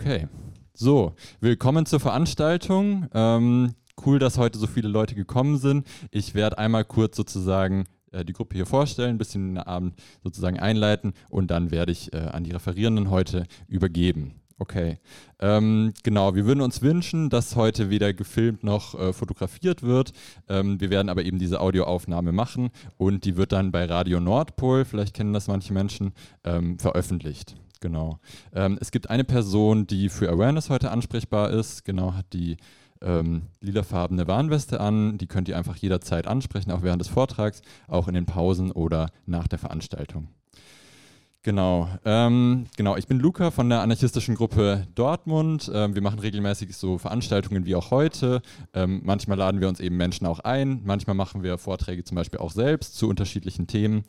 Okay. So, willkommen zur Veranstaltung. Ähm, cool, dass heute so viele Leute gekommen sind. Ich werde einmal kurz sozusagen äh, die Gruppe hier vorstellen, ein bisschen den Abend sozusagen einleiten und dann werde ich äh, an die Referierenden heute übergeben. Okay, ähm, genau. Wir würden uns wünschen, dass heute weder gefilmt noch äh, fotografiert wird. Ähm, wir werden aber eben diese Audioaufnahme machen und die wird dann bei Radio Nordpol, vielleicht kennen das manche Menschen, ähm, veröffentlicht. Genau. Ähm, es gibt eine Person, die für Awareness heute ansprechbar ist. Genau, hat die ähm, lilafarbene Warnweste an. Die könnt ihr einfach jederzeit ansprechen, auch während des Vortrags, auch in den Pausen oder nach der Veranstaltung. Genau, ähm, genau. Ich bin Luca von der anarchistischen Gruppe Dortmund. Ähm, wir machen regelmäßig so Veranstaltungen wie auch heute. Ähm, manchmal laden wir uns eben Menschen auch ein. Manchmal machen wir Vorträge zum Beispiel auch selbst zu unterschiedlichen Themen.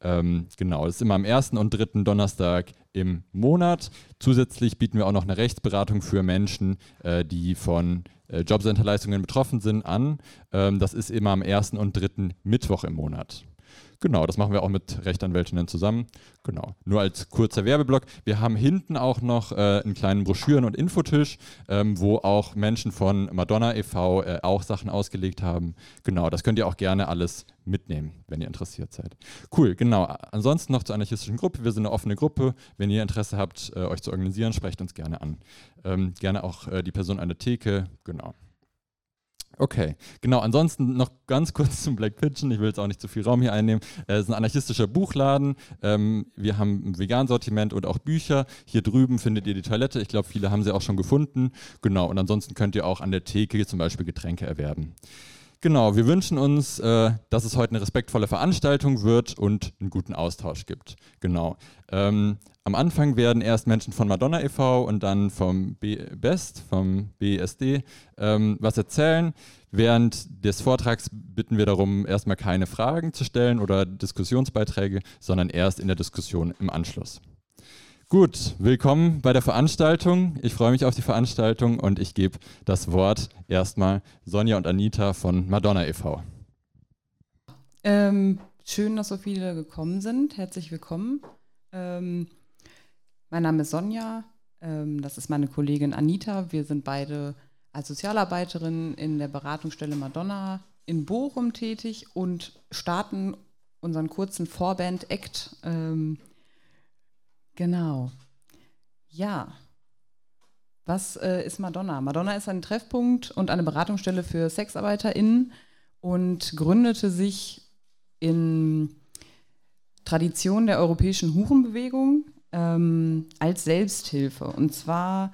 Ähm, genau, das ist immer am ersten und dritten Donnerstag im Monat. Zusätzlich bieten wir auch noch eine Rechtsberatung für Menschen, äh, die von äh, Jobcenterleistungen betroffen sind, an. Ähm, das ist immer am ersten und dritten Mittwoch im Monat. Genau, das machen wir auch mit Rechtsanwältinnen zusammen. Genau, nur als kurzer Werbeblock. Wir haben hinten auch noch äh, einen kleinen Broschüren- und Infotisch, ähm, wo auch Menschen von Madonna e.V. Äh, auch Sachen ausgelegt haben. Genau, das könnt ihr auch gerne alles mitnehmen, wenn ihr interessiert seid. Cool, genau. Ansonsten noch zur anarchistischen Gruppe. Wir sind eine offene Gruppe. Wenn ihr Interesse habt, äh, euch zu organisieren, sprecht uns gerne an. Ähm, gerne auch äh, die Person an der Theke. Genau. Okay, genau. Ansonsten noch ganz kurz zum Black Pigeon. Ich will jetzt auch nicht zu viel Raum hier einnehmen. Es ist ein anarchistischer Buchladen. Ähm, wir haben ein Vegan-Sortiment und auch Bücher. Hier drüben findet ihr die Toilette. Ich glaube, viele haben sie auch schon gefunden. Genau. Und ansonsten könnt ihr auch an der Theke zum Beispiel Getränke erwerben. Genau, wir wünschen uns, äh, dass es heute eine respektvolle Veranstaltung wird und einen guten Austausch gibt. Genau. Ähm, am Anfang werden erst Menschen von Madonna e.V. und dann vom B BEST, vom BSD, ähm, was erzählen. Während des Vortrags bitten wir darum, erstmal keine Fragen zu stellen oder Diskussionsbeiträge, sondern erst in der Diskussion im Anschluss. Gut, willkommen bei der Veranstaltung. Ich freue mich auf die Veranstaltung und ich gebe das Wort erstmal Sonja und Anita von Madonna e.V. Ähm, schön, dass so viele gekommen sind. Herzlich willkommen. Ähm, mein Name ist Sonja, ähm, das ist meine Kollegin Anita. Wir sind beide als Sozialarbeiterin in der Beratungsstelle Madonna in Bochum tätig und starten unseren kurzen Vorband-Act ähm, Genau. Ja. Was äh, ist Madonna? Madonna ist ein Treffpunkt und eine Beratungsstelle für SexarbeiterInnen und gründete sich in Tradition der europäischen Hurenbewegung ähm, als Selbsthilfe. Und zwar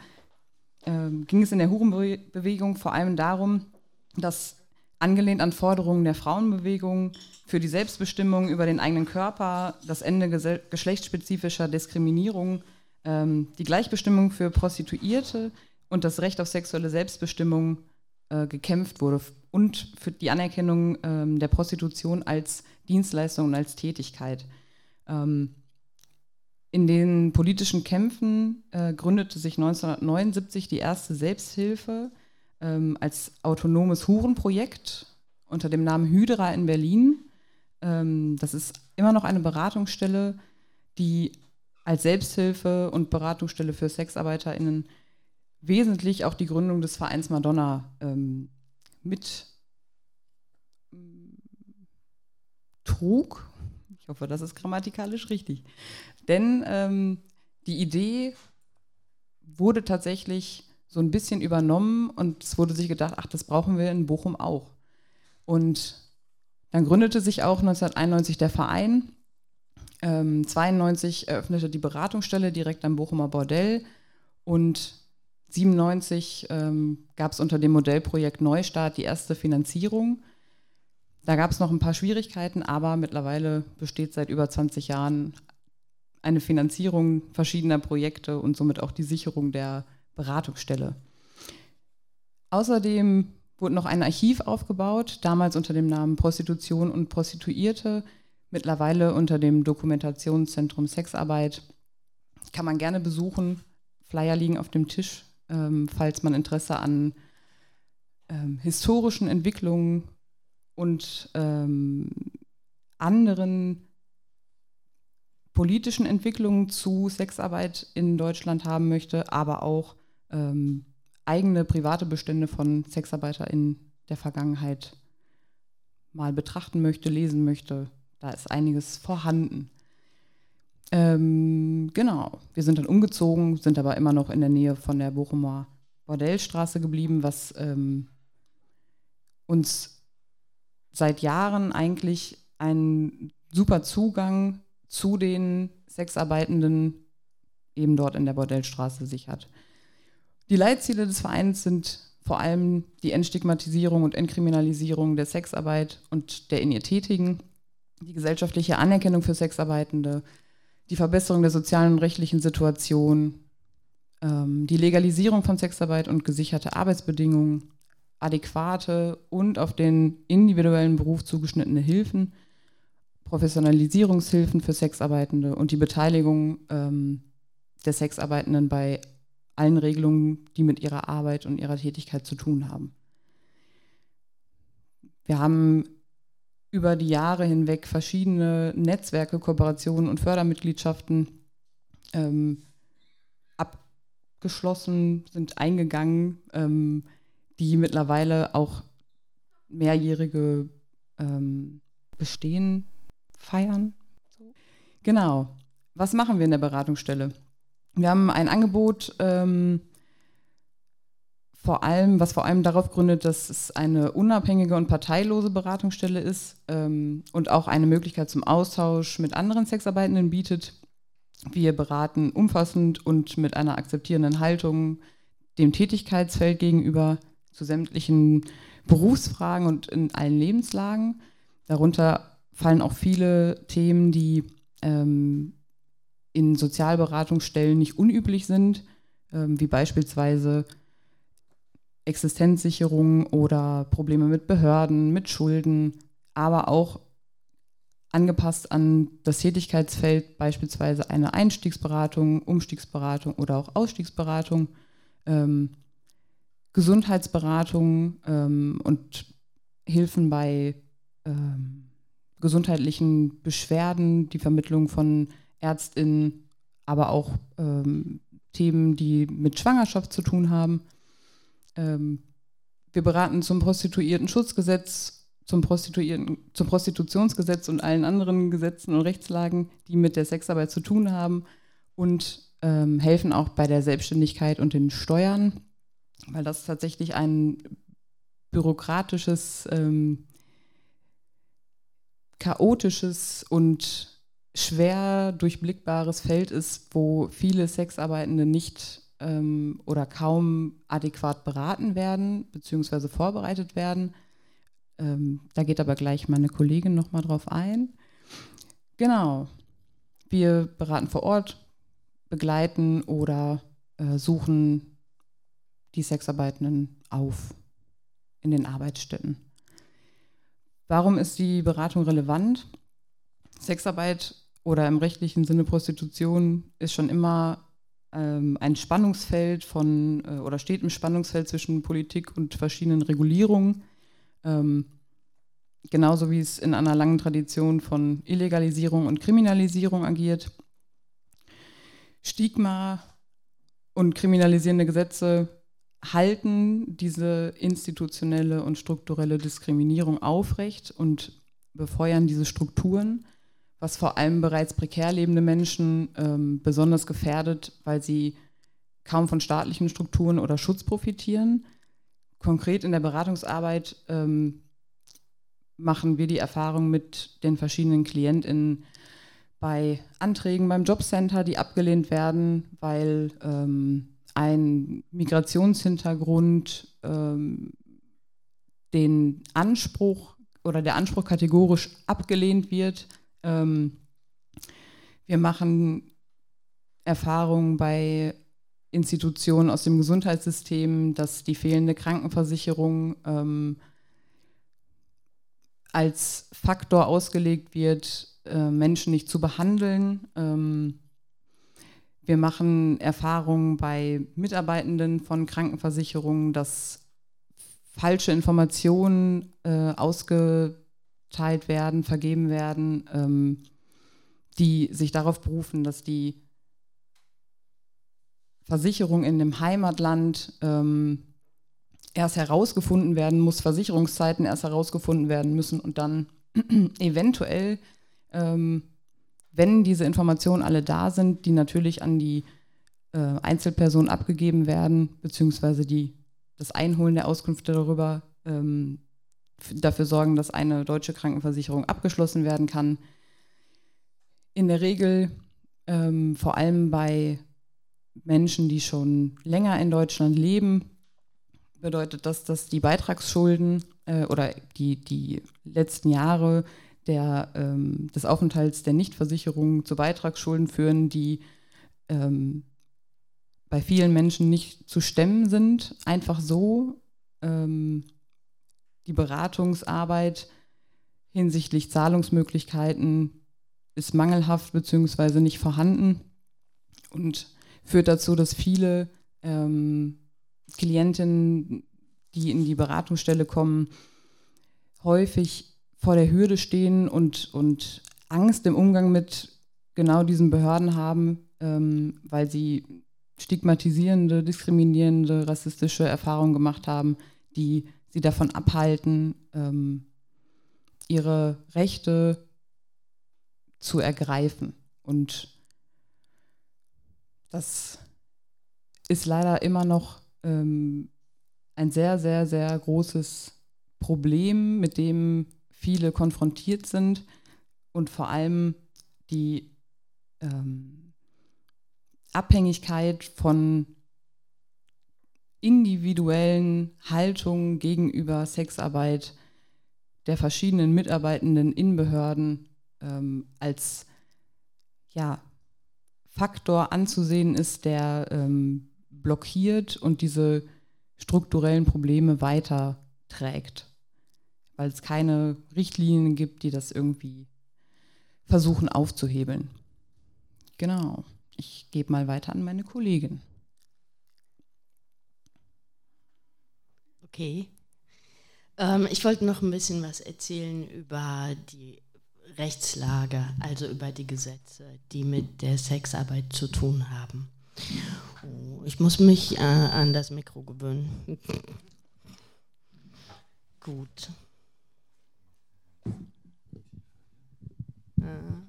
ähm, ging es in der Hurenbewegung vor allem darum, dass angelehnt an Forderungen der Frauenbewegung für die Selbstbestimmung über den eigenen Körper, das Ende geschlechtsspezifischer Diskriminierung, ähm, die Gleichbestimmung für Prostituierte und das Recht auf sexuelle Selbstbestimmung äh, gekämpft wurde und für die Anerkennung ähm, der Prostitution als Dienstleistung und als Tätigkeit. Ähm, in den politischen Kämpfen äh, gründete sich 1979 die erste Selbsthilfe, ähm, als autonomes Hurenprojekt unter dem Namen Hydra in Berlin. Ähm, das ist immer noch eine Beratungsstelle, die als Selbsthilfe und Beratungsstelle für SexarbeiterInnen wesentlich auch die Gründung des Vereins Madonna ähm, mit mm, trug. Ich hoffe, das ist grammatikalisch richtig. Denn ähm, die Idee wurde tatsächlich so ein bisschen übernommen und es wurde sich gedacht, ach, das brauchen wir in Bochum auch. Und dann gründete sich auch 1991 der Verein. Ähm, 92 eröffnete die Beratungsstelle direkt am Bochumer Bordell und 97 ähm, gab es unter dem Modellprojekt Neustart die erste Finanzierung. Da gab es noch ein paar Schwierigkeiten, aber mittlerweile besteht seit über 20 Jahren eine Finanzierung verschiedener Projekte und somit auch die Sicherung der Beratungsstelle. Außerdem wurde noch ein Archiv aufgebaut, damals unter dem Namen Prostitution und Prostituierte, mittlerweile unter dem Dokumentationszentrum Sexarbeit. Kann man gerne besuchen. Flyer liegen auf dem Tisch, ähm, falls man Interesse an ähm, historischen Entwicklungen und ähm, anderen politischen Entwicklungen zu Sexarbeit in Deutschland haben möchte, aber auch ähm, eigene private Bestände von Sexarbeiter in der Vergangenheit mal betrachten möchte, lesen möchte. Da ist einiges vorhanden. Ähm, genau, wir sind dann umgezogen, sind aber immer noch in der Nähe von der Bochumer Bordellstraße geblieben, was ähm, uns seit Jahren eigentlich einen super Zugang zu den Sexarbeitenden eben dort in der Bordellstraße sichert. Die Leitziele des Vereins sind vor allem die Entstigmatisierung und Entkriminalisierung der Sexarbeit und der in ihr Tätigen, die gesellschaftliche Anerkennung für Sexarbeitende, die Verbesserung der sozialen und rechtlichen Situation, ähm, die Legalisierung von Sexarbeit und gesicherte Arbeitsbedingungen, adäquate und auf den individuellen Beruf zugeschnittene Hilfen, Professionalisierungshilfen für Sexarbeitende und die Beteiligung ähm, der Sexarbeitenden bei allen Regelungen, die mit ihrer Arbeit und ihrer Tätigkeit zu tun haben. Wir haben über die Jahre hinweg verschiedene Netzwerke, Kooperationen und Fördermitgliedschaften ähm, abgeschlossen, sind eingegangen, ähm, die mittlerweile auch mehrjährige ähm, Bestehen feiern. Genau. Was machen wir in der Beratungsstelle? Wir haben ein Angebot, ähm, vor allem, was vor allem darauf gründet, dass es eine unabhängige und parteilose Beratungsstelle ist ähm, und auch eine Möglichkeit zum Austausch mit anderen Sexarbeitenden bietet. Wir beraten umfassend und mit einer akzeptierenden Haltung dem Tätigkeitsfeld gegenüber zu sämtlichen Berufsfragen und in allen Lebenslagen. Darunter fallen auch viele Themen, die ähm, in Sozialberatungsstellen nicht unüblich sind, ähm, wie beispielsweise Existenzsicherung oder Probleme mit Behörden, mit Schulden, aber auch angepasst an das Tätigkeitsfeld, beispielsweise eine Einstiegsberatung, Umstiegsberatung oder auch Ausstiegsberatung, ähm, Gesundheitsberatung ähm, und Hilfen bei ähm, gesundheitlichen Beschwerden, die Vermittlung von Ärztinnen, aber auch ähm, Themen, die mit Schwangerschaft zu tun haben. Ähm, wir beraten zum Prostituierten-Schutzgesetz, zum, Prostituierten, zum Prostitutionsgesetz und allen anderen Gesetzen und Rechtslagen, die mit der Sexarbeit zu tun haben und ähm, helfen auch bei der Selbstständigkeit und den Steuern, weil das tatsächlich ein bürokratisches, ähm, chaotisches und schwer durchblickbares Feld ist, wo viele Sexarbeitende nicht ähm, oder kaum adäquat beraten werden bzw. vorbereitet werden. Ähm, da geht aber gleich meine Kollegin nochmal drauf ein. Genau. Wir beraten vor Ort, begleiten oder äh, suchen die Sexarbeitenden auf in den Arbeitsstätten. Warum ist die Beratung relevant? Sexarbeit oder im rechtlichen Sinne Prostitution ist schon immer ähm, ein Spannungsfeld von äh, oder steht im Spannungsfeld zwischen Politik und verschiedenen Regulierungen. Ähm, genauso wie es in einer langen Tradition von Illegalisierung und Kriminalisierung agiert. Stigma und kriminalisierende Gesetze halten diese institutionelle und strukturelle Diskriminierung aufrecht und befeuern diese Strukturen was vor allem bereits prekär lebende Menschen ähm, besonders gefährdet, weil sie kaum von staatlichen Strukturen oder Schutz profitieren. Konkret in der Beratungsarbeit ähm, machen wir die Erfahrung mit den verschiedenen KlientInnen bei Anträgen beim Jobcenter, die abgelehnt werden, weil ähm, ein Migrationshintergrund ähm, den Anspruch oder der Anspruch kategorisch abgelehnt wird ähm, wir machen Erfahrungen bei Institutionen aus dem Gesundheitssystem, dass die fehlende Krankenversicherung ähm, als Faktor ausgelegt wird, äh, Menschen nicht zu behandeln. Ähm, wir machen Erfahrungen bei Mitarbeitenden von Krankenversicherungen, dass falsche Informationen äh, ausge verteilt werden, vergeben werden, ähm, die sich darauf berufen, dass die Versicherung in dem Heimatland ähm, erst herausgefunden werden muss, Versicherungszeiten erst herausgefunden werden müssen und dann eventuell, ähm, wenn diese Informationen alle da sind, die natürlich an die äh, Einzelperson abgegeben werden, beziehungsweise die, das Einholen der Auskünfte darüber ähm, dafür sorgen, dass eine deutsche Krankenversicherung abgeschlossen werden kann. In der Regel, ähm, vor allem bei Menschen, die schon länger in Deutschland leben, bedeutet das, dass die Beitragsschulden äh, oder die, die letzten Jahre der, ähm, des Aufenthalts der Nichtversicherung zu Beitragsschulden führen, die ähm, bei vielen Menschen nicht zu stemmen sind, einfach so. Ähm, die Beratungsarbeit hinsichtlich Zahlungsmöglichkeiten ist mangelhaft bzw. nicht vorhanden und führt dazu, dass viele ähm, Klientinnen, die in die Beratungsstelle kommen, häufig vor der Hürde stehen und, und Angst im Umgang mit genau diesen Behörden haben, ähm, weil sie stigmatisierende, diskriminierende, rassistische Erfahrungen gemacht haben, die sie davon abhalten, ähm, ihre Rechte zu ergreifen. Und das ist leider immer noch ähm, ein sehr, sehr, sehr großes Problem, mit dem viele konfrontiert sind und vor allem die ähm, Abhängigkeit von individuellen Haltungen gegenüber Sexarbeit der verschiedenen Mitarbeitenden in Behörden ähm, als ja, Faktor anzusehen ist, der ähm, blockiert und diese strukturellen Probleme weiterträgt, weil es keine Richtlinien gibt, die das irgendwie versuchen aufzuhebeln. Genau. Ich gebe mal weiter an meine Kollegin. Okay. Ähm, ich wollte noch ein bisschen was erzählen über die Rechtslage, also über die Gesetze, die mit der Sexarbeit zu tun haben. Oh, ich muss mich äh, an das Mikro gewöhnen. Gut. Äh.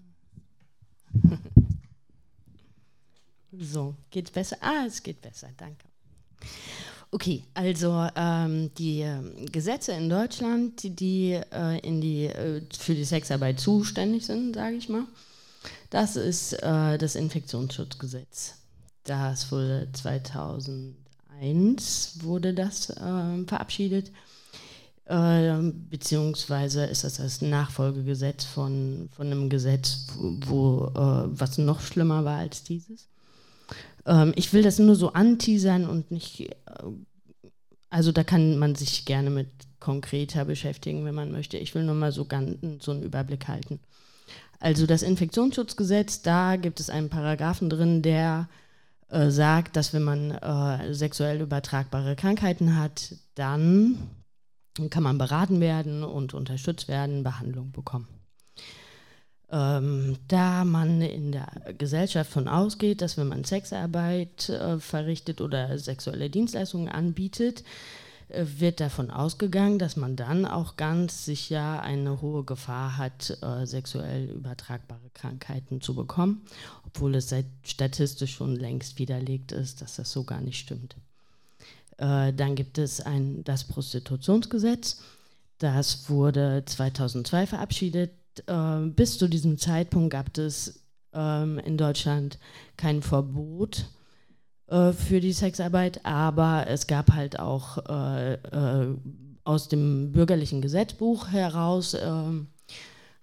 so, geht's besser? Ah, es geht besser, danke. Okay, also ähm, die äh, Gesetze in Deutschland, die, die, äh, in die äh, für die Sexarbeit zuständig sind, sage ich mal, das ist äh, das Infektionsschutzgesetz. Das wurde 2001 wurde das äh, verabschiedet, äh, beziehungsweise ist das das Nachfolgegesetz von, von einem Gesetz, wo, wo was noch schlimmer war als dieses. Ähm, ich will das nur so anteasern und nicht, äh, also da kann man sich gerne mit konkreter beschäftigen, wenn man möchte. Ich will nur mal so, ganz, so einen Überblick halten. Also das Infektionsschutzgesetz, da gibt es einen Paragraphen drin, der äh, sagt, dass wenn man äh, sexuell übertragbare Krankheiten hat, dann kann man beraten werden und unterstützt werden, Behandlung bekommen. Ähm, da man in der Gesellschaft von ausgeht, dass wenn man Sexarbeit äh, verrichtet oder sexuelle Dienstleistungen anbietet, äh, wird davon ausgegangen, dass man dann auch ganz sicher eine hohe Gefahr hat, äh, sexuell übertragbare Krankheiten zu bekommen, obwohl es statistisch schon längst widerlegt ist, dass das so gar nicht stimmt. Äh, dann gibt es ein, das Prostitutionsgesetz. Das wurde 2002 verabschiedet bis zu diesem Zeitpunkt gab es ähm, in Deutschland kein Verbot äh, für die Sexarbeit, aber es gab halt auch äh, äh aus dem bürgerlichen Gesetzbuch heraus, ähm,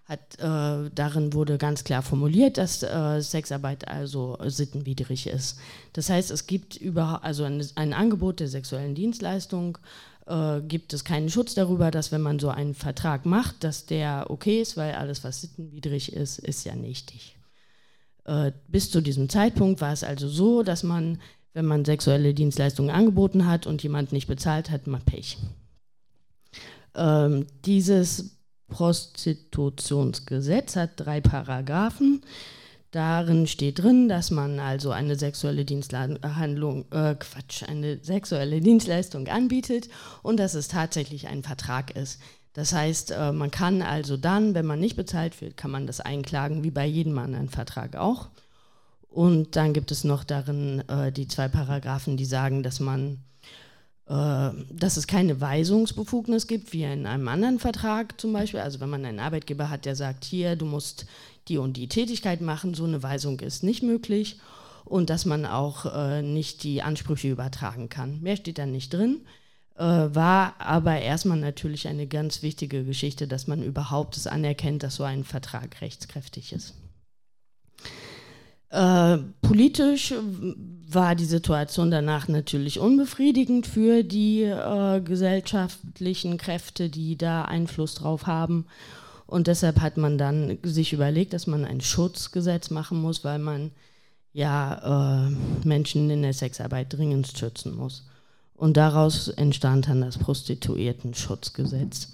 hat, darin wurde ganz klar formuliert, dass Sexarbeit also sittenwidrig ist. Das heißt, es gibt über, also ein, ein Angebot der sexuellen Dienstleistung äh, gibt es keinen Schutz darüber, dass wenn man so einen Vertrag macht, dass der okay ist, weil alles, was sittenwidrig ist, ist ja nichtig. Äh, bis zu diesem Zeitpunkt war es also so, dass man, wenn man sexuelle Dienstleistungen angeboten hat und jemand nicht bezahlt hat, man Pech. Ähm, dieses Prostitutionsgesetz hat drei Paragraphen. Darin steht drin, dass man also eine sexuelle Diensthandlung, äh, Quatsch, eine sexuelle Dienstleistung anbietet und dass es tatsächlich ein Vertrag ist. Das heißt, äh, man kann also dann, wenn man nicht bezahlt wird, kann man das einklagen, wie bei jedem anderen Vertrag auch. Und dann gibt es noch darin äh, die zwei Paragraphen, die sagen, dass man dass es keine Weisungsbefugnis gibt, wie in einem anderen Vertrag zum Beispiel. Also wenn man einen Arbeitgeber hat, der sagt, hier, du musst die und die Tätigkeit machen, so eine Weisung ist nicht möglich. Und dass man auch äh, nicht die Ansprüche übertragen kann. Mehr steht da nicht drin. Äh, war aber erstmal natürlich eine ganz wichtige Geschichte, dass man überhaupt es anerkennt, dass so ein Vertrag rechtskräftig ist. Äh, politisch war die Situation danach natürlich unbefriedigend für die äh, gesellschaftlichen Kräfte, die da Einfluss drauf haben. Und deshalb hat man dann sich überlegt, dass man ein Schutzgesetz machen muss, weil man ja äh, Menschen in der Sexarbeit dringend schützen muss. Und daraus entstand dann das Prostituierten-Schutzgesetz.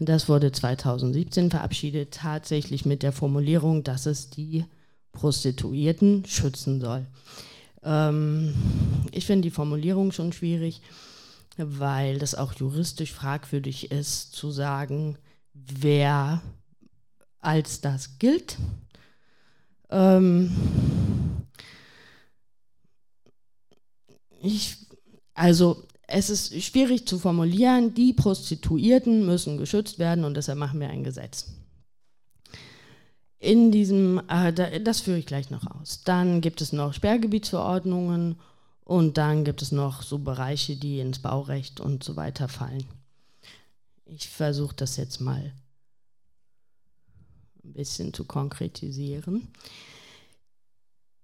Das wurde 2017 verabschiedet, tatsächlich mit der Formulierung, dass es die Prostituierten schützen soll. Ähm, ich finde die Formulierung schon schwierig, weil das auch juristisch fragwürdig ist, zu sagen, wer als das gilt. Ähm, ich, also es ist schwierig zu formulieren, die Prostituierten müssen geschützt werden und deshalb machen wir ein Gesetz in diesem, äh, das führe ich gleich noch aus. Dann gibt es noch Sperrgebietsverordnungen und dann gibt es noch so Bereiche, die ins Baurecht und so weiter fallen. Ich versuche das jetzt mal ein bisschen zu konkretisieren.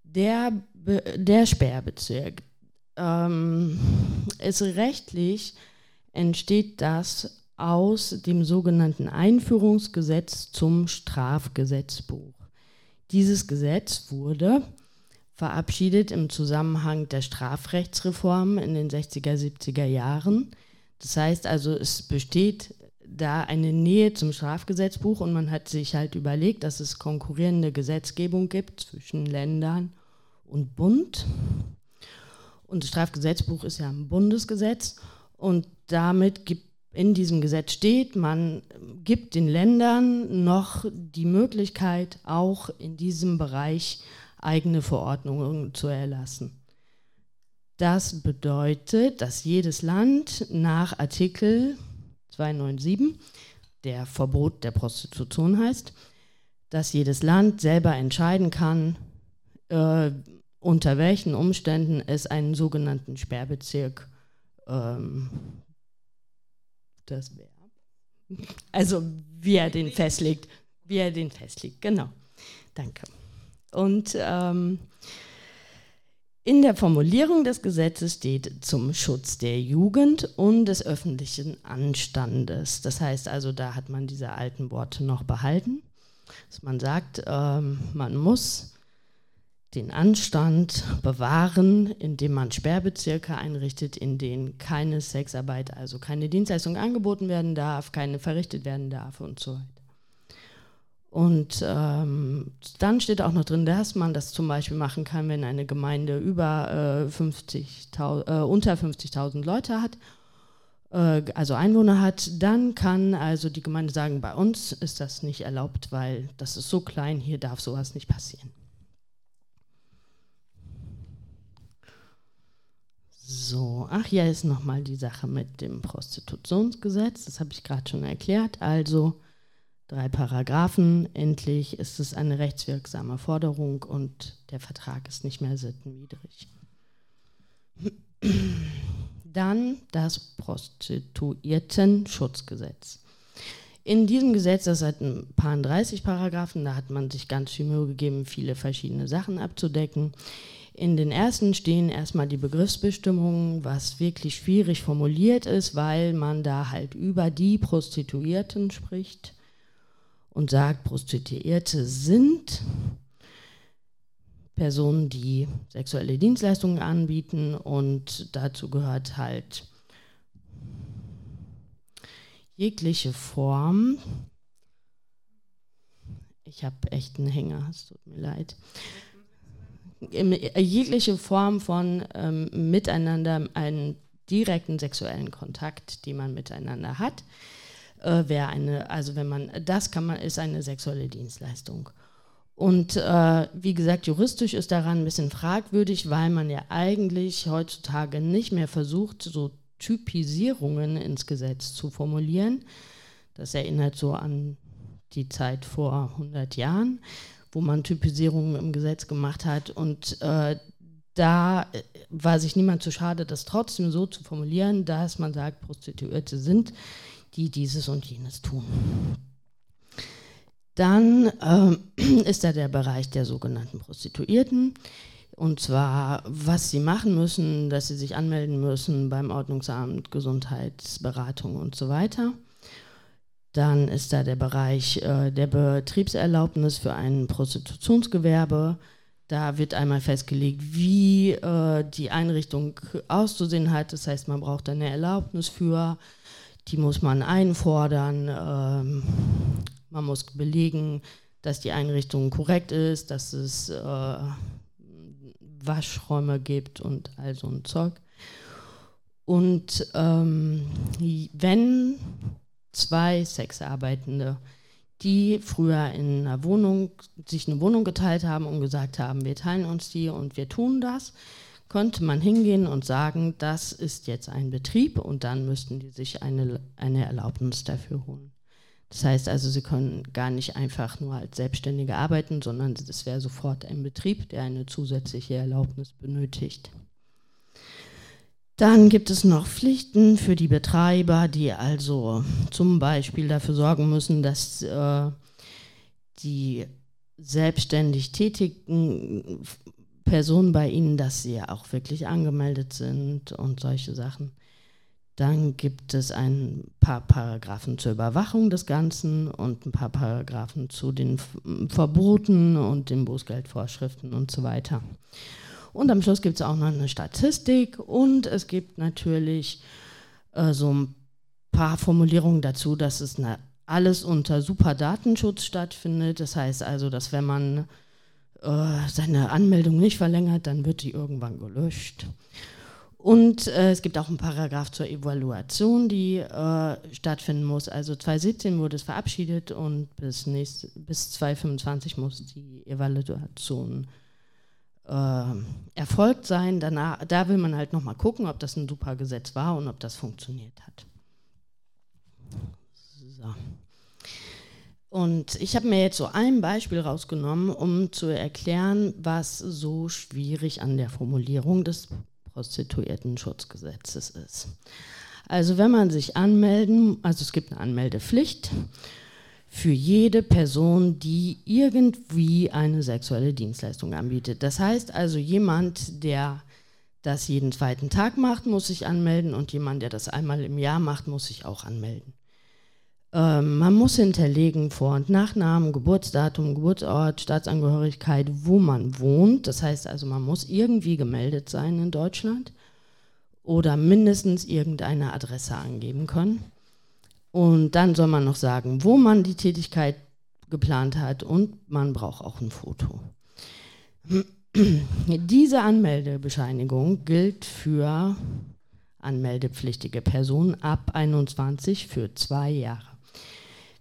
Der, der Sperrbezirk ähm, ist rechtlich entsteht das aus dem sogenannten Einführungsgesetz zum Strafgesetzbuch. Dieses Gesetz wurde verabschiedet im Zusammenhang der Strafrechtsreform in den 60er, 70er Jahren. Das heißt also, es besteht da eine Nähe zum Strafgesetzbuch und man hat sich halt überlegt, dass es konkurrierende Gesetzgebung gibt zwischen Ländern und Bund. Und das Strafgesetzbuch ist ja ein Bundesgesetz und damit gibt in diesem Gesetz steht, man gibt den Ländern noch die Möglichkeit, auch in diesem Bereich eigene Verordnungen zu erlassen. Das bedeutet, dass jedes Land nach Artikel 297, der Verbot der Prostitution heißt, dass jedes Land selber entscheiden kann, äh, unter welchen Umständen es einen sogenannten Sperrbezirk ähm, das Verb. Also wie er den festlegt. Wie er den festlegt, genau. Danke. Und ähm, in der Formulierung des Gesetzes steht zum Schutz der Jugend und des öffentlichen Anstandes. Das heißt also, da hat man diese alten Worte noch behalten, dass man sagt, ähm, man muss den Anstand bewahren, indem man Sperrbezirke einrichtet, in denen keine Sexarbeit, also keine Dienstleistung angeboten werden darf, keine verrichtet werden darf und so weiter. Und ähm, dann steht auch noch drin, dass man das zum Beispiel machen kann, wenn eine Gemeinde über äh, 50 äh, unter 50.000 Leute hat, äh, also Einwohner hat, dann kann also die Gemeinde sagen, bei uns ist das nicht erlaubt, weil das ist so klein, hier darf sowas nicht passieren. So, ach ja, ist nochmal die Sache mit dem Prostitutionsgesetz. Das habe ich gerade schon erklärt. Also drei Paragraphen. Endlich ist es eine rechtswirksame Forderung und der Vertrag ist nicht mehr sittenwidrig. Dann das Prostituierten-Schutzgesetz. In diesem Gesetz, das hat ein paar 30 Paragraphen, da hat man sich ganz viel Mühe gegeben, viele verschiedene Sachen abzudecken. In den ersten stehen erstmal die Begriffsbestimmungen, was wirklich schwierig formuliert ist, weil man da halt über die Prostituierten spricht und sagt, Prostituierte sind Personen, die sexuelle Dienstleistungen anbieten und dazu gehört halt jegliche Form ich habe echt einen Hänger, es tut mir leid. Jegliche Form von ähm, Miteinander, einen direkten sexuellen Kontakt, die man miteinander hat, äh, wäre eine, also wenn man, das kann man, ist eine sexuelle Dienstleistung. Und äh, wie gesagt, juristisch ist daran ein bisschen fragwürdig, weil man ja eigentlich heutzutage nicht mehr versucht, so Typisierungen ins Gesetz zu formulieren. Das erinnert so an die Zeit vor 100 Jahren, wo man Typisierungen im Gesetz gemacht hat. Und äh, da war sich niemand zu schade, das trotzdem so zu formulieren, dass man sagt, Prostituierte sind, die dieses und jenes tun. Dann äh, ist da der Bereich der sogenannten Prostituierten. Und zwar, was sie machen müssen, dass sie sich anmelden müssen beim Ordnungsamt, Gesundheitsberatung und so weiter. Dann ist da der Bereich äh, der Betriebserlaubnis für ein Prostitutionsgewerbe. Da wird einmal festgelegt, wie äh, die Einrichtung auszusehen hat. Das heißt, man braucht eine Erlaubnis für, die muss man einfordern. Ähm, man muss belegen, dass die Einrichtung korrekt ist, dass es äh, Waschräume gibt und all so ein Zeug. Und ähm, wenn zwei Sexarbeitende, die früher in einer Wohnung, sich eine Wohnung geteilt haben und gesagt haben, wir teilen uns die und wir tun das, konnte man hingehen und sagen, das ist jetzt ein Betrieb und dann müssten die sich eine, eine Erlaubnis dafür holen. Das heißt also, sie können gar nicht einfach nur als Selbstständige arbeiten, sondern es wäre sofort ein Betrieb, der eine zusätzliche Erlaubnis benötigt. Dann gibt es noch Pflichten für die Betreiber, die also zum Beispiel dafür sorgen müssen, dass äh, die selbstständig tätigen Personen bei ihnen, dass sie auch wirklich angemeldet sind und solche Sachen. Dann gibt es ein paar Paragraphen zur Überwachung des Ganzen und ein paar Paragraphen zu den Verboten und den Bußgeldvorschriften und so weiter. Und am Schluss gibt es auch noch eine Statistik und es gibt natürlich äh, so ein paar Formulierungen dazu, dass es eine, alles unter Superdatenschutz stattfindet. Das heißt also, dass wenn man äh, seine Anmeldung nicht verlängert, dann wird die irgendwann gelöscht. Und äh, es gibt auch einen Paragraph zur Evaluation, die äh, stattfinden muss. Also 2017 wurde es verabschiedet und bis, nächst, bis 2025 muss die Evaluation äh, erfolgt sein. Danach, da will man halt nochmal gucken, ob das ein super Gesetz war und ob das funktioniert hat. So. Und ich habe mir jetzt so ein Beispiel rausgenommen, um zu erklären, was so schwierig an der Formulierung des Prostituierten-Schutzgesetzes ist. Also wenn man sich anmelden, also es gibt eine Anmeldepflicht für jede Person, die irgendwie eine sexuelle Dienstleistung anbietet. Das heißt also jemand, der das jeden zweiten Tag macht, muss sich anmelden und jemand, der das einmal im Jahr macht, muss sich auch anmelden. Ähm, man muss hinterlegen Vor- und Nachnamen, Geburtsdatum, Geburtsort, Staatsangehörigkeit, wo man wohnt. Das heißt also, man muss irgendwie gemeldet sein in Deutschland oder mindestens irgendeine Adresse angeben können. Und dann soll man noch sagen, wo man die Tätigkeit geplant hat und man braucht auch ein Foto. Diese Anmeldebescheinigung gilt für anmeldepflichtige Personen ab 21 für zwei Jahre.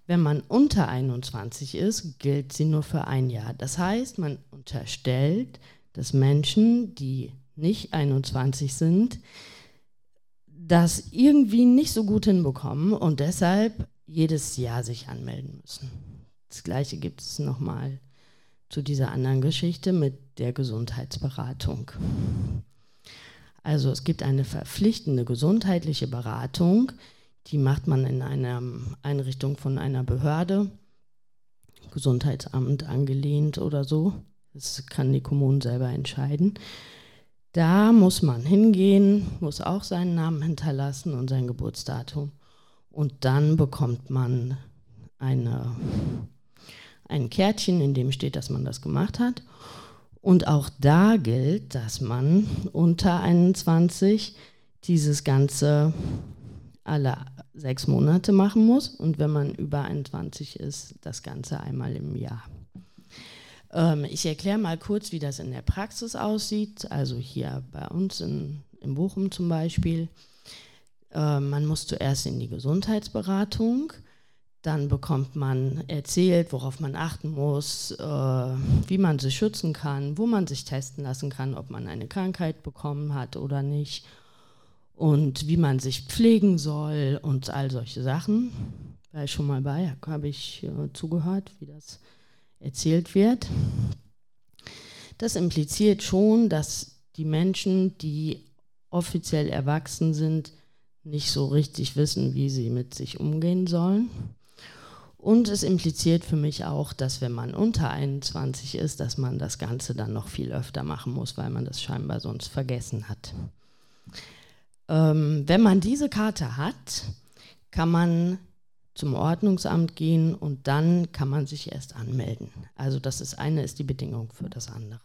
Wenn man unter 21 ist, gilt sie nur für ein Jahr. Das heißt, man unterstellt, dass Menschen, die nicht 21 sind, das irgendwie nicht so gut hinbekommen und deshalb jedes Jahr sich anmelden müssen. Das gleiche gibt es nochmal zu dieser anderen Geschichte mit der Gesundheitsberatung. Also es gibt eine verpflichtende gesundheitliche Beratung, die macht man in einer Einrichtung von einer Behörde, Gesundheitsamt angelehnt oder so. Das kann die Kommune selber entscheiden. Da muss man hingehen, muss auch seinen Namen hinterlassen und sein Geburtsdatum. Und dann bekommt man eine, ein Kärtchen, in dem steht, dass man das gemacht hat. Und auch da gilt, dass man unter 21 dieses ganze alle sechs Monate machen muss und wenn man über 21 ist, das Ganze einmal im Jahr. Ähm, ich erkläre mal kurz, wie das in der Praxis aussieht. Also hier bei uns in, in Bochum zum Beispiel. Äh, man muss zuerst in die Gesundheitsberatung. Dann bekommt man erzählt, worauf man achten muss, äh, wie man sich schützen kann, wo man sich testen lassen kann, ob man eine Krankheit bekommen hat oder nicht und wie man sich pflegen soll und all solche Sachen. War ich schon mal bei, habe ich äh, zugehört, wie das erzählt wird. Das impliziert schon, dass die Menschen, die offiziell erwachsen sind, nicht so richtig wissen, wie sie mit sich umgehen sollen. Und es impliziert für mich auch, dass wenn man unter 21 ist, dass man das Ganze dann noch viel öfter machen muss, weil man das scheinbar sonst vergessen hat. Ähm, wenn man diese Karte hat, kann man zum Ordnungsamt gehen und dann kann man sich erst anmelden. Also das ist eine ist die Bedingung für das andere.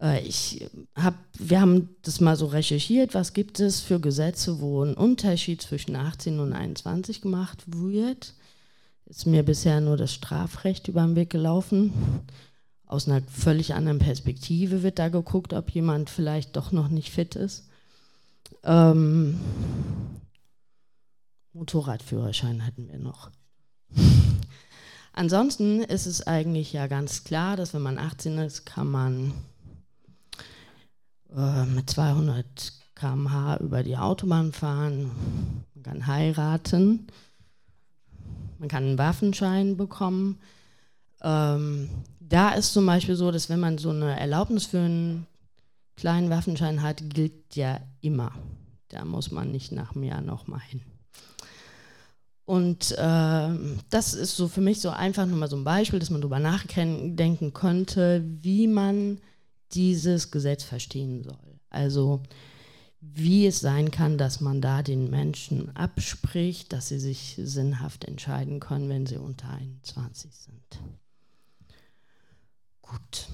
Äh, ich hab, wir haben das mal so recherchiert, was gibt es für Gesetze, wo ein Unterschied zwischen 18 und 21 gemacht wird. Ist mir bisher nur das Strafrecht über den Weg gelaufen. Aus einer völlig anderen Perspektive wird da geguckt, ob jemand vielleicht doch noch nicht fit ist. Ähm, Motorradführerschein hatten wir noch. Ansonsten ist es eigentlich ja ganz klar, dass wenn man 18 ist, kann man äh, mit 200 km/h über die Autobahn fahren, man kann heiraten, man kann einen Waffenschein bekommen. Ähm, da ist zum Beispiel so, dass wenn man so eine Erlaubnis für einen kleinen Waffenschein hat, gilt ja immer. Da muss man nicht nach einem Jahr nochmal hin. Und äh, das ist so für mich so einfach nur mal so ein Beispiel, dass man darüber nachdenken könnte, wie man dieses Gesetz verstehen soll. Also wie es sein kann, dass man da den Menschen abspricht, dass sie sich sinnhaft entscheiden können, wenn sie unter 21 sind. Gut.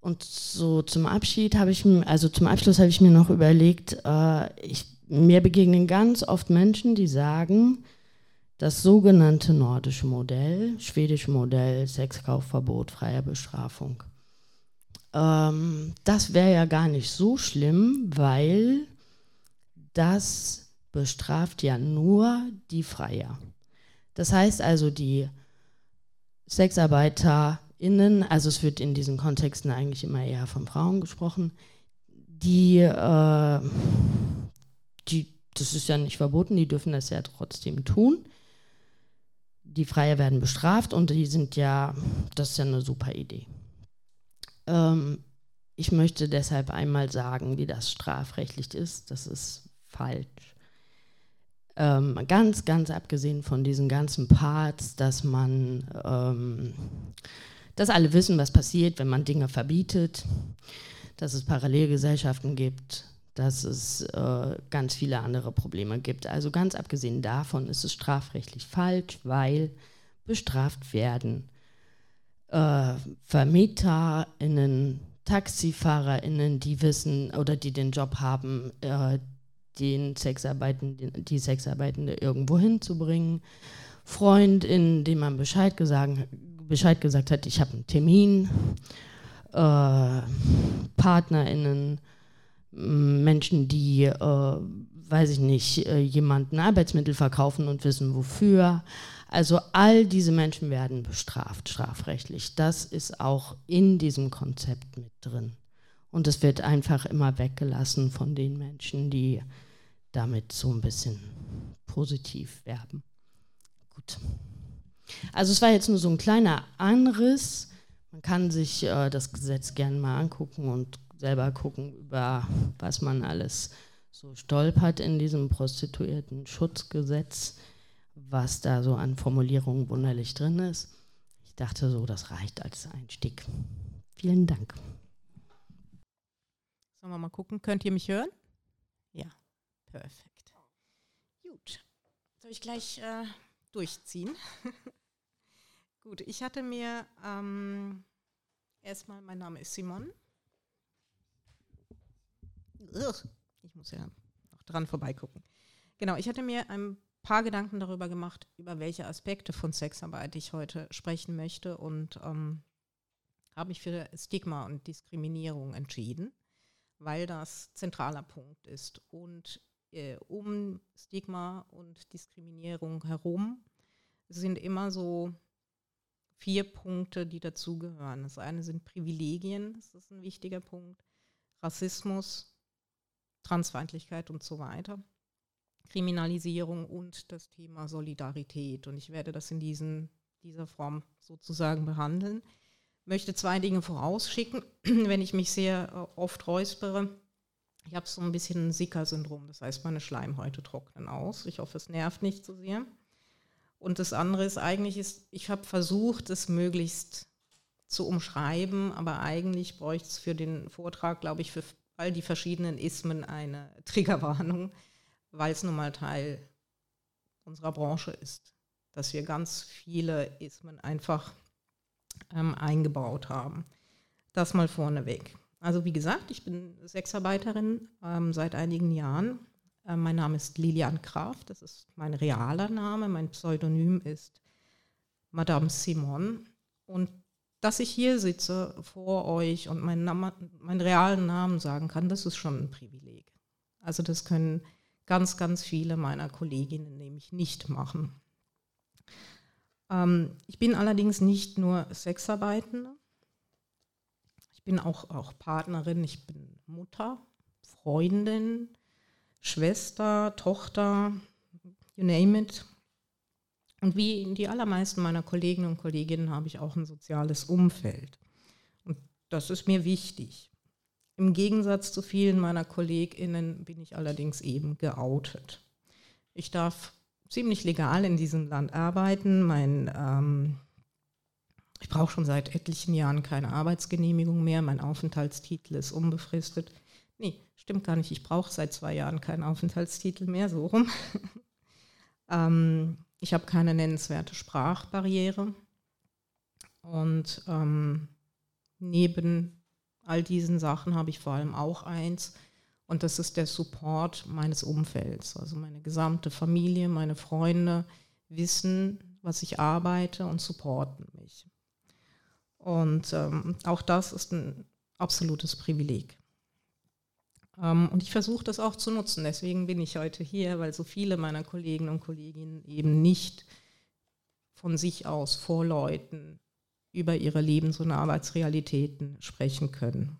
Und so zum Abschied habe ich mir, also zum Abschluss habe ich mir noch überlegt, äh, ich, mir begegnen ganz oft Menschen, die sagen, das sogenannte nordische Modell, schwedische Modell, Sexkaufverbot, freie Bestrafung, ähm, das wäre ja gar nicht so schlimm, weil das bestraft ja nur die Freier. Das heißt also, die SexarbeiterInnen, also es wird in diesen Kontexten eigentlich immer eher von Frauen gesprochen, die, äh, die, das ist ja nicht verboten, die dürfen das ja trotzdem tun. Die Freier werden bestraft und die sind ja, das ist ja eine super Idee. Ähm, ich möchte deshalb einmal sagen, wie das strafrechtlich ist. Das ist falsch. Ähm, ganz, ganz abgesehen von diesen ganzen Parts, dass man, ähm, dass alle wissen, was passiert, wenn man Dinge verbietet, dass es Parallelgesellschaften gibt, dass es äh, ganz viele andere Probleme gibt. Also ganz abgesehen davon ist es strafrechtlich falsch, weil bestraft werden äh, VermieterInnen, TaxifahrerInnen, die wissen oder die den Job haben, äh, den Sexarbeitenden, die Sexarbeitende irgendwo hinzubringen. FreundInnen, denen man Bescheid gesagt, Bescheid gesagt hat, ich habe einen Termin. Äh, PartnerInnen, Menschen, die, äh, weiß ich nicht, äh, jemanden Arbeitsmittel verkaufen und wissen wofür. Also all diese Menschen werden bestraft, strafrechtlich. Das ist auch in diesem Konzept mit drin. Und es wird einfach immer weggelassen von den Menschen, die damit so ein bisschen positiv werben. Gut. Also es war jetzt nur so ein kleiner Anriss. Man kann sich äh, das Gesetz gerne mal angucken und selber gucken, über was man alles so stolpert in diesem Prostituierten-Schutzgesetz was da so an Formulierungen wunderlich drin ist. Ich dachte so, das reicht als Einstieg. Vielen Dank. Sollen wir mal gucken? Könnt ihr mich hören? Ja, perfekt. Gut. Soll ich gleich äh, durchziehen? Gut, ich hatte mir ähm, erstmal, mein Name ist Simon. Ich muss ja noch dran vorbeigucken. genau, ich hatte mir ein paar Gedanken darüber gemacht, über welche Aspekte von Sexarbeit ich heute sprechen möchte und ähm, habe mich für Stigma und Diskriminierung entschieden, weil das zentraler Punkt ist. Und äh, um Stigma und Diskriminierung herum sind immer so vier Punkte, die dazugehören. Das eine sind Privilegien, das ist ein wichtiger Punkt, Rassismus, Transfeindlichkeit und so weiter. Kriminalisierung und das Thema Solidarität. Und ich werde das in diesen, dieser Form sozusagen behandeln. Möchte zwei Dinge vorausschicken, wenn ich mich sehr äh, oft räuspere. Ich habe so ein bisschen ein Sicker-Syndrom, das heißt, meine Schleimhäute trocknen aus. Ich hoffe, es nervt nicht so sehr. Und das andere ist eigentlich, ist, ich habe versucht, es möglichst zu umschreiben, aber eigentlich bräuchte es für den Vortrag, glaube ich, für all die verschiedenen Ismen eine Triggerwarnung weil es nun mal Teil unserer Branche ist, dass wir ganz viele Ismen einfach ähm, eingebaut haben. Das mal vorneweg. Also wie gesagt, ich bin Sexarbeiterin ähm, seit einigen Jahren. Ähm, mein Name ist Lilian Graf, das ist mein realer Name. Mein Pseudonym ist Madame Simon. Und dass ich hier sitze vor euch und meinen, meinen realen Namen sagen kann, das ist schon ein Privileg. Also das können ganz, ganz viele meiner Kolleginnen nämlich nicht machen. Ähm, ich bin allerdings nicht nur Sexarbeitende, ich bin auch, auch Partnerin, ich bin Mutter, Freundin, Schwester, Tochter, you name it. Und wie die allermeisten meiner Kolleginnen und Kolleginnen habe ich auch ein soziales Umfeld. Und das ist mir wichtig. Im Gegensatz zu vielen meiner KollegInnen bin ich allerdings eben geoutet. Ich darf ziemlich legal in diesem Land arbeiten. Mein, ähm, ich brauche schon seit etlichen Jahren keine Arbeitsgenehmigung mehr. Mein Aufenthaltstitel ist unbefristet. Nee, stimmt gar nicht. Ich brauche seit zwei Jahren keinen Aufenthaltstitel mehr, so rum. ähm, ich habe keine nennenswerte Sprachbarriere. Und ähm, neben all diesen Sachen habe ich vor allem auch eins. Und das ist der Support meines Umfelds. Also meine gesamte Familie, meine Freunde wissen, was ich arbeite und supporten mich. Und ähm, auch das ist ein absolutes Privileg. Ähm, und ich versuche das auch zu nutzen. Deswegen bin ich heute hier, weil so viele meiner Kollegen und Kolleginnen eben nicht von sich aus vorläuten, über ihre Lebens- und Arbeitsrealitäten sprechen können.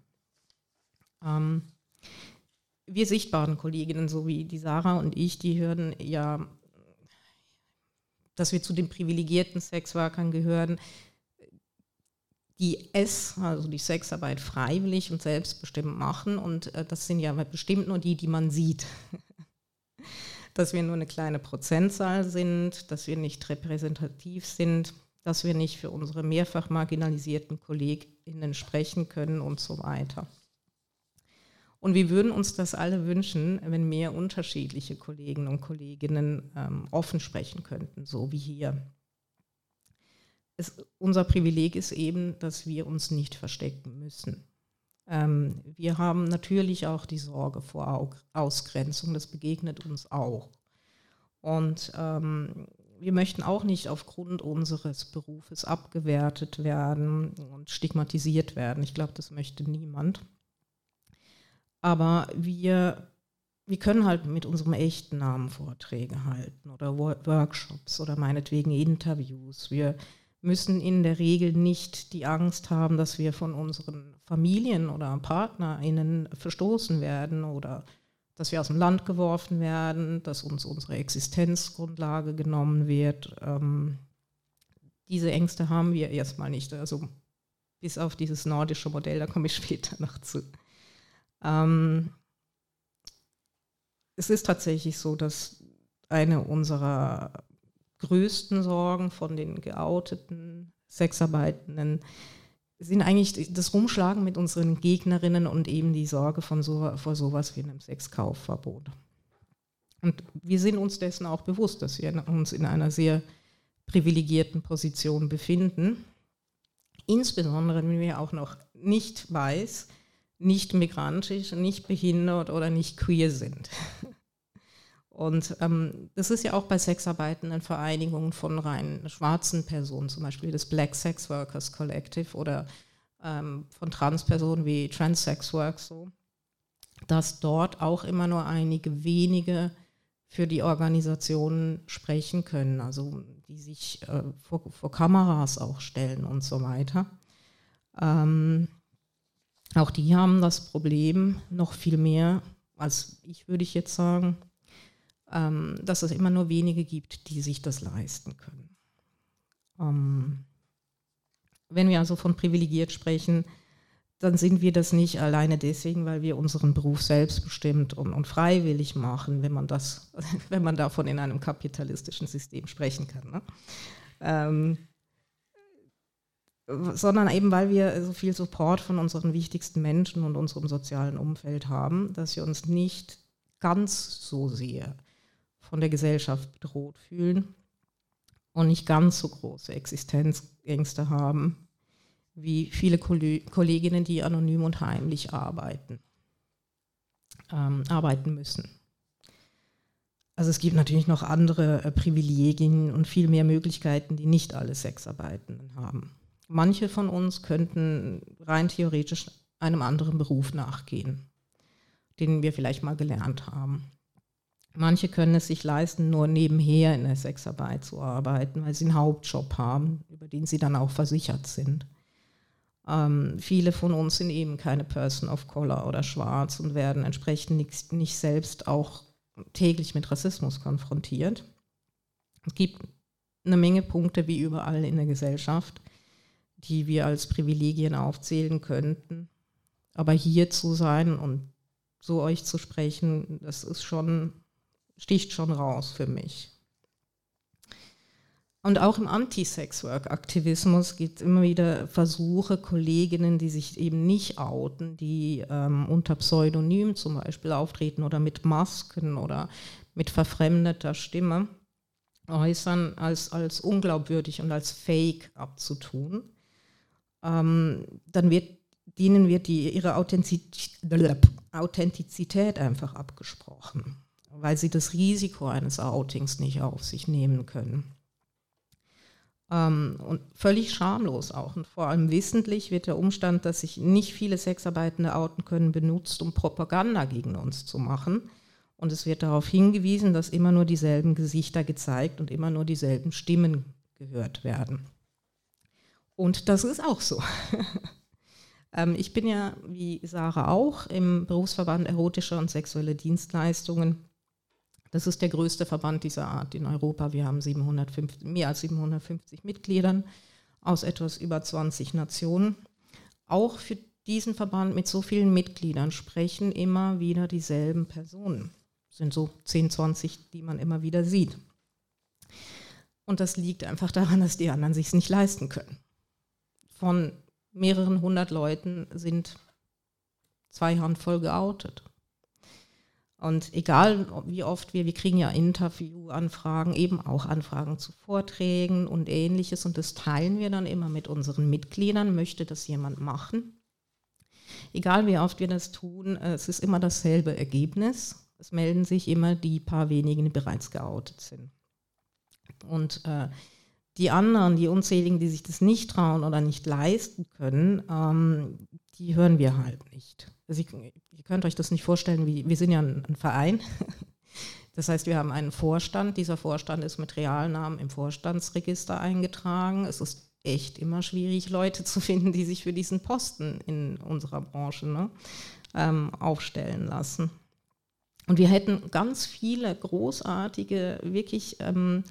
Ähm, wir sichtbaren Kolleginnen, so wie die Sarah und ich, die hören ja, dass wir zu den privilegierten Sexworkern gehören, die es, also die Sexarbeit, freiwillig und selbstbestimmt machen. Und äh, das sind ja bestimmt nur die, die man sieht. dass wir nur eine kleine Prozentzahl sind, dass wir nicht repräsentativ sind, dass wir nicht für unsere mehrfach marginalisierten KollegInnen sprechen können und so weiter. Und wir würden uns das alle wünschen, wenn mehr unterschiedliche Kollegen und Kolleginnen ähm, offen sprechen könnten, so wie hier. Es, unser Privileg ist eben, dass wir uns nicht verstecken müssen. Ähm, wir haben natürlich auch die Sorge vor Ausgrenzung, das begegnet uns auch. Und ähm, wir möchten auch nicht aufgrund unseres Berufes abgewertet werden und stigmatisiert werden. Ich glaube, das möchte niemand. Aber wir, wir können halt mit unserem echten Namen Vorträge halten oder Workshops oder meinetwegen Interviews. Wir müssen in der Regel nicht die Angst haben, dass wir von unseren Familien oder PartnerInnen verstoßen werden oder dass wir aus dem Land geworfen werden, dass uns unsere Existenzgrundlage genommen wird. Ähm, diese Ängste haben wir erstmal nicht. Also bis auf dieses nordische Modell, da komme ich später noch zu. Ähm, es ist tatsächlich so, dass eine unserer größten Sorgen von den geouteten Sexarbeitenden sind eigentlich das Rumschlagen mit unseren Gegnerinnen und eben die Sorge von so, vor sowas wie einem Sexkaufverbot. Und wir sind uns dessen auch bewusst, dass wir uns in einer sehr privilegierten Position befinden. Insbesondere, wenn wir auch noch nicht weiß, nicht migrantisch, nicht behindert oder nicht queer sind. Und ähm, das ist ja auch bei Sexarbeitenden Vereinigungen von rein schwarzen Personen, zum Beispiel das Black Sex Workers Collective oder ähm, von Transpersonen wie Trans Sex Work so, dass dort auch immer nur einige wenige für die Organisationen sprechen können, also die sich äh, vor, vor, Kameras auch stellen und so weiter. Ähm, auch die haben das Problem noch viel mehr als ich, würde ich jetzt sagen, ähm, dass es immer nur wenige gibt, die sich das leisten können. Ähm, wenn wir also von privilegiert sprechen, dann sind wir das nicht alleine deswegen, weil wir unseren Beruf selbstbestimmt und, und freiwillig machen, wenn man das, wenn man davon in einem kapitalistischen System sprechen kann. Ne? Ähm, sondern eben, weil wir so viel Support von unseren wichtigsten Menschen und unserem sozialen Umfeld haben, dass wir uns nicht ganz so sehr von der Gesellschaft bedroht fühlen und nicht ganz so große Existenzängste haben wie viele Kolleginnen, die anonym und heimlich arbeiten, ähm, arbeiten müssen. Also es gibt natürlich noch andere äh, Privilegien und viel mehr Möglichkeiten, die nicht alle Sexarbeitenden haben. Manche von uns könnten rein theoretisch einem anderen Beruf nachgehen, den wir vielleicht mal gelernt haben. Manche können es sich leisten, nur nebenher in der Sexarbeit zu arbeiten, weil sie einen Hauptjob haben, über den sie dann auch versichert sind. Ähm, viele von uns sind eben keine Person of Color oder schwarz und werden entsprechend nicht, nicht selbst auch täglich mit Rassismus konfrontiert. Es gibt eine Menge Punkte wie überall in der Gesellschaft, die wir als Privilegien aufzählen könnten. Aber hier zu sein und so euch zu sprechen, das ist schon sticht schon raus für mich. Und auch im Anti-Sex-Work-Aktivismus gibt es immer wieder Versuche, Kolleginnen, die sich eben nicht outen, die ähm, unter Pseudonym zum Beispiel auftreten oder mit Masken oder mit verfremdeter Stimme äußern, als, als unglaubwürdig und als Fake abzutun. Ähm, dann wird, denen wird die, ihre Authentizität einfach abgesprochen weil sie das Risiko eines Outings nicht auf sich nehmen können. Ähm, und völlig schamlos auch. Und vor allem wissentlich wird der Umstand, dass sich nicht viele Sexarbeitende outen können, benutzt, um Propaganda gegen uns zu machen. Und es wird darauf hingewiesen, dass immer nur dieselben Gesichter gezeigt und immer nur dieselben Stimmen gehört werden. Und das ist auch so. ähm, ich bin ja, wie Sarah auch, im Berufsverband Erotische und Sexuelle Dienstleistungen das ist der größte Verband dieser Art in Europa. Wir haben 750, mehr als 750 Mitgliedern aus etwas über 20 Nationen. Auch für diesen Verband mit so vielen Mitgliedern sprechen immer wieder dieselben Personen. Das sind so 10, 20, die man immer wieder sieht. Und das liegt einfach daran, dass die anderen sich es nicht leisten können. Von mehreren hundert Leuten sind zwei Handvoll geoutet. Und egal wie oft wir, wir kriegen ja Interviewanfragen, eben auch Anfragen zu Vorträgen und ähnliches und das teilen wir dann immer mit unseren Mitgliedern, möchte das jemand machen. Egal wie oft wir das tun, äh, es ist immer dasselbe Ergebnis. Es melden sich immer die paar wenigen, die bereits geoutet sind. Und äh, die anderen, die unzähligen, die sich das nicht trauen oder nicht leisten können, ähm, die hören wir halt nicht. Also ich, ihr könnt euch das nicht vorstellen, wie, wir sind ja ein, ein Verein. Das heißt, wir haben einen Vorstand. Dieser Vorstand ist mit Realnamen im Vorstandsregister eingetragen. Es ist echt immer schwierig, Leute zu finden, die sich für diesen Posten in unserer Branche ne, ähm, aufstellen lassen. Und wir hätten ganz viele großartige, wirklich ähm,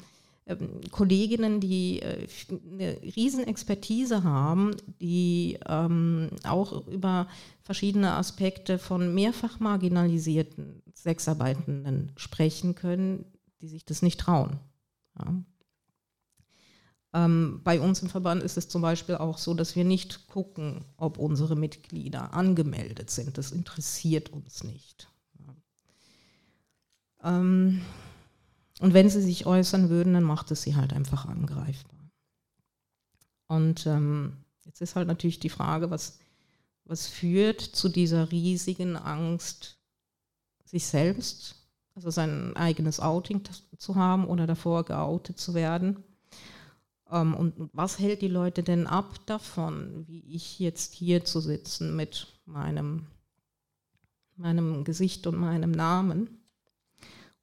ähm, Kolleginnen, die äh, eine Riesenexpertise haben, die ähm, auch über verschiedene Aspekte von mehrfach marginalisierten Sexarbeitenden sprechen können, die sich das nicht trauen. Ja. Ähm, bei uns im Verband ist es zum Beispiel auch so, dass wir nicht gucken, ob unsere Mitglieder angemeldet sind. Das interessiert uns nicht. Ja. Ähm, und wenn sie sich äußern würden, dann macht es sie halt einfach angreifbar. Und ähm, jetzt ist halt natürlich die Frage, was, was führt zu dieser riesigen Angst, sich selbst also sein eigenes Outing zu haben oder davor geoutet zu werden. Ähm, und was hält die Leute denn ab davon, wie ich jetzt hier zu sitzen mit meinem, meinem Gesicht und meinem Namen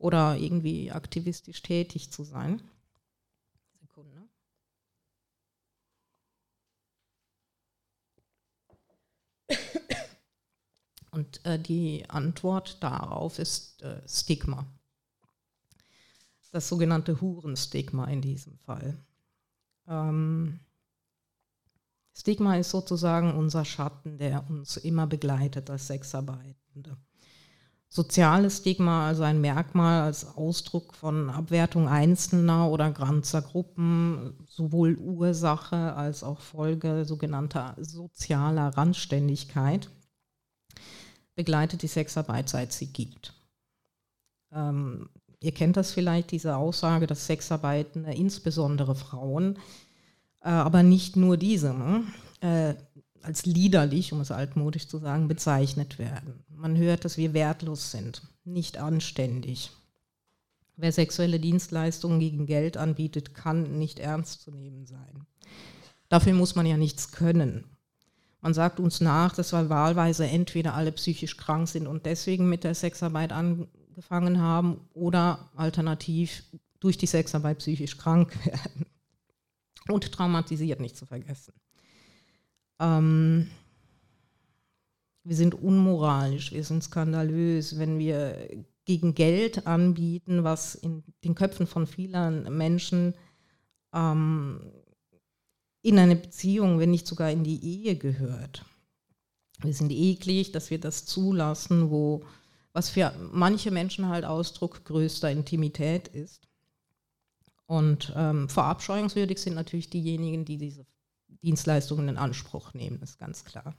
oder irgendwie aktivistisch tätig zu sein? Sekunde. Und äh, die Antwort darauf ist äh, Stigma. Das sogenannte Hurenstigma in diesem Fall. Ähm, Stigma ist sozusagen unser Schatten, der uns immer begleitet als Sexarbeitende. Soziales Stigma, also ein Merkmal als Ausdruck von Abwertung einzelner oder ganzer Gruppen, sowohl Ursache als auch Folge sogenannter sozialer Randständigkeit, begleitet die Sexarbeit, seit sie gibt. Ähm, ihr kennt das vielleicht, diese Aussage, dass Sexarbeitende, insbesondere Frauen, äh, aber nicht nur diese, ne, äh, als liederlich, um es altmodisch zu sagen, bezeichnet werden. Man hört, dass wir wertlos sind, nicht anständig. Wer sexuelle Dienstleistungen gegen Geld anbietet, kann nicht ernst zu nehmen sein. Dafür muss man ja nichts können. Man sagt uns nach, dass wir wahlweise entweder alle psychisch krank sind und deswegen mit der Sexarbeit angefangen haben oder alternativ durch die Sexarbeit psychisch krank werden. Und traumatisiert nicht zu vergessen. Ähm, wir sind unmoralisch, wir sind skandalös, wenn wir gegen Geld anbieten, was in den Köpfen von vielen Menschen ähm, in eine Beziehung, wenn nicht sogar in die Ehe gehört. Wir sind eklig, dass wir das zulassen, wo was für manche Menschen halt Ausdruck größter Intimität ist. Und ähm, verabscheuungswürdig sind natürlich diejenigen, die diese Dienstleistungen in Anspruch nehmen, ist ganz klar.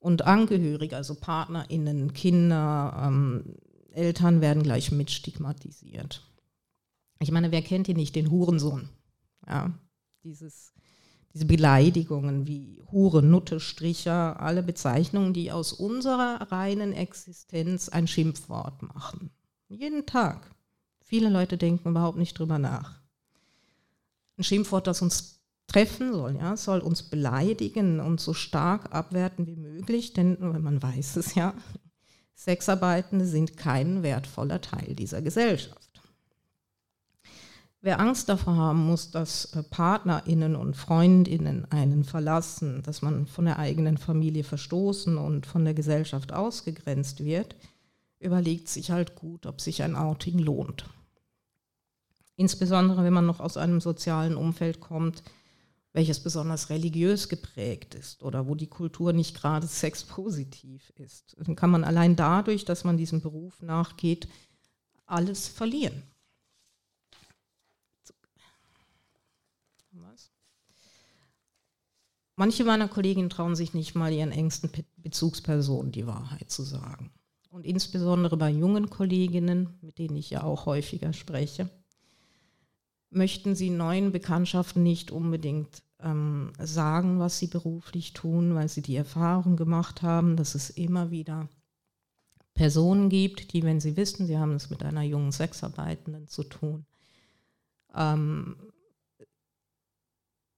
Und Angehörige, also PartnerInnen, Kinder, ähm, Eltern werden gleich mit stigmatisiert. Ich meine, wer kennt hier nicht den Hurensohn? Ja, dieses, diese Beleidigungen wie Hure, Nutte, Stricher, alle Bezeichnungen, die aus unserer reinen Existenz ein Schimpfwort machen. Jeden Tag. Viele Leute denken überhaupt nicht drüber nach. Ein Schimpfwort, das uns treffen soll, ja, soll uns beleidigen und so stark abwerten wie möglich, denn man weiß es ja, Sexarbeitende sind kein wertvoller Teil dieser Gesellschaft. Wer Angst davor haben muss, dass äh, PartnerInnen und FreundInnen einen verlassen, dass man von der eigenen Familie verstoßen und von der Gesellschaft ausgegrenzt wird, überlegt sich halt gut, ob sich ein Outing lohnt. Insbesondere wenn man noch aus einem sozialen Umfeld kommt, welches besonders religiös geprägt ist oder wo die Kultur nicht gerade sexpositiv ist. Dann kann man allein dadurch, dass man diesem Beruf nachgeht, alles verlieren. Manche meiner Kolleginnen trauen sich nicht mal ihren engsten Bezugspersonen die Wahrheit zu sagen. Und insbesondere bei jungen Kolleginnen, mit denen ich ja auch häufiger spreche, möchten sie neuen Bekanntschaften nicht unbedingt ähm, sagen, was sie beruflich tun, weil sie die Erfahrung gemacht haben, dass es immer wieder Personen gibt, die, wenn sie wissen, sie haben es mit einer jungen Sexarbeitenden zu tun, ähm,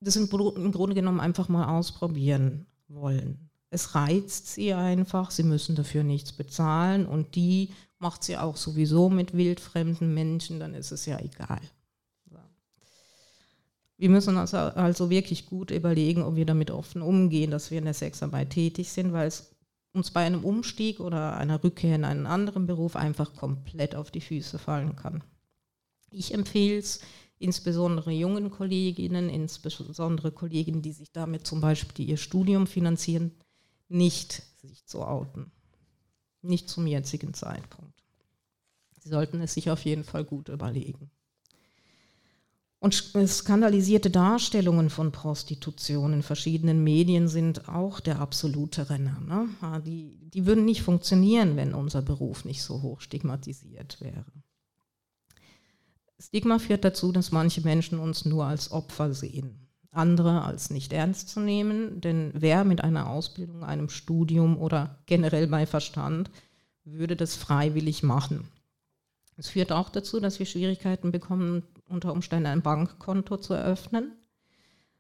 das im Grunde genommen einfach mal ausprobieren wollen. Es reizt sie einfach, sie müssen dafür nichts bezahlen und die macht sie auch sowieso mit wildfremden Menschen, dann ist es ja egal. Wir müssen uns also wirklich gut überlegen, ob wir damit offen umgehen, dass wir in der Sexarbeit tätig sind, weil es uns bei einem Umstieg oder einer Rückkehr in einen anderen Beruf einfach komplett auf die Füße fallen kann. Ich empfehle es insbesondere jungen Kolleginnen, insbesondere Kolleginnen, die sich damit zum Beispiel ihr Studium finanzieren, nicht sich zu outen. Nicht zum jetzigen Zeitpunkt. Sie sollten es sich auf jeden Fall gut überlegen. Und skandalisierte Darstellungen von Prostitution in verschiedenen Medien sind auch der absolute Renner. Ne? Die, die würden nicht funktionieren, wenn unser Beruf nicht so hoch stigmatisiert wäre. Stigma führt dazu, dass manche Menschen uns nur als Opfer sehen, andere als nicht ernst zu nehmen, denn wer mit einer Ausbildung, einem Studium oder generell bei Verstand würde das freiwillig machen? Es führt auch dazu, dass wir Schwierigkeiten bekommen, unter Umständen ein Bankkonto zu eröffnen,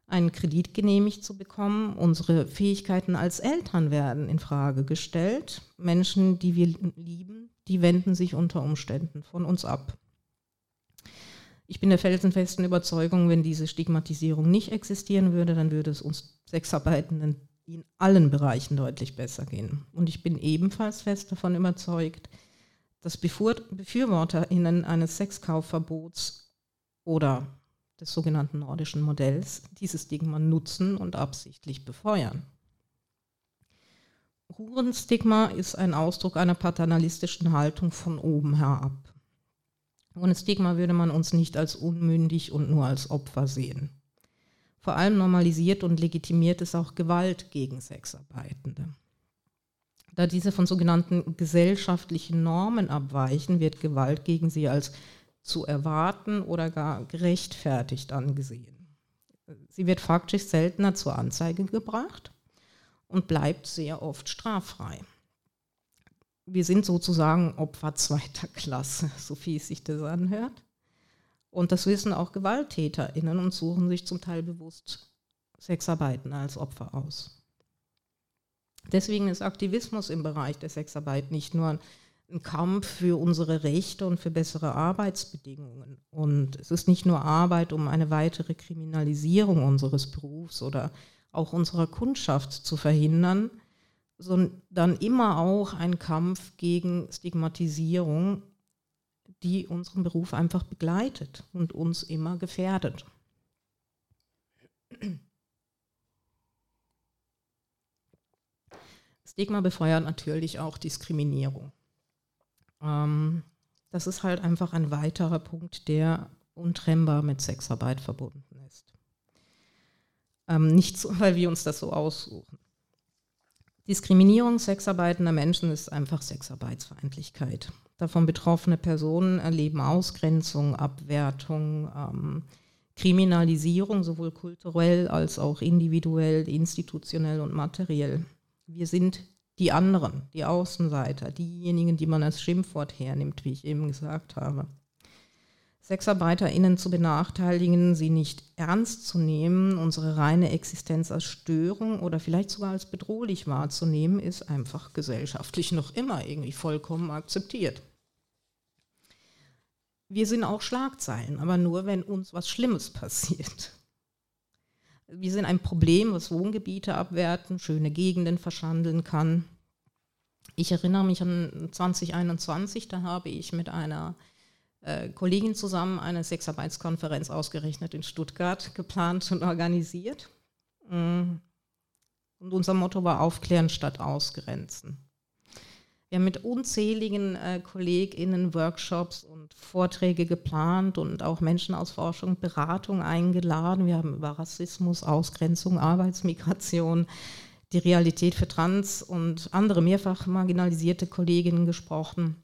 einen Kredit genehmigt zu bekommen. Unsere Fähigkeiten als Eltern werden in Frage gestellt. Menschen, die wir lieben, die wenden sich unter Umständen von uns ab. Ich bin der felsenfesten Überzeugung, wenn diese Stigmatisierung nicht existieren würde, dann würde es uns Sexarbeitenden in allen Bereichen deutlich besser gehen. Und ich bin ebenfalls fest davon überzeugt, dass BefürworterInnen eines Sexkaufverbots oder des sogenannten nordischen Modells dieses Stigma nutzen und absichtlich befeuern. Hurenstigma ist ein Ausdruck einer paternalistischen Haltung von oben herab. Ohne Stigma würde man uns nicht als unmündig und nur als Opfer sehen. Vor allem normalisiert und legitimiert es auch Gewalt gegen Sexarbeitende. Da diese von sogenannten gesellschaftlichen Normen abweichen, wird Gewalt gegen sie als zu erwarten oder gar gerechtfertigt angesehen. Sie wird faktisch seltener zur Anzeige gebracht und bleibt sehr oft straffrei. Wir sind sozusagen Opfer zweiter Klasse, so viel sich das anhört. Und das wissen auch GewalttäterInnen und suchen sich zum Teil bewusst Sexarbeiten als Opfer aus. Deswegen ist Aktivismus im Bereich der Sexarbeit nicht nur ein Kampf für unsere Rechte und für bessere Arbeitsbedingungen. Und es ist nicht nur Arbeit, um eine weitere Kriminalisierung unseres Berufs oder auch unserer Kundschaft zu verhindern, sondern immer auch ein Kampf gegen Stigmatisierung, die unseren Beruf einfach begleitet und uns immer gefährdet. Stigma befeuert natürlich auch Diskriminierung. Ähm, das ist halt einfach ein weiterer Punkt, der untrennbar mit Sexarbeit verbunden ist. Ähm, nicht so, weil wir uns das so aussuchen. Diskriminierung sexarbeitender Menschen ist einfach Sexarbeitsfeindlichkeit. Davon betroffene Personen erleben Ausgrenzung, Abwertung, ähm, Kriminalisierung, sowohl kulturell als auch individuell, institutionell und materiell. Wir sind die anderen, die Außenseiter, diejenigen, die man als Schimpfwort hernimmt, wie ich eben gesagt habe. SexarbeiterInnen zu benachteiligen, sie nicht ernst zu nehmen, unsere reine Existenz als Störung oder vielleicht sogar als bedrohlich wahrzunehmen, ist einfach gesellschaftlich noch immer irgendwie vollkommen akzeptiert. Wir sind auch Schlagzeilen, aber nur, wenn uns was Schlimmes passiert. Wir sind ein Problem, was Wohngebiete abwerten, schöne Gegenden verschandeln kann. Ich erinnere mich an 2021, da habe ich mit einer äh, Kollegin zusammen eine Sexarbeitskonferenz ausgerechnet in Stuttgart geplant und organisiert. Mm. Und unser Motto war Aufklären statt Ausgrenzen. Wir haben mit unzähligen äh, KollegInnen Workshops und Vorträge geplant und auch Menschen aus Forschung und Beratung eingeladen. Wir haben über Rassismus, Ausgrenzung, Arbeitsmigration, die Realität für Trans und andere mehrfach marginalisierte Kolleginnen gesprochen.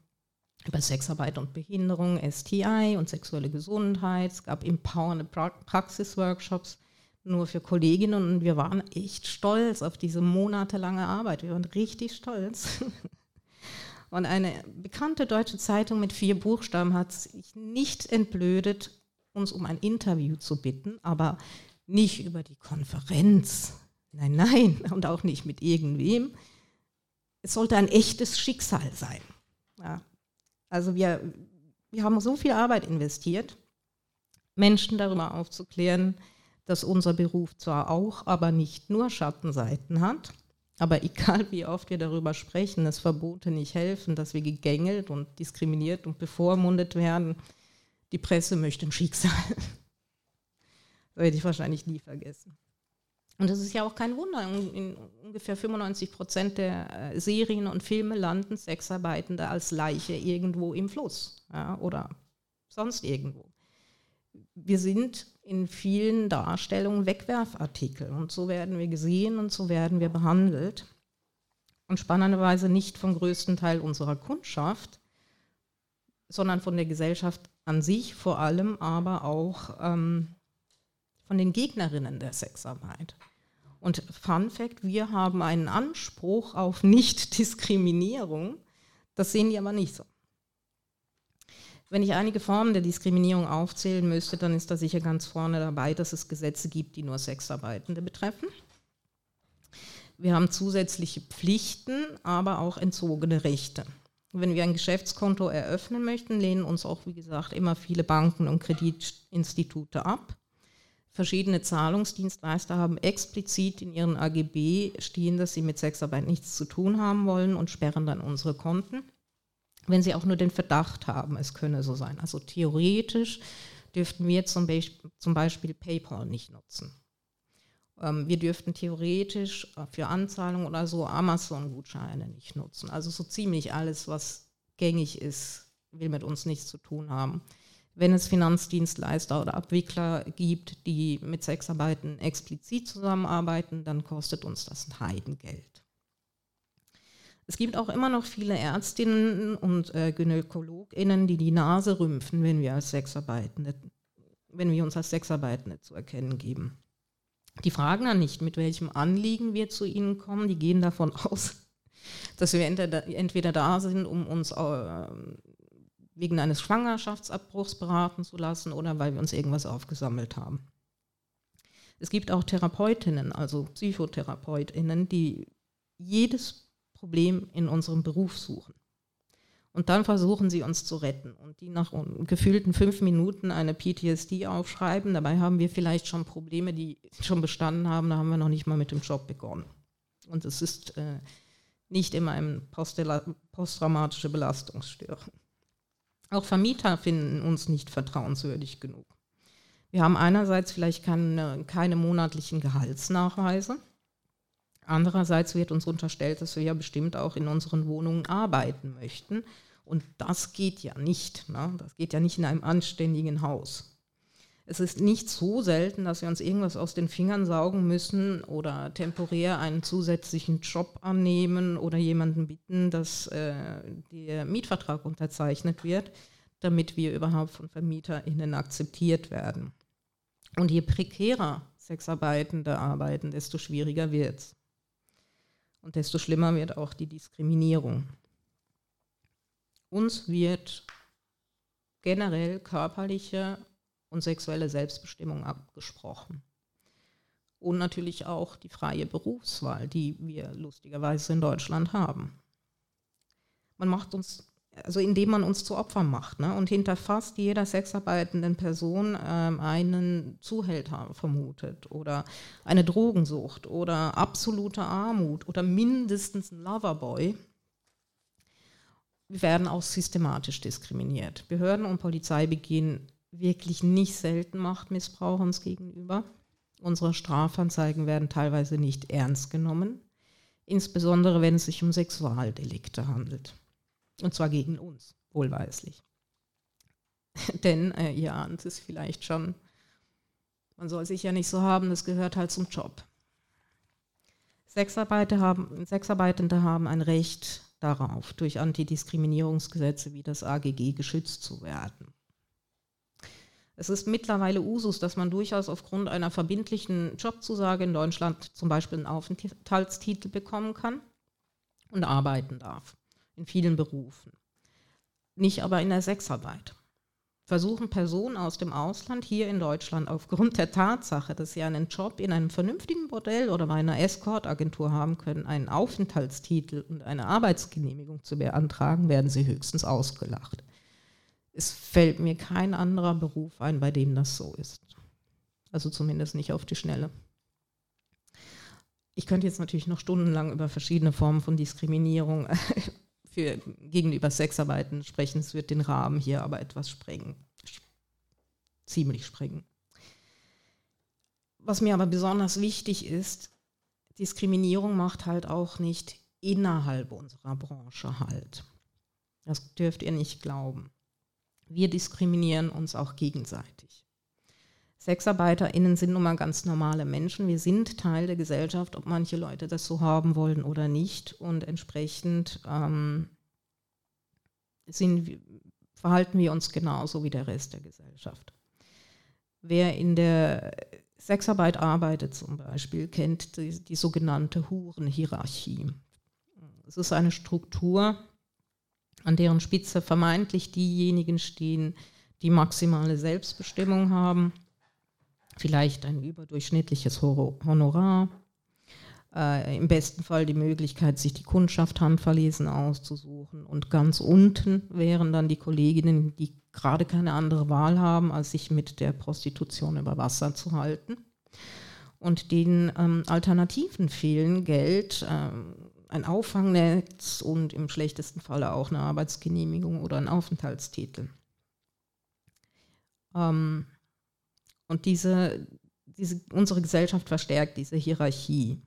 Über Sexarbeit und Behinderung, STI und sexuelle Gesundheit. Es gab empowernde Praxisworkshops nur für Kolleginnen und wir waren echt stolz auf diese monatelange Arbeit. Wir waren richtig stolz. Und eine bekannte deutsche Zeitung mit vier Buchstaben hat sich nicht entblödet, uns um ein Interview zu bitten, aber nicht über die Konferenz. Nein, nein, und auch nicht mit irgendwem. Es sollte ein echtes Schicksal sein. Ja. Also wir, wir haben so viel Arbeit investiert, Menschen darüber aufzuklären, dass unser Beruf zwar auch, aber nicht nur Schattenseiten hat aber egal wie oft wir darüber sprechen, dass Verbote nicht helfen, dass wir gegängelt und diskriminiert und bevormundet werden, die Presse möchte ein Schicksal. das werde ich wahrscheinlich nie vergessen. Und das ist ja auch kein Wunder. In ungefähr 95 Prozent der äh, Serien und Filme landen Sexarbeitende als Leiche irgendwo im Fluss ja, oder sonst irgendwo. Wir sind in vielen Darstellungen Wegwerfartikel. Und so werden wir gesehen und so werden wir behandelt. Und spannenderweise nicht vom größten Teil unserer Kundschaft, sondern von der Gesellschaft an sich vor allem, aber auch ähm, von den Gegnerinnen der Sexarbeit. Und Fun Fact, wir haben einen Anspruch auf Nichtdiskriminierung. Das sehen die aber nicht so. Wenn ich einige Formen der Diskriminierung aufzählen müsste, dann ist da sicher ganz vorne dabei, dass es Gesetze gibt, die nur Sexarbeitende betreffen. Wir haben zusätzliche Pflichten, aber auch entzogene Rechte. Wenn wir ein Geschäftskonto eröffnen möchten, lehnen uns auch, wie gesagt, immer viele Banken und Kreditinstitute ab. Verschiedene Zahlungsdienstleister haben explizit in ihren AGB stehen, dass sie mit Sexarbeit nichts zu tun haben wollen und sperren dann unsere Konten, wenn sie auch nur den Verdacht haben, es könne so sein. Also theoretisch dürften wir zum Beispiel, zum Beispiel PayPal nicht nutzen. Ähm, wir dürften theoretisch äh, für Anzahlungen oder so Amazon-Gutscheine nicht nutzen. Also so ziemlich alles, was gängig ist, will mit uns nichts zu tun haben. Wenn es Finanzdienstleister oder Abwickler gibt, die mit Sexarbeiten explizit zusammenarbeiten, dann kostet uns das ein Heidengeld. Es gibt auch immer noch viele Ärztinnen und äh, GynäkologInnen, die die Nase rümpfen, wenn wir, als Sexarbeitende, wenn wir uns als Sexarbeitende zu erkennen geben. Die fragen dann nicht, mit welchem Anliegen wir zu ihnen kommen. Die gehen davon aus, dass wir entweder da sind, um uns äh, wegen eines Schwangerschaftsabbruchs beraten zu lassen oder weil wir uns irgendwas aufgesammelt haben. Es gibt auch Therapeutinnen, also Psychotherapeutinnen, die jedes Problem in unserem Beruf suchen. Und dann versuchen sie uns zu retten und die nach gefühlten fünf Minuten eine PTSD aufschreiben. Dabei haben wir vielleicht schon Probleme, die schon bestanden haben, da haben wir noch nicht mal mit dem Job begonnen. Und es ist äh, nicht immer eine posttraumatische Belastungsstörung. Auch Vermieter finden uns nicht vertrauenswürdig genug. Wir haben einerseits vielleicht keine, keine monatlichen Gehaltsnachweise. Andererseits wird uns unterstellt, dass wir ja bestimmt auch in unseren Wohnungen arbeiten möchten. Und das geht ja nicht. Ne? Das geht ja nicht in einem anständigen Haus. Es ist nicht so selten, dass wir uns irgendwas aus den Fingern saugen müssen oder temporär einen zusätzlichen Job annehmen oder jemanden bitten, dass äh, der Mietvertrag unterzeichnet wird, damit wir überhaupt von VermieterInnen akzeptiert werden. Und je prekärer Sexarbeitende arbeiten, desto schwieriger wird es. Und desto schlimmer wird auch die Diskriminierung. Uns wird generell körperliche und sexuelle Selbstbestimmung abgesprochen. Und natürlich auch die freie Berufswahl, die wir lustigerweise in Deutschland haben. Man macht uns, also indem man uns zu Opfern macht ne, und hinter fast jeder sexarbeitenden Person ähm, einen Zuhälter vermutet oder eine Drogensucht oder absolute Armut oder mindestens ein Loverboy, wir werden auch systematisch diskriminiert. Behörden und Polizei begehen wirklich nicht selten Machtmissbrauch uns gegenüber. Unsere Strafanzeigen werden teilweise nicht ernst genommen, insbesondere wenn es sich um Sexualdelikte handelt. Und zwar gegen uns, wohlweislich. Denn äh, ihr ahnt es vielleicht schon, man soll sich ja nicht so haben, das gehört halt zum Job. Sexarbeiter haben, Sexarbeitende haben ein Recht darauf, durch Antidiskriminierungsgesetze wie das AGG geschützt zu werden. Es ist mittlerweile Usus, dass man durchaus aufgrund einer verbindlichen Jobzusage in Deutschland zum Beispiel einen Aufenthaltstitel bekommen kann und arbeiten darf, in vielen Berufen. Nicht aber in der Sexarbeit. Versuchen Personen aus dem Ausland hier in Deutschland aufgrund der Tatsache, dass sie einen Job in einem vernünftigen Bordell oder bei einer Escort-Agentur haben können, einen Aufenthaltstitel und eine Arbeitsgenehmigung zu beantragen, werden sie höchstens ausgelacht es fällt mir kein anderer Beruf ein, bei dem das so ist. Also zumindest nicht auf die Schnelle. Ich könnte jetzt natürlich noch stundenlang über verschiedene Formen von Diskriminierung für, gegenüber Sexarbeiten sprechen. Es wird den Rahmen hier aber etwas sprengen. Ziemlich sprengen. Was mir aber besonders wichtig ist, Diskriminierung macht halt auch nicht innerhalb unserer Branche halt. Das dürft ihr nicht glauben. Wir diskriminieren uns auch gegenseitig. SexarbeiterInnen sind nun mal ganz normale Menschen. Wir sind Teil der Gesellschaft, ob manche Leute das so haben wollen oder nicht. Und entsprechend ähm, sind, verhalten wir uns genauso wie der Rest der Gesellschaft. Wer in der Sexarbeit arbeitet zum Beispiel, kennt die, die sogenannte Hurenhierarchie. Es ist eine Struktur, an deren Spitze vermeintlich diejenigen stehen, die maximale Selbstbestimmung haben, vielleicht ein überdurchschnittliches Honorar, äh, im besten Fall die Möglichkeit, sich die Kundschaft handverlesen auszusuchen. Und ganz unten wären dann die Kolleginnen, die gerade keine andere Wahl haben, als sich mit der Prostitution über Wasser zu halten. Und den ähm, Alternativen fehlen Geld, ähm, ein Auffangnetz und im schlechtesten Falle auch eine Arbeitsgenehmigung oder ein Aufenthaltstitel. Ähm, und diese, diese, unsere Gesellschaft verstärkt diese Hierarchie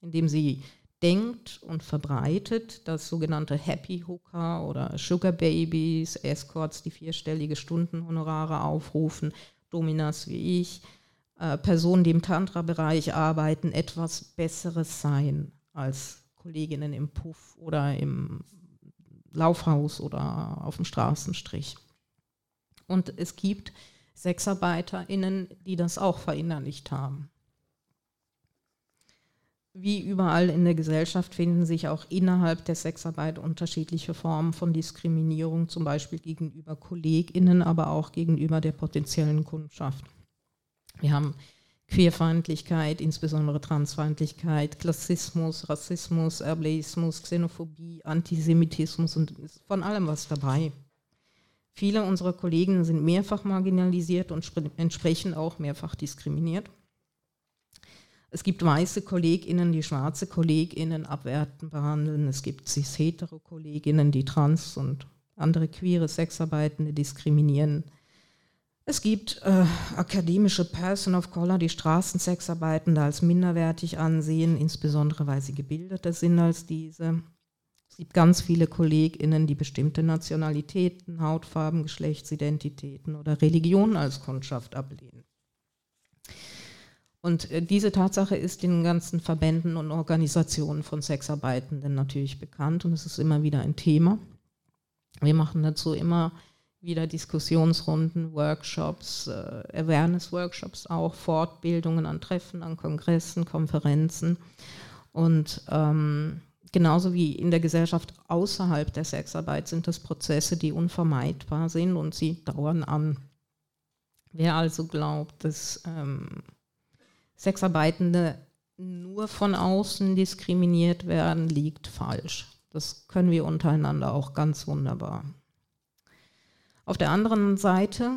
indem sie denkt und verbreitet, dass sogenannte Happy Hooker oder Sugar Babies, Escorts, die vierstellige Stundenhonorare aufrufen, Dominas wie ich, äh, Personen, die im Tantra-Bereich arbeiten, etwas Besseres sein als Kolleginnen im Puff oder im Laufhaus oder auf dem Straßenstrich. Und es gibt SexarbeiterInnen, die das auch verinnerlicht haben wie überall in der Gesellschaft finden sich auch innerhalb der Sexarbeit unterschiedliche Formen von Diskriminierung, zum Beispiel gegenüber KollegInnen, aber auch gegenüber der potenziellen Kundschaft. Wir haben Queerfeindlichkeit, insbesondere Transfeindlichkeit, Klassismus, Rassismus, Ableismus, Xenophobie, Antisemitismus und von allem was dabei. Viele unserer Kollegen sind mehrfach marginalisiert und entsprechend auch mehrfach diskriminiert. Es gibt weiße KollegInnen, die schwarze KollegInnen abwertend behandeln. Es gibt cis-hetero KollegInnen, die trans und andere queere Sexarbeitende diskriminieren. Es gibt äh, akademische Person of Color, die Straßensexarbeitende als minderwertig ansehen, insbesondere weil sie gebildeter sind als diese. Gibt ganz viele KollegInnen, die bestimmte Nationalitäten, Hautfarben, Geschlechtsidentitäten oder Religionen als Kundschaft ablehnen. Und äh, diese Tatsache ist den ganzen Verbänden und Organisationen von Sexarbeitenden natürlich bekannt und es ist immer wieder ein Thema. Wir machen dazu immer wieder Diskussionsrunden, Workshops, äh, Awareness-Workshops auch, Fortbildungen an Treffen, an Kongressen, Konferenzen. Und ähm, genauso wie in der Gesellschaft außerhalb der Sexarbeit sind das Prozesse, die unvermeidbar sind und sie dauern an. Wer also glaubt, dass ähm, Sexarbeitende nur von außen diskriminiert werden, liegt falsch. Das können wir untereinander auch ganz wunderbar. Auf der anderen Seite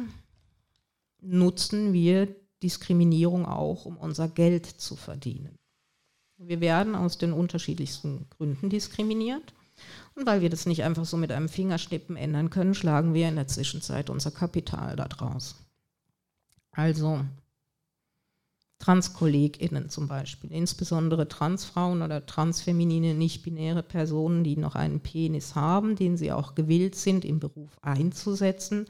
nutzen wir Diskriminierung auch, um unser Geld zu verdienen. Wir werden aus den unterschiedlichsten Gründen diskriminiert. Und weil wir das nicht einfach so mit einem Fingerschnippen ändern können, schlagen wir in der Zwischenzeit unser Kapital daraus. Also TranskollegInnen zum Beispiel, insbesondere Transfrauen oder transfeminine, nicht-binäre Personen, die noch einen Penis haben, den sie auch gewillt sind, im Beruf einzusetzen,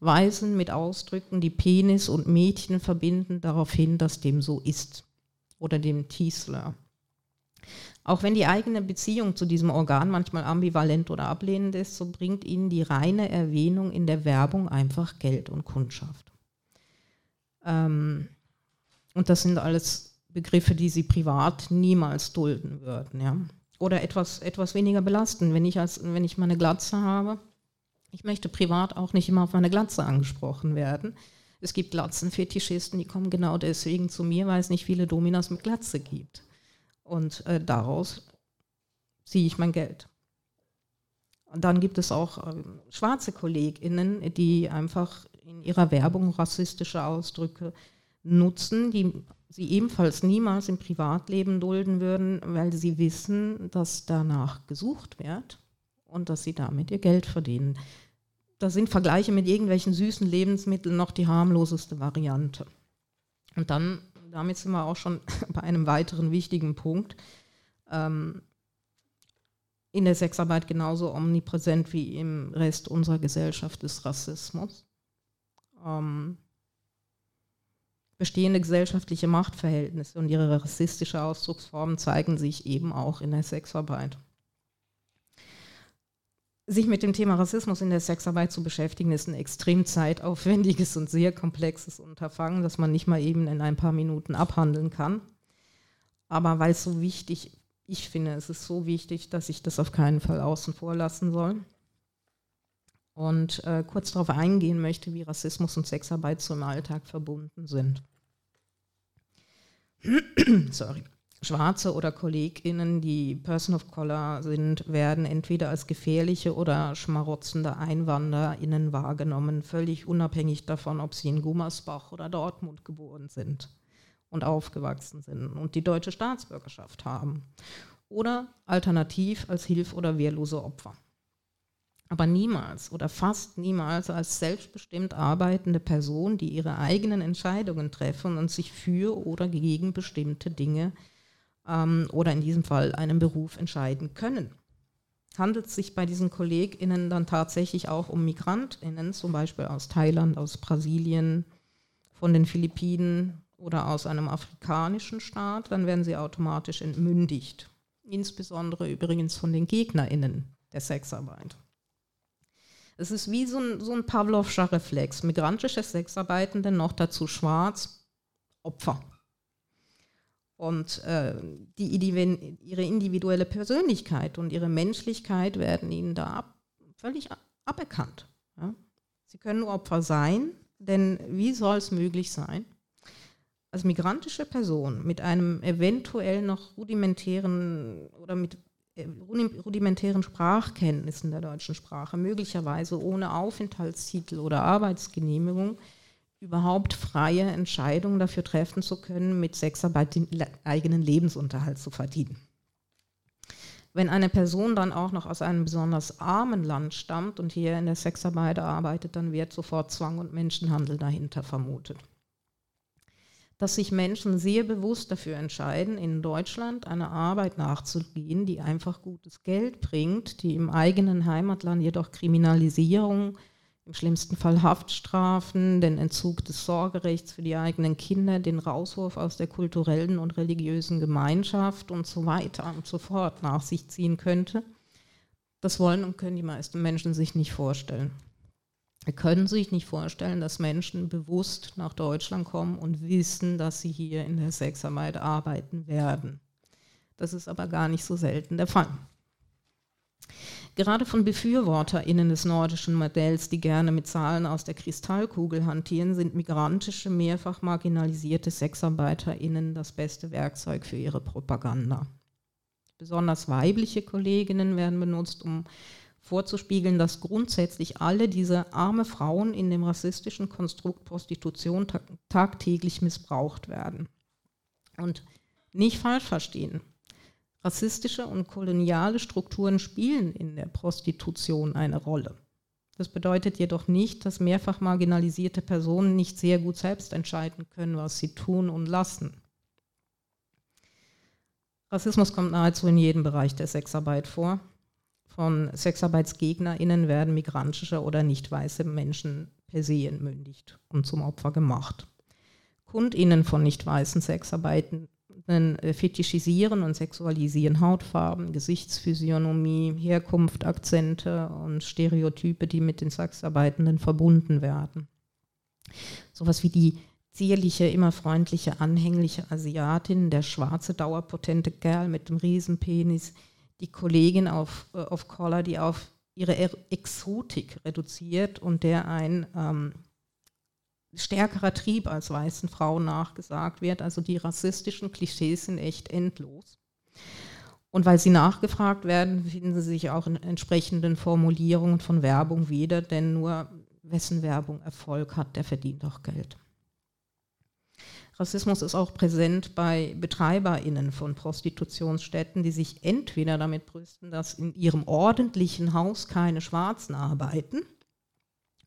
weisen mit Ausdrücken, die Penis und Mädchen verbinden, darauf hin, dass dem so ist. Oder dem Tiesler. Auch wenn die eigene Beziehung zu diesem Organ manchmal ambivalent oder ablehnend ist, so bringt ihnen die reine Erwähnung in der Werbung einfach Geld und Kundschaft. Ähm, und das sind alles Begriffe, die sie privat niemals dulden würden. Ja? Oder etwas, etwas weniger belasten, wenn ich, als, wenn ich meine Glatze habe. Ich möchte privat auch nicht immer auf meine Glatze angesprochen werden. Es gibt Glatzenfetischisten, die kommen genau deswegen zu mir, weil es nicht viele Dominas mit Glatze gibt. Und äh, daraus ziehe ich mein Geld. Und dann gibt es auch äh, schwarze KollegInnen, die einfach in ihrer Werbung rassistische Ausdrücke nutzen, die sie ebenfalls niemals im Privatleben dulden würden, weil sie wissen, dass danach gesucht wird und dass sie damit ihr Geld verdienen. Da sind Vergleiche mit irgendwelchen süßen Lebensmitteln noch die harmloseste Variante. Und dann, damit sind wir auch schon bei einem weiteren wichtigen Punkt. Ähm, in der Sexarbeit genauso omnipräsent wie im Rest unserer Gesellschaft ist Rassismus. Ähm, bestehende gesellschaftliche Machtverhältnisse und ihre rassistische Ausdrucksformen zeigen sich eben auch in der Sexarbeit. Sich mit dem Thema Rassismus in der Sexarbeit zu beschäftigen, ist ein extrem zeitaufwendiges und sehr komplexes Unterfangen, das man nicht mal eben in ein paar Minuten abhandeln kann. Aber weil es so wichtig, ich finde, es ist so wichtig, dass ich das auf keinen Fall außen vor lassen soll. und äh, kurz darauf eingehen möchte, wie Rassismus und Sexarbeit so im Alltag verbunden sind. Sorry. Schwarze oder KollegInnen, die Person of Color sind, werden entweder als gefährliche oder schmarotzende EinwanderInnen wahrgenommen, völlig unabhängig davon, ob sie in Gummersbach oder Dortmund geboren sind und aufgewachsen sind und die deutsche Staatsbürgerschaft haben. Oder alternativ als hilf- oder wehrlose Opfer. Aber niemals oder fast niemals als selbstbestimmt arbeitende Person, die ihre eigenen Entscheidungen treffen und sich für oder gegen bestimmte Dinge ähm, oder in diesem Fall einen Beruf entscheiden können. Handelt es sich bei diesen KollegInnen dann tatsächlich auch um MigrantInnen, zum Beispiel aus Thailand, aus Brasilien, von den Philippinen oder aus einem afrikanischen Staat, dann werden sie automatisch entmündigt. Insbesondere übrigens von den GegnerInnen der Sexarbeit. Es ist wie so ein, so ein Pavlovscher Reflex. Migrantische Sexarbeitende, noch dazu schwarz, Opfer und äh, die, ihre individuelle Persönlichkeit und ihre Menschlichkeit werden ihnen da ab, völlig aberkannt. Ja? Sie können nur Opfer sein, denn wie soll es möglich sein, als migrantische Person mit einem eventuell noch rudimentären oder mit äh, rudimentären Sprachkenntnissen der deutschen Sprache, möglicherweise ohne Aufenthaltstitel oder Arbeitsgenehmigung, überhaupt freie Entscheidungen dafür treffen zu können, mit Sexarbeit den eigenen Lebensunterhalt zu verdienen. Wenn eine Person dann auch noch aus einem besonders armen Land stammt und hier in der Sexarbeit arbeitet, dann wird sofort Zwang und Menschenhandel dahinter vermutet. Dass sich Menschen sehr bewusst dafür entscheiden, in Deutschland eine Arbeit nachzugehen, die einfach gutes Geld bringt, die im eigenen Heimatland jedoch Kriminalisierung, im schlimmsten Fall Haftstrafen, den Entzug des Sorgerechts für die eigenen Kinder, den Rauswurf aus der kulturellen und religiösen Gemeinschaft und so weiter und so fort nach sich ziehen könnte. Das wollen und können die meisten Menschen sich nicht vorstellen. Sie können sich nicht vorstellen, dass Menschen bewusst nach Deutschland kommen und wissen, dass sie hier in der Sexarbeit arbeiten werden. Das ist aber gar nicht so selten der Fall. Gerade von BefürworterInnen des nordischen Modells, die gerne mit Zahlen aus der Kristallkugel hantieren, sind migrantische, mehrfach marginalisierte SexarbeiterInnen das beste Werkzeug für ihre Propaganda. Besonders weibliche Kolleginnen werden benutzt, um vorzuspiegeln, dass grundsätzlich alle diese arme Frauen in dem rassistischen Konstrukt Prostitution tagtäglich missbraucht werden. Und nicht falsch verstehen. Rassistische und koloniale Strukturen spielen in der Prostitution eine Rolle. Das bedeutet jedoch nicht, dass mehrfach marginalisierte Personen nicht sehr gut selbst entscheiden können, was sie tun und lassen. Rassismus kommt nahezu in jedem Bereich der Sexarbeit vor. Von SexarbeitsgegnerInnen werden migrantische oder nicht weiße Menschen per se entmündigt und zum Opfer gemacht. KundInnen von nicht weißen Sexarbeiten fetischisieren und sexualisieren Hautfarben, Gesichtsphysiognomie, Herkunft, Akzente und Stereotype, die mit den Sexarbeitenden verbunden werden. Sowas wie die zierliche, immer freundliche, anhängliche Asiatin, der schwarze, dauerpotente Kerl mit dem Riesenpenis, die Kollegin auf, äh, auf Collar, die auf ihre Exotik reduziert und der ein ähm, stärkerer Trieb als weißen Frauen nachgesagt wird. Also die rassistischen Klischees sind echt endlos. Und weil sie nachgefragt werden, finden sie sich auch in entsprechenden Formulierungen von Werbung wieder, denn nur wessen Werbung Erfolg hat, der verdient auch Geld. Rassismus ist auch präsent bei BetreiberInnen von Prostitutionsstätten, die sich entweder damit brüsten, dass in ihrem ordentlichen Haus keine Schwarzen arbeiten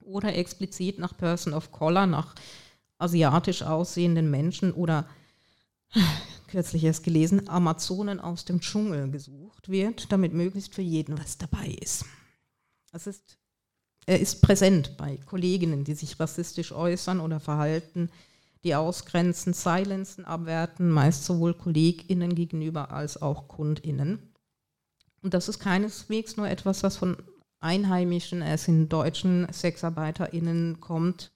oder explizit nach Person of Color, nach asiatisch aussehenden Menschen oder kürzlich erst gelesen, Amazonen aus dem Dschungel gesucht wird, damit möglichst für jeden was dabei ist. Es ist er ist präsent bei Kolleginnen, die sich rassistisch äußern oder verhalten, die ausgrenzen, silenzen, abwerten, meist sowohl KollegInnen gegenüber als auch KundInnen. Und das ist keineswegs nur etwas, was von Einheimischen, es in deutschen SexarbeiterInnen kommt.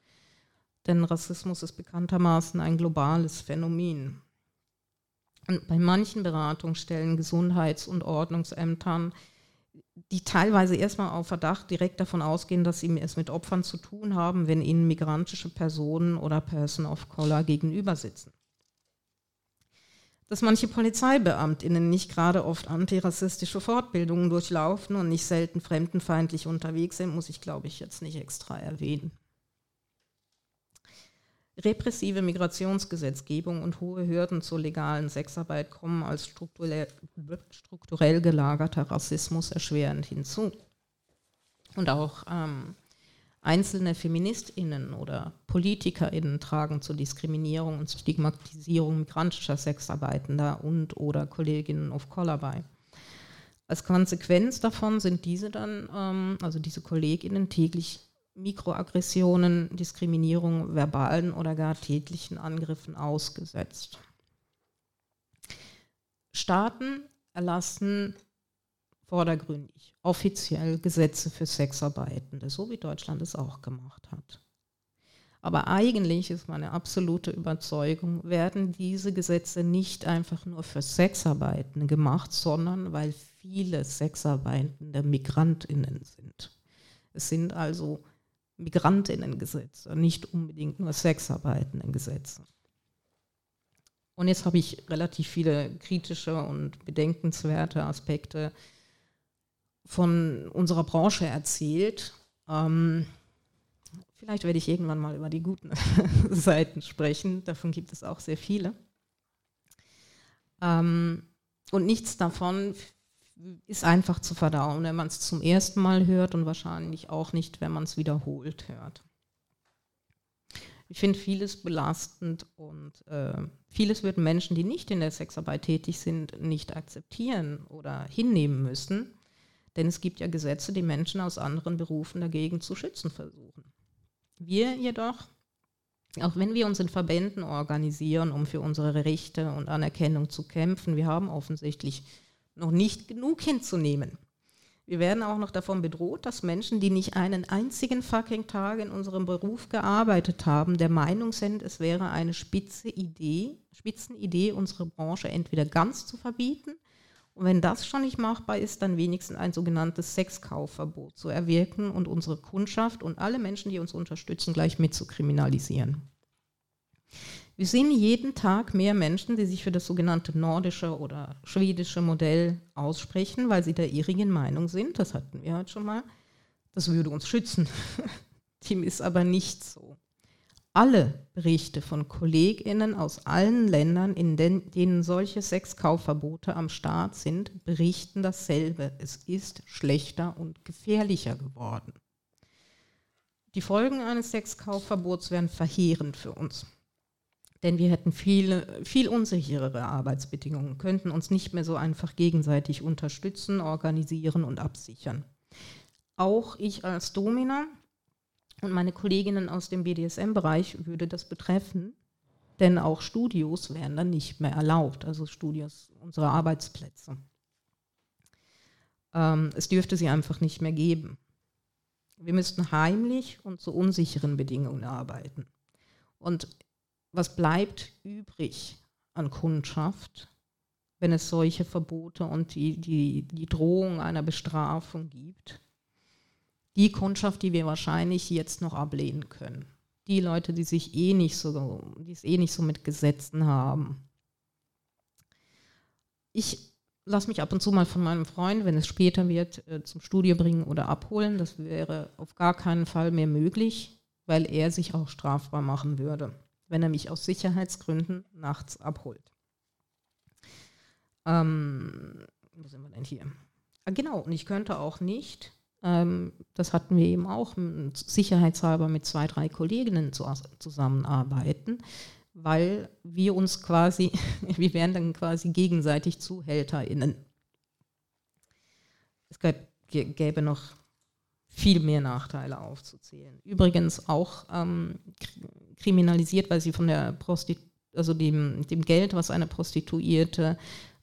Denn Rassismus ist bekanntermaßen ein globales Phänomen. Und bei manchen Beratungsstellen, Gesundheits- und Ordnungsämtern die teilweise erstmal auf Verdacht direkt davon ausgehen, dass sie es mit Opfern zu tun haben, wenn ihnen migrantische Personen oder Person of Color gegenüber sitzen. Dass manche PolizeibeamtInnen nicht gerade oft antirassistische Fortbildungen durchlaufen und nicht selten fremdenfeindlich unterwegs sind, muss ich, glaube ich, jetzt nicht extra erwähnen. Repressive Migrationsgesetzgebung und hohe Hürden zur legalen Sexarbeit kommen als strukturell, strukturell gelagerter Rassismus erschwerend hinzu. Und auch ähm, einzelne Feministinnen oder Politikerinnen tragen zur Diskriminierung und Stigmatisierung migrantischer Sexarbeitender und oder Kolleginnen of Color bei. Als Konsequenz davon sind diese dann, ähm, also diese Kolleginnen, täglich Mikroaggressionen, Diskriminierung, verbalen oder gar tätlichen Angriffen ausgesetzt. Staaten erlassen vordergründig offiziell Gesetze für Sexarbeitende, so wie Deutschland es auch gemacht hat. Aber eigentlich ist meine absolute Überzeugung, werden diese Gesetze nicht einfach nur für Sexarbeitende gemacht, sondern weil viele Sexarbeitende Migrantinnen sind. Es sind also Migrantinnengesetze, nicht unbedingt nur Sexarbeitendengesetze. Und jetzt habe ich relativ viele kritische und bedenkenswerte Aspekte von unserer Branche erzählt. Ähm, vielleicht werde ich irgendwann mal über die guten Seiten sprechen. Davon gibt es auch sehr viele. Ähm, und nichts davon ist einfach zu verdauen, wenn man es zum ersten Mal hört und wahrscheinlich auch nicht, wenn man es wiederholt hört. Ich finde vieles belastend und äh, vieles würden Menschen, die nicht in der Sexarbeit tätig sind, nicht akzeptieren oder hinnehmen müssen. Denn es gibt ja Gesetze, die Menschen aus anderen Berufen dagegen zu schützen versuchen. Wir jedoch, auch wenn wir uns in Verbänden organisieren, um für unsere Rechte und Anerkennung zu kämpfen, wir haben offensichtlich noch nicht genug hinzunehmen. Wir werden auch noch davon bedroht, dass Menschen, die nicht einen einzigen fucking Tag in unserem Beruf gearbeitet haben, der Meinung sind, es wäre eine spitze Idee, Spitzenidee, unsere Branche entweder ganz zu verbieten und wenn das schon nicht machbar ist, dann wenigstens ein sogenanntes Sexkaufverbot zu erwirken und unsere Kundschaft und alle Menschen, die uns unterstützen, gleich mit zu kriminalisieren. Wir sehen jeden Tag mehr Menschen, die sich für das sogenannte nordische oder schwedische Modell aussprechen, weil sie der irrigen Meinung sind, das hatten wir heute schon mal, das würde uns schützen. Dem ist aber nicht so. Alle Berichte von KollegInnen aus allen Ländern, in denen solche Sexkaufverbote am Start sind, berichten dasselbe. Es ist schlechter und gefährlicher geworden. Die Folgen eines Sexkaufverbots wären verheerend für uns. Denn wir hätten viel, viel unsicherere Arbeitsbedingungen, könnten uns nicht mehr so einfach gegenseitig unterstützen, organisieren und absichern. Auch ich als Domina und meine Kolleginnen aus dem BDSM-Bereich würde das betreffen, denn auch Studios wären dann nicht mehr erlaubt, also Studios unserer Arbeitsplätze. Ähm, es dürfte sie einfach nicht mehr geben. Wir müssten heimlich und zu unsicheren Bedingungen arbeiten. Und was bleibt übrig an Kundschaft, wenn es solche Verbote und die, die, die Drohung einer Bestrafung gibt? Die Kundschaft, die wir wahrscheinlich jetzt noch ablehnen können. Die Leute, die sich eh nicht so, die es eh nicht so mit Gesetzen haben. Ich lasse mich ab und zu mal von meinem Freund, wenn es später wird, äh, zum Studio bringen oder abholen. Das wäre auf gar keinen Fall mehr möglich, weil er sich auch strafbar machen würde wenn er mich aus Sicherheitsgründen nachts abholt. Ähm, wo sind wir denn hier? Ah, genau, und ich könnte auch nicht, das hatten wir eben auch, sicherheitshalber mit zwei, drei Kolleginnen zu, zusammenarbeiten, weil wir uns quasi, wir wären dann quasi gegenseitig ZuhälterInnen. Es gäbe noch viel mehr Nachteile aufzuzählen. Übrigens auch ähm, kriminalisiert, weil sie von der Prostit also dem, dem Geld, was eine Prostituierte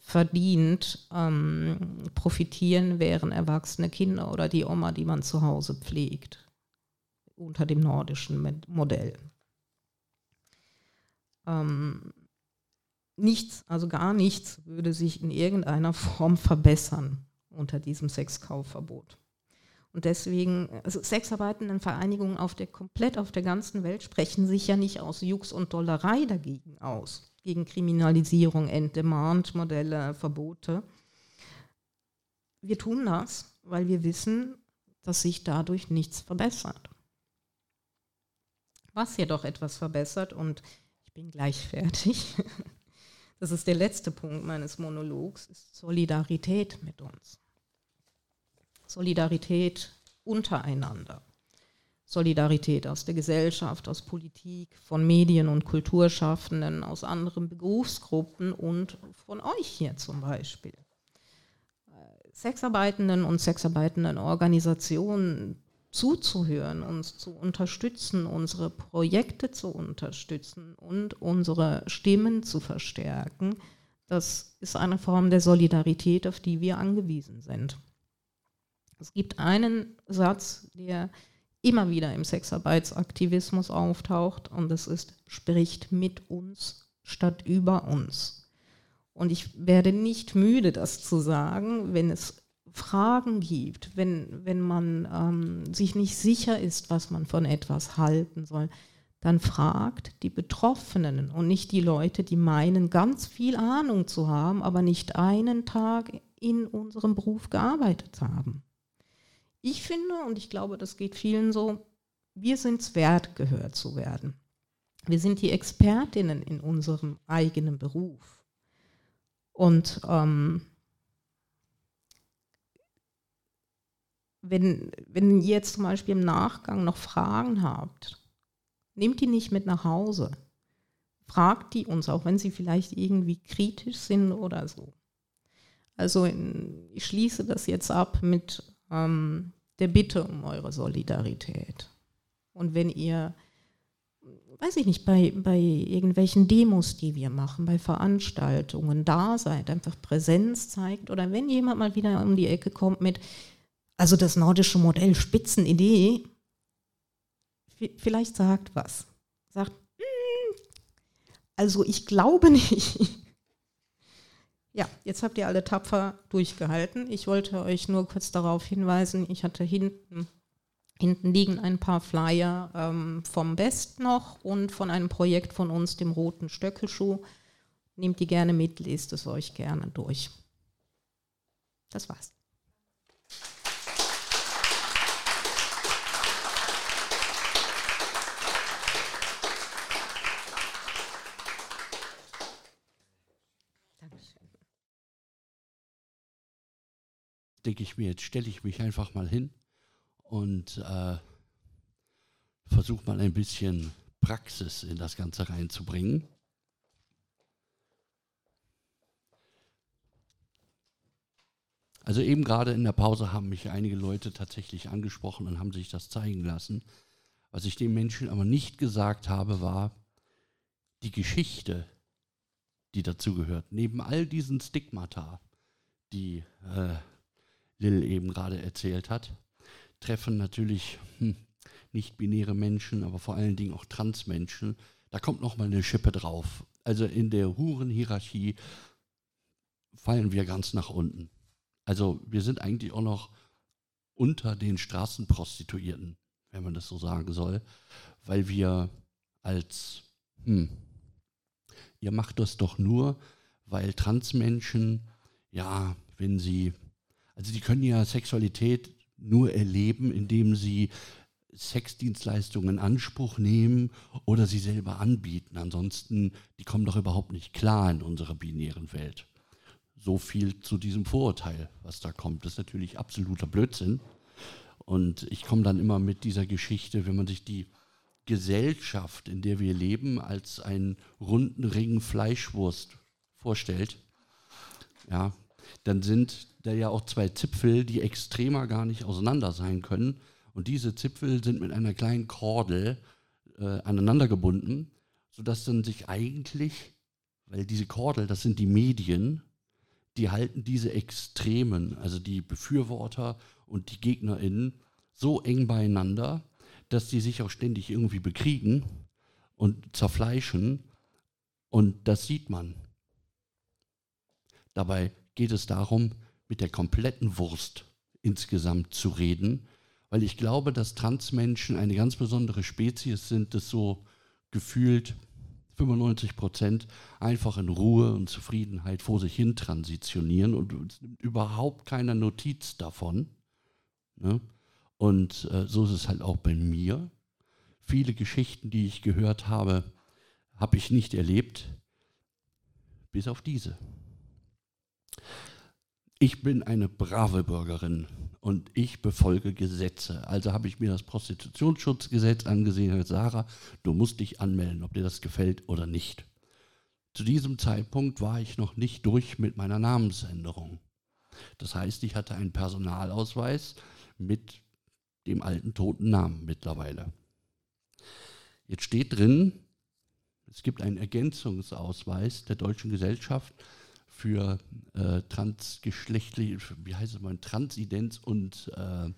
verdient, ähm, profitieren, wären erwachsene Kinder oder die Oma, die man zu Hause pflegt, unter dem nordischen Modell. Ähm, nichts, also gar nichts würde sich in irgendeiner Form verbessern. unter diesem Sexkaufverbot. Und deswegen, also Sexarbeitendenvereinigungen auf der, komplett auf der ganzen Welt sprechen sich ja nicht aus Jux und Dollerei dagegen aus, gegen Kriminalisierung, End-Demand-Modelle, Verbote. Wir tun das, weil wir wissen, dass sich dadurch nichts verbessert. Was jedoch etwas verbessert, und ich bin gleich fertig, das ist der letzte Punkt meines Monologs, ist Solidarität mit uns. Solidarität untereinander. Solidarität aus der Gesellschaft, aus Politik, von Medien- und Kulturschaffenden, aus anderen Berufsgruppen und von euch hier zum Beispiel. Sexarbeitenden und sexarbeitenden Organisationen zuzuhören, uns zu unterstützen, unsere Projekte zu unterstützen und unsere Stimmen zu verstärken, das ist eine Form der Solidarität, auf die wir angewiesen sind. Es gibt einen Satz, der immer wieder im Sexarbeitsaktivismus auftaucht und das ist, spricht mit uns statt über uns. Und ich werde nicht müde, das zu sagen, wenn es Fragen gibt, wenn, wenn man ähm, sich nicht sicher ist, was man von etwas halten soll, dann fragt die Betroffenen und nicht die Leute, die meinen, ganz viel Ahnung zu haben, aber nicht einen Tag in unserem Beruf gearbeitet haben. Ich finde, und ich glaube, das geht vielen so, wir sind es wert, gehört zu werden. Wir sind die Expertinnen in unserem eigenen Beruf. Und ähm, wenn, wenn ihr jetzt zum Beispiel im Nachgang noch Fragen habt, nehmt die nicht mit nach Hause. Fragt die uns, auch wenn sie vielleicht irgendwie kritisch sind oder so. Also in, ich schließe das jetzt ab mit ähm, der Bitte um eure Solidarität. Und wenn ihr, weiß ich nicht, bei, bei irgendwelchen Demos, die wir machen, bei Veranstaltungen da seid, einfach Präsenz zeigt oder wenn jemand mal wieder um die Ecke kommt mit, also das nordische Modell, Spitzenidee, vielleicht sagt was. Sagt, hm, also ich glaube nicht. Ja, jetzt habt ihr alle tapfer durchgehalten. Ich wollte euch nur kurz darauf hinweisen, ich hatte hinten, hinten liegen ein paar Flyer ähm, vom Best noch und von einem Projekt von uns, dem Roten Stöckelschuh. Nehmt die gerne mit, lest es euch gerne durch. Das war's. Denke ich mir, jetzt stelle ich mich einfach mal hin und äh, versuche mal ein bisschen Praxis in das Ganze reinzubringen. Also eben gerade in der Pause haben mich einige Leute tatsächlich angesprochen und haben sich das zeigen lassen. Was ich den Menschen aber nicht gesagt habe, war die Geschichte, die dazugehört. Neben all diesen Stigmata, die äh, Lil eben gerade erzählt hat, treffen natürlich hm, nicht-binäre Menschen, aber vor allen Dingen auch Transmenschen. Da kommt nochmal eine Schippe drauf. Also in der Hurenhierarchie fallen wir ganz nach unten. Also wir sind eigentlich auch noch unter den Straßenprostituierten, wenn man das so sagen soll, weil wir als, hm, ihr macht das doch nur, weil Transmenschen, ja, wenn sie also die können ja Sexualität nur erleben, indem sie Sexdienstleistungen in Anspruch nehmen oder sie selber anbieten. Ansonsten, die kommen doch überhaupt nicht klar in unserer binären Welt. So viel zu diesem Vorurteil, was da kommt. Das ist natürlich absoluter Blödsinn. Und ich komme dann immer mit dieser Geschichte, wenn man sich die Gesellschaft, in der wir leben, als einen runden Ring Fleischwurst vorstellt, ja, dann sind da ja auch zwei Zipfel, die extremer gar nicht auseinander sein können. Und diese Zipfel sind mit einer kleinen Kordel äh, aneinander gebunden, sodass dann sich eigentlich, weil diese Kordel, das sind die Medien, die halten diese Extremen, also die Befürworter und die GegnerInnen, so eng beieinander, dass die sich auch ständig irgendwie bekriegen und zerfleischen. Und das sieht man. Dabei geht es darum, mit der kompletten Wurst insgesamt zu reden, weil ich glaube, dass Transmenschen eine ganz besondere Spezies sind, das so gefühlt 95 Prozent einfach in Ruhe und Zufriedenheit vor sich hin transitionieren und überhaupt keiner Notiz davon. Ne? Und äh, so ist es halt auch bei mir. Viele Geschichten, die ich gehört habe, habe ich nicht erlebt, bis auf diese. Ich bin eine brave Bürgerin und ich befolge Gesetze. Also habe ich mir das Prostitutionsschutzgesetz angesehen und Sarah, du musst dich anmelden, ob dir das gefällt oder nicht. Zu diesem Zeitpunkt war ich noch nicht durch mit meiner Namensänderung. Das heißt, ich hatte einen Personalausweis mit dem alten toten Namen mittlerweile. Jetzt steht drin, es gibt einen Ergänzungsausweis der Deutschen Gesellschaft für äh, transgeschlechtliche, wie heißt es mal, Transidenz und äh,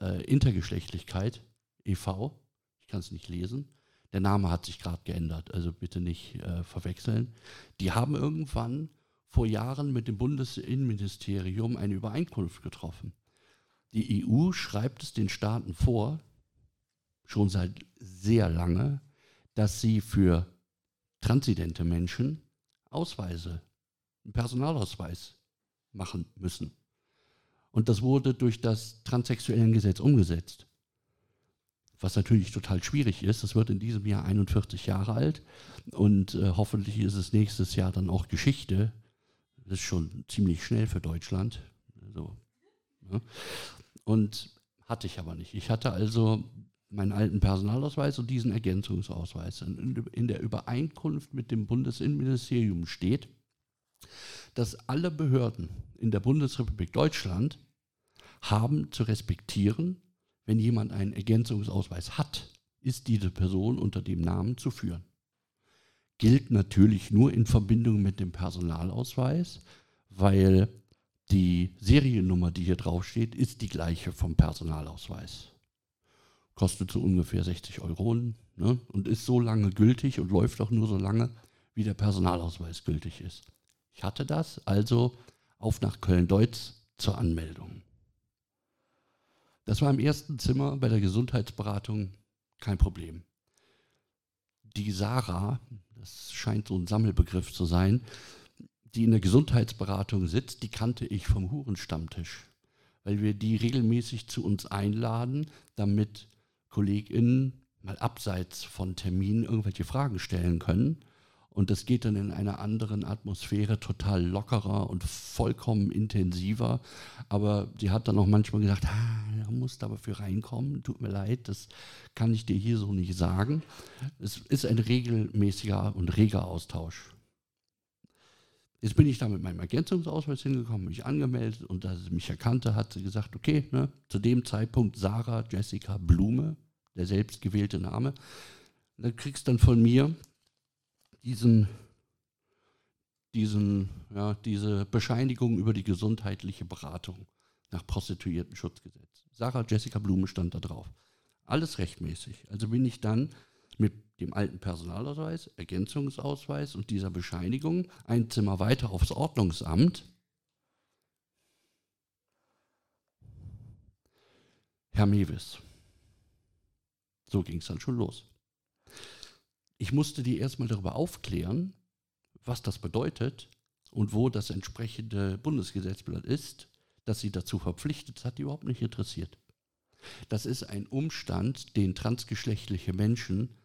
äh, Intergeschlechtlichkeit e.V. Ich kann es nicht lesen. Der Name hat sich gerade geändert, also bitte nicht äh, verwechseln. Die haben irgendwann vor Jahren mit dem Bundesinnenministerium eine Übereinkunft getroffen. Die EU schreibt es den Staaten vor, schon seit sehr lange, dass sie für transidente Menschen Ausweise einen Personalausweis machen müssen. Und das wurde durch das Transsexuellengesetz umgesetzt. Was natürlich total schwierig ist. Das wird in diesem Jahr 41 Jahre alt und äh, hoffentlich ist es nächstes Jahr dann auch Geschichte. Das ist schon ziemlich schnell für Deutschland. So, ja. Und hatte ich aber nicht. Ich hatte also meinen alten Personalausweis und diesen Ergänzungsausweis. In der Übereinkunft mit dem Bundesinnenministerium steht, dass alle Behörden in der Bundesrepublik Deutschland haben zu respektieren, wenn jemand einen Ergänzungsausweis hat, ist diese Person unter dem Namen zu führen. Gilt natürlich nur in Verbindung mit dem Personalausweis, weil die Seriennummer, die hier draufsteht, ist die gleiche vom Personalausweis. Kostet so ungefähr 60 Euro ne? und ist so lange gültig und läuft auch nur so lange, wie der Personalausweis gültig ist. Ich hatte das, also auf nach Köln-Deutz zur Anmeldung. Das war im ersten Zimmer bei der Gesundheitsberatung kein Problem. Die Sarah, das scheint so ein Sammelbegriff zu sein, die in der Gesundheitsberatung sitzt, die kannte ich vom Hurenstammtisch, weil wir die regelmäßig zu uns einladen, damit KollegInnen mal abseits von Terminen irgendwelche Fragen stellen können und das geht dann in einer anderen Atmosphäre total lockerer und vollkommen intensiver. Aber sie hat dann auch manchmal gesagt, ah, da musst aber für reinkommen. Tut mir leid, das kann ich dir hier so nicht sagen. Es ist ein regelmäßiger und reger Austausch. Jetzt bin ich da mit meinem Ergänzungsausweis hingekommen, mich angemeldet und da sie mich erkannte, hat sie gesagt, okay, ne, zu dem Zeitpunkt Sarah Jessica Blume, der selbstgewählte Name. Dann kriegst dann von mir diesen, diesen, ja, diese Bescheinigung über die gesundheitliche Beratung nach Prostituiertenschutzgesetz. Sarah Jessica Blume stand da drauf. Alles rechtmäßig. Also bin ich dann mit dem alten Personalausweis, Ergänzungsausweis und dieser Bescheinigung ein Zimmer weiter aufs Ordnungsamt. Herr Mewis. So ging es dann schon los ich musste die erstmal darüber aufklären, was das bedeutet und wo das entsprechende Bundesgesetzblatt ist, das sie dazu verpflichtet, das hat die überhaupt nicht interessiert. Das ist ein Umstand, den transgeschlechtliche Menschen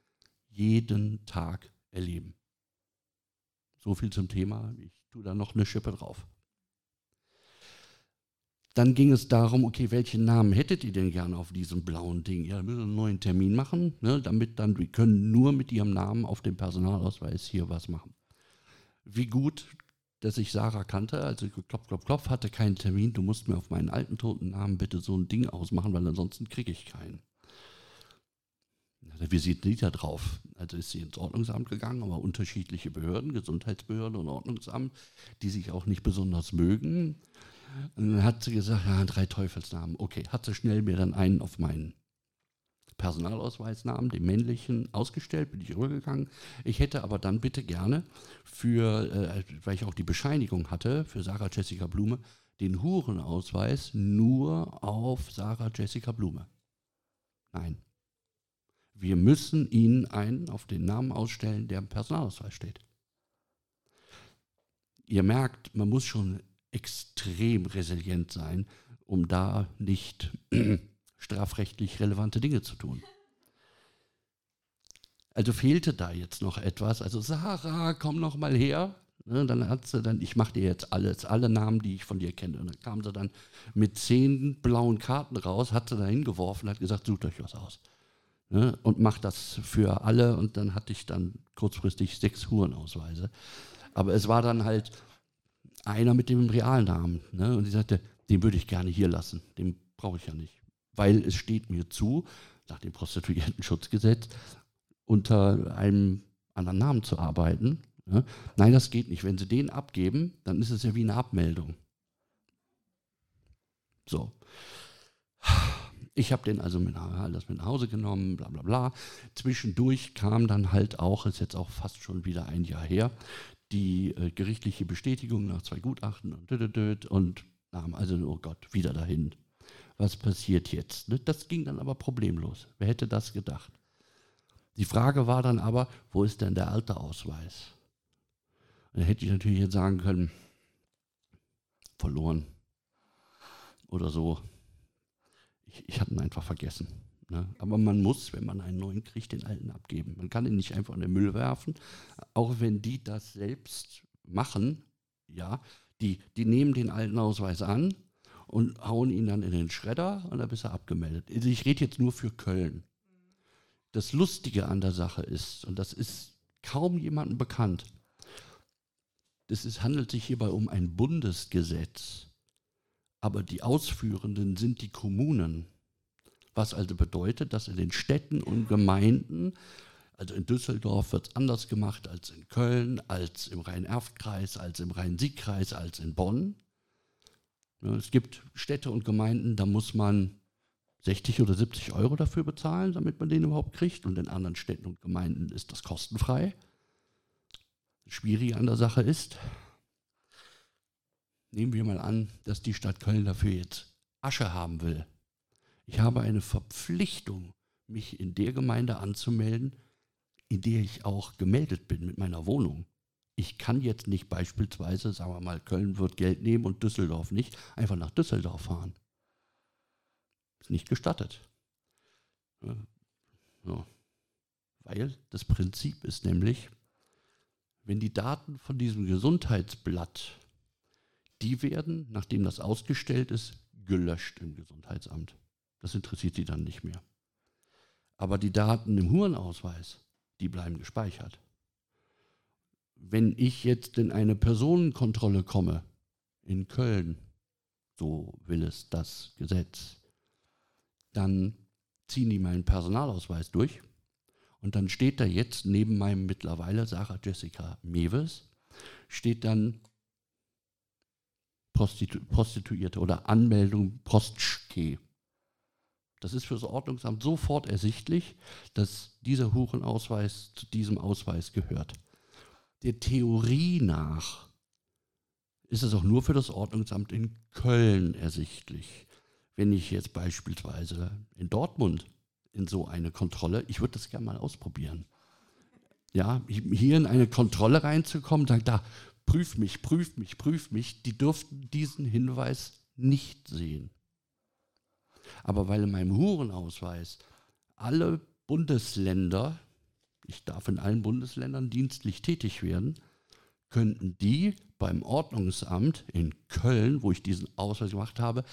jeden Tag erleben. So viel zum Thema. Ich tue da noch eine Schippe drauf. Dann ging es darum, okay, welchen Namen hättet ihr denn gerne auf diesem blauen Ding? Ja, wir müssen einen neuen Termin machen, ne, damit dann, wir können nur mit ihrem Namen auf dem Personalausweis hier was machen. Wie gut, dass ich Sarah kannte, also klopf, klopf, klopf, hatte keinen Termin, du musst mir auf meinen alten toten Namen bitte so ein Ding ausmachen, weil ansonsten kriege ich keinen. Wie sieht die da drauf? Also ist sie ins Ordnungsamt gegangen, aber unterschiedliche Behörden, Gesundheitsbehörde und Ordnungsamt, die sich auch nicht besonders mögen. Und dann hat sie gesagt, ja, drei Teufelsnamen. Okay, hat sie schnell mir dann einen auf meinen Personalausweisnamen, den männlichen, ausgestellt, bin ich rübergegangen. Ich hätte aber dann bitte gerne für, äh, weil ich auch die Bescheinigung hatte, für Sarah Jessica Blume, den Hurenausweis nur auf Sarah Jessica Blume. Nein. Wir müssen Ihnen einen auf den Namen ausstellen, der im Personalausweis steht. Ihr merkt, man muss schon extrem resilient sein, um da nicht strafrechtlich relevante Dinge zu tun. Also fehlte da jetzt noch etwas. Also Sarah, komm noch mal her. Ne, dann hat sie dann, ich mache dir jetzt alles, alle Namen, die ich von dir kenne. Und dann kam sie dann mit zehn blauen Karten raus, hat sie da hingeworfen, hat gesagt, sucht euch was aus. Ne, und macht das für alle. Und dann hatte ich dann kurzfristig sechs Hurenausweise. Aber es war dann halt einer mit dem realen Namen. Ne, und sie sagte, den würde ich gerne hier lassen. Den brauche ich ja nicht. Weil es steht mir zu, nach dem Prostituiertenschutzgesetz, unter einem anderen Namen zu arbeiten. Ja? Nein, das geht nicht. Wenn Sie den abgeben, dann ist es ja wie eine Abmeldung. So. Ich habe den also mit, alles mit nach Hause genommen, bla bla bla. Zwischendurch kam dann halt auch, ist jetzt auch fast schon wieder ein Jahr her, die äh, gerichtliche Bestätigung nach zwei Gutachten und und, und nahm also, oh Gott, wieder dahin. Was passiert jetzt? Ne? Das ging dann aber problemlos. Wer hätte das gedacht? Die Frage war dann aber, wo ist denn der alte Ausweis? Und da hätte ich natürlich jetzt sagen können, verloren oder so. Ich, ich hatte ihn einfach vergessen. Ne? Aber man muss, wenn man einen neuen kriegt, den alten abgeben. Man kann ihn nicht einfach in den Müll werfen, auch wenn die das selbst machen. Ja, die, die nehmen den alten Ausweis an und hauen ihn dann in den Schredder und dann ist er abgemeldet. Also ich rede jetzt nur für Köln das Lustige an der Sache ist, und das ist kaum jemandem bekannt, es handelt sich hierbei um ein Bundesgesetz, aber die Ausführenden sind die Kommunen. Was also bedeutet, dass in den Städten und Gemeinden, also in Düsseldorf wird es anders gemacht als in Köln, als im Rhein-Erft-Kreis, als im Rhein-Sieg-Kreis, als in Bonn. Es gibt Städte und Gemeinden, da muss man 60 oder 70 Euro dafür bezahlen, damit man den überhaupt kriegt. Und in anderen Städten und Gemeinden ist das kostenfrei. Schwierig an der Sache ist, nehmen wir mal an, dass die Stadt Köln dafür jetzt Asche haben will. Ich habe eine Verpflichtung, mich in der Gemeinde anzumelden, in der ich auch gemeldet bin mit meiner Wohnung. Ich kann jetzt nicht beispielsweise, sagen wir mal, Köln wird Geld nehmen und Düsseldorf nicht, einfach nach Düsseldorf fahren. Ist nicht gestattet. Ja. Weil das Prinzip ist nämlich, wenn die Daten von diesem Gesundheitsblatt, die werden, nachdem das ausgestellt ist, gelöscht im Gesundheitsamt. Das interessiert sie dann nicht mehr. Aber die Daten im Hurenausweis, die bleiben gespeichert. Wenn ich jetzt in eine Personenkontrolle komme, in Köln, so will es das Gesetz, dann ziehen die meinen Personalausweis durch und dann steht da jetzt neben meinem mittlerweile Sarah Jessica Mewes, steht dann Prostitu Prostituierte oder Anmeldung Postschke. Das ist für das Ordnungsamt sofort ersichtlich, dass dieser Hurenausweis zu diesem Ausweis gehört. Der Theorie nach ist es auch nur für das Ordnungsamt in Köln ersichtlich wenn ich jetzt beispielsweise in Dortmund in so eine Kontrolle, ich würde das gerne mal ausprobieren. Ja, hier in eine Kontrolle reinzukommen, sagt da, prüf mich, prüf mich, prüf mich, die dürften diesen Hinweis nicht sehen. Aber weil in meinem Hurenausweis alle Bundesländer, ich darf in allen Bundesländern dienstlich tätig werden, könnten die beim Ordnungsamt in Köln, wo ich diesen Ausweis gemacht habe,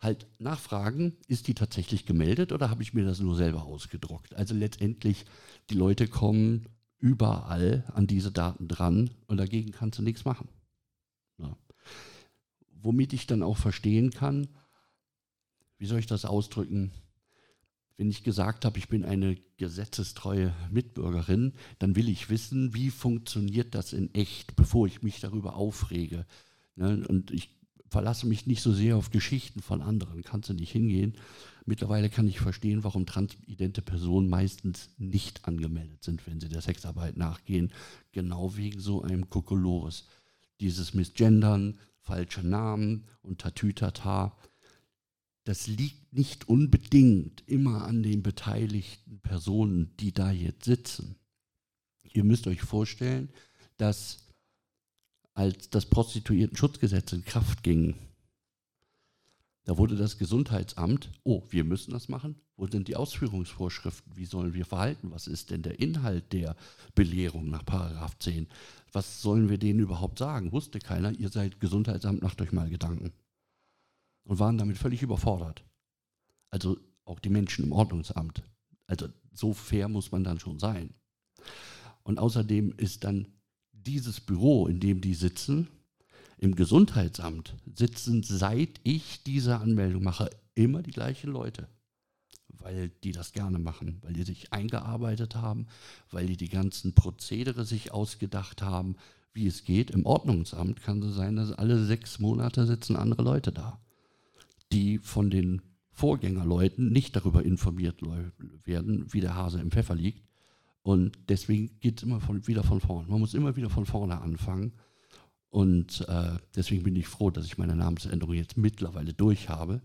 halt nachfragen, ist die tatsächlich gemeldet oder habe ich mir das nur selber ausgedruckt? Also letztendlich, die Leute kommen überall an diese Daten dran und dagegen kannst du nichts machen. Ja. Womit ich dann auch verstehen kann, wie soll ich das ausdrücken? Wenn ich gesagt habe, ich bin eine gesetzestreue Mitbürgerin, dann will ich wissen, wie funktioniert das in echt, bevor ich mich darüber aufrege. Ne? Und ich verlasse mich nicht so sehr auf Geschichten von anderen, kannst du nicht hingehen. Mittlerweile kann ich verstehen, warum transidente Personen meistens nicht angemeldet sind, wenn sie der Sexarbeit nachgehen, genau wegen so einem Kokolores. Dieses Missgendern, falsche Namen und Tatütata. Das liegt nicht unbedingt immer an den beteiligten Personen, die da jetzt sitzen. Ihr müsst euch vorstellen, dass als das Prostituierten-Schutzgesetz in Kraft ging, da wurde das Gesundheitsamt, oh, wir müssen das machen. Wo sind die Ausführungsvorschriften? Wie sollen wir verhalten? Was ist denn der Inhalt der Belehrung nach Paragraph 10? Was sollen wir denen überhaupt sagen? Wusste keiner, ihr seid Gesundheitsamt, macht euch mal Gedanken. Und waren damit völlig überfordert. Also auch die Menschen im Ordnungsamt. Also so fair muss man dann schon sein. Und außerdem ist dann dieses Büro, in dem die sitzen, im Gesundheitsamt sitzen, seit ich diese Anmeldung mache, immer die gleichen Leute. Weil die das gerne machen, weil die sich eingearbeitet haben, weil die die ganzen Prozedere sich ausgedacht haben, wie es geht. Im Ordnungsamt kann es sein, dass alle sechs Monate sitzen andere Leute da, die von den Vorgängerleuten nicht darüber informiert werden, wie der Hase im Pfeffer liegt. Und deswegen geht es immer von, wieder von vorne. Man muss immer wieder von vorne anfangen. Und äh, deswegen bin ich froh, dass ich meine Namensänderung jetzt mittlerweile durch habe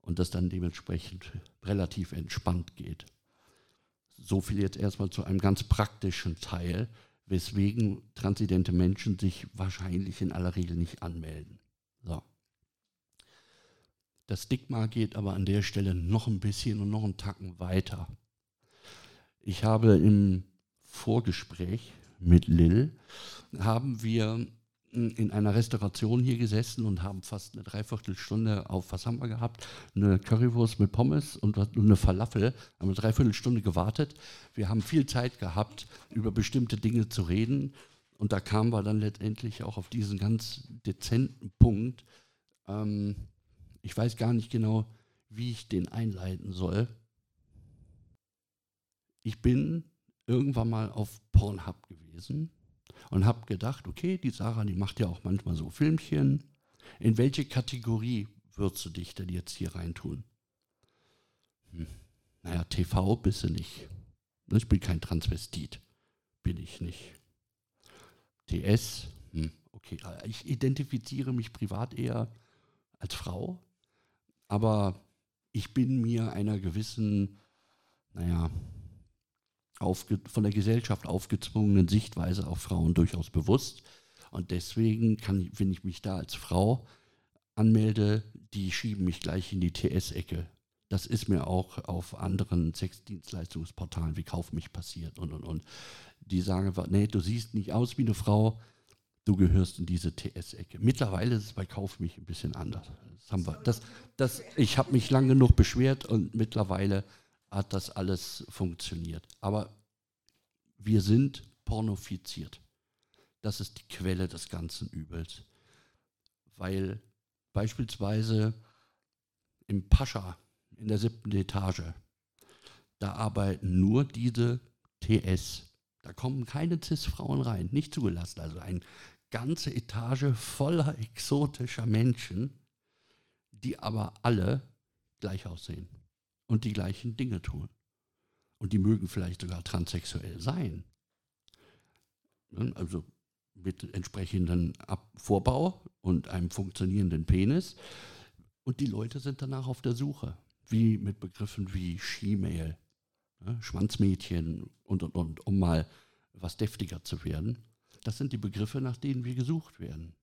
und das dann dementsprechend relativ entspannt geht. So viel jetzt erstmal zu einem ganz praktischen Teil, weswegen transidente Menschen sich wahrscheinlich in aller Regel nicht anmelden. So. Das Stigma geht aber an der Stelle noch ein bisschen und noch einen Tacken weiter. Ich habe im Vorgespräch mit Lil, haben wir in einer Restauration hier gesessen und haben fast eine Dreiviertelstunde auf, was haben wir gehabt? Eine Currywurst mit Pommes und eine Falafel. Haben eine Dreiviertelstunde gewartet. Wir haben viel Zeit gehabt, über bestimmte Dinge zu reden. Und da kamen wir dann letztendlich auch auf diesen ganz dezenten Punkt. Ähm, ich weiß gar nicht genau, wie ich den einleiten soll. Ich bin irgendwann mal auf Pornhub gewesen und habe gedacht, okay, die Sarah, die macht ja auch manchmal so Filmchen. In welche Kategorie würdest du dich denn jetzt hier reintun? Hm. Naja, TV bist du nicht. Ich bin kein Transvestit. Bin ich nicht. TS, hm, okay. Ich identifiziere mich privat eher als Frau, aber ich bin mir einer gewissen, naja, von der Gesellschaft aufgezwungenen Sichtweise auf Frauen durchaus bewusst. Und deswegen kann, wenn ich mich da als Frau anmelde, die schieben mich gleich in die TS-Ecke. Das ist mir auch auf anderen Sexdienstleistungsportalen wie Kauf mich passiert und und und. Die sagen, nee, du siehst nicht aus wie eine Frau, du gehörst in diese TS-Ecke. Mittlerweile ist es bei Kauf mich ein bisschen anders. Das haben wir, das, das, ich habe mich lang genug beschwert und mittlerweile hat das alles funktioniert. Aber wir sind pornofiziert. Das ist die Quelle des ganzen Übels. Weil beispielsweise im Pascha in der siebten Etage, da arbeiten nur diese TS. Da kommen keine CIS-Frauen rein, nicht zugelassen. Also eine ganze Etage voller exotischer Menschen, die aber alle gleich aussehen und die gleichen Dinge tun. Und die mögen vielleicht sogar transsexuell sein. Ne, also mit entsprechendem Vorbau und einem funktionierenden Penis. Und die Leute sind danach auf der Suche, wie mit Begriffen wie She-Mail, ne, Schwanzmädchen und, und, und, um mal was deftiger zu werden. Das sind die Begriffe, nach denen wir gesucht werden.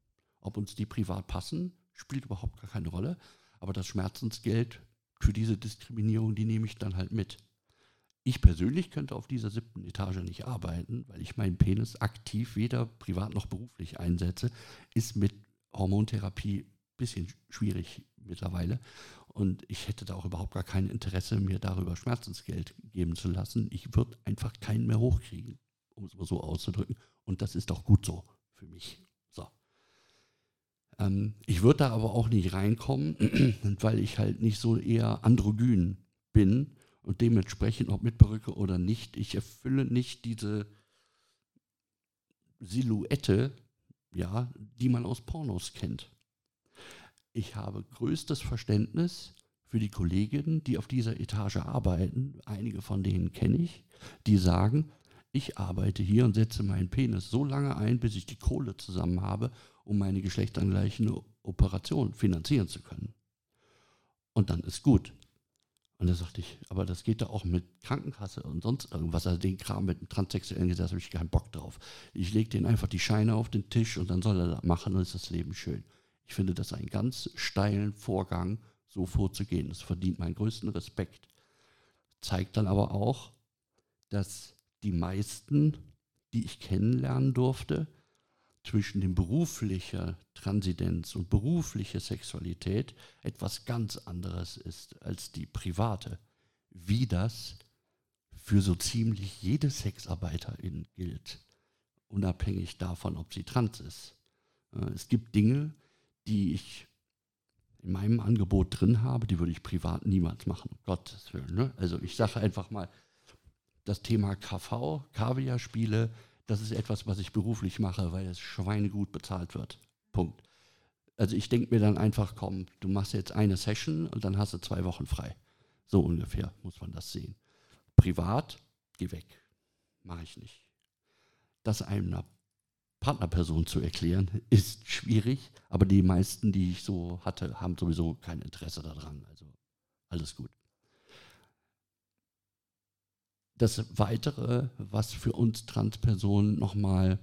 Ob uns die privat passen, spielt überhaupt gar keine Rolle. Aber das Schmerzensgeld für diese Diskriminierung, die nehme ich dann halt mit. Ich persönlich könnte auf dieser siebten Etage nicht arbeiten, weil ich meinen Penis aktiv weder privat noch beruflich einsetze. Ist mit Hormontherapie ein bisschen schwierig mittlerweile. Und ich hätte da auch überhaupt gar kein Interesse, mir darüber Schmerzensgeld geben zu lassen. Ich würde einfach keinen mehr hochkriegen, um es mal so auszudrücken. Und das ist auch gut so für mich. Ähm, ich würde da aber auch nicht reinkommen, weil ich halt nicht so eher androgyn bin und dementsprechend, ob mit Perücke oder nicht, ich erfülle nicht diese Silhouette, ja, die man aus Pornos kennt. Ich habe größtes Verständnis für die Kolleginnen, die auf dieser Etage arbeiten. Einige von denen kenne ich, die sagen, ich arbeite hier und setze meinen Penis so lange ein, bis ich die Kohle zusammen habe, um meine geschlechtsangleichende Operation finanzieren zu können. Und dann ist gut. Und da sagte ich, aber das geht doch auch mit Krankenkasse und sonst irgendwas. Also den Kram mit dem Transsexuellen gesagt, habe ich keinen Bock drauf. Ich lege den einfach die Scheine auf den Tisch und dann soll er das machen, dann ist das Leben schön. Ich finde das einen ganz steilen Vorgang, so vorzugehen. Das verdient meinen größten Respekt. Zeigt dann aber auch, dass die meisten, die ich kennenlernen durfte, zwischen dem beruflichen Transidenz und berufliche Sexualität etwas ganz anderes ist als die private. Wie das für so ziemlich jede Sexarbeiterin gilt, unabhängig davon, ob sie trans ist. Äh, es gibt Dinge, die ich in meinem Angebot drin habe, die würde ich privat niemals machen, um Gottes Willen. Ne? Also ich sage einfach mal, das Thema KV, Kaviar-Spiele, das ist etwas, was ich beruflich mache, weil es schweinegut bezahlt wird. Punkt. Also ich denke mir dann einfach, komm, du machst jetzt eine Session und dann hast du zwei Wochen frei. So ungefähr muss man das sehen. Privat, geh weg. Mache ich nicht. Das einer Partnerperson zu erklären, ist schwierig, aber die meisten, die ich so hatte, haben sowieso kein Interesse daran. Also alles gut. Das Weitere, was für uns Transpersonen nochmal,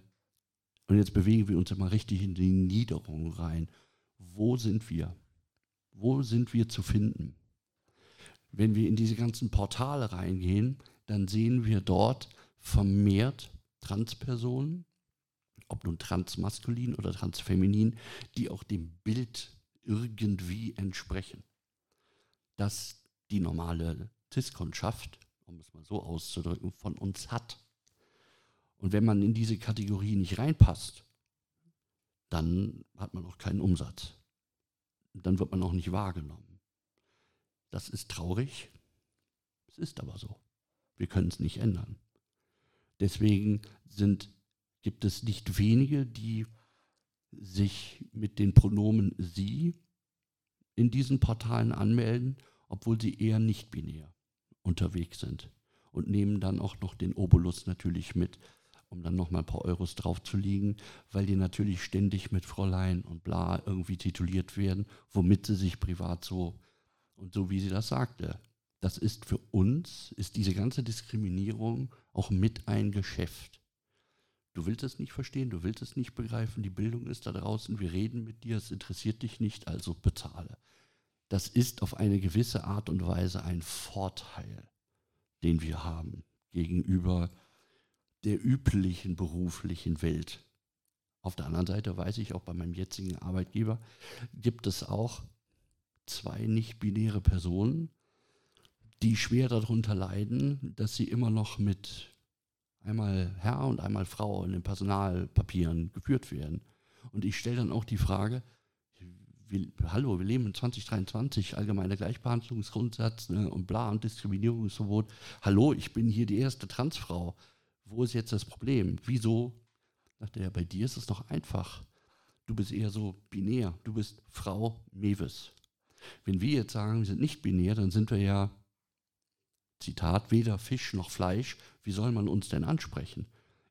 und jetzt bewegen wir uns mal richtig in die Niederung rein, wo sind wir? Wo sind wir zu finden? Wenn wir in diese ganzen Portale reingehen, dann sehen wir dort vermehrt Transpersonen, ob nun transmaskulin oder transfeminin, die auch dem Bild irgendwie entsprechen. Dass die normale Cis-Kundschaft um es mal so auszudrücken, von uns hat. Und wenn man in diese Kategorie nicht reinpasst, dann hat man auch keinen Umsatz. Dann wird man auch nicht wahrgenommen. Das ist traurig. Es ist aber so. Wir können es nicht ändern. Deswegen sind, gibt es nicht wenige, die sich mit den Pronomen sie in diesen Portalen anmelden, obwohl sie eher nicht binär unterwegs sind und nehmen dann auch noch den Obolus natürlich mit, um dann noch mal ein paar Euros draufzulegen, weil die natürlich ständig mit Fräulein und bla irgendwie tituliert werden, womit sie sich privat so und so wie sie das sagte. Das ist für uns, ist diese ganze Diskriminierung auch mit ein Geschäft. Du willst es nicht verstehen, du willst es nicht begreifen, die Bildung ist da draußen, wir reden mit dir, es interessiert dich nicht, also bezahle das ist auf eine gewisse Art und Weise ein Vorteil, den wir haben gegenüber der üblichen beruflichen Welt. Auf der anderen Seite weiß ich auch bei meinem jetzigen Arbeitgeber gibt es auch zwei nicht-binäre Personen, die schwer darunter leiden, dass sie immer noch mit einmal Herr und einmal Frau in den Personalpapieren geführt werden. Und ich stelle dann auch die Frage, wir, hallo, wir leben in 2023, allgemeiner Gleichbehandlungsgrundsatz ne, und bla und Diskriminierungsverbot. Hallo, ich bin hier die erste Transfrau. Wo ist jetzt das Problem? Wieso? Dachte er, bei dir ist es doch einfach. Du bist eher so binär. Du bist Frau Mewes. Wenn wir jetzt sagen, wir sind nicht binär, dann sind wir ja, Zitat, weder Fisch noch Fleisch. Wie soll man uns denn ansprechen?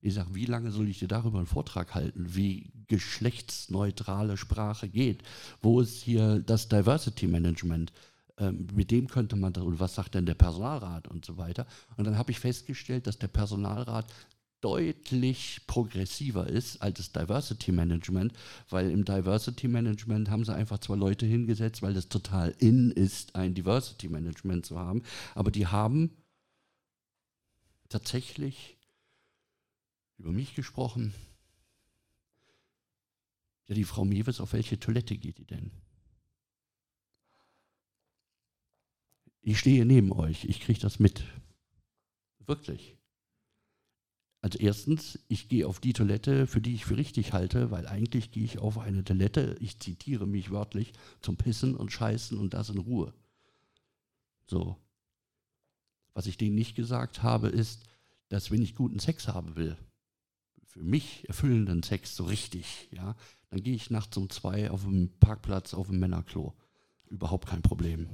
Ich sage, wie lange soll ich dir darüber einen Vortrag halten, wie geschlechtsneutrale Sprache geht? Wo ist hier das Diversity Management? Ähm, mit dem könnte man, und was sagt denn der Personalrat und so weiter? Und dann habe ich festgestellt, dass der Personalrat deutlich progressiver ist als das Diversity Management, weil im Diversity Management haben sie einfach zwei Leute hingesetzt, weil das total in ist, ein Diversity Management zu haben. Aber die haben tatsächlich über mich gesprochen. Ja, die Frau Mewes, auf welche Toilette geht die denn? Ich stehe neben euch, ich kriege das mit. Wirklich. Also erstens, ich gehe auf die Toilette, für die ich für richtig halte, weil eigentlich gehe ich auf eine Toilette, ich zitiere mich wörtlich, zum Pissen und Scheißen und das in Ruhe. So. Was ich denen nicht gesagt habe, ist, dass wenn ich guten Sex haben will, für mich erfüllenden Sex so richtig, ja, dann gehe ich nachts um zwei auf dem Parkplatz auf dem Männerklo. Überhaupt kein Problem.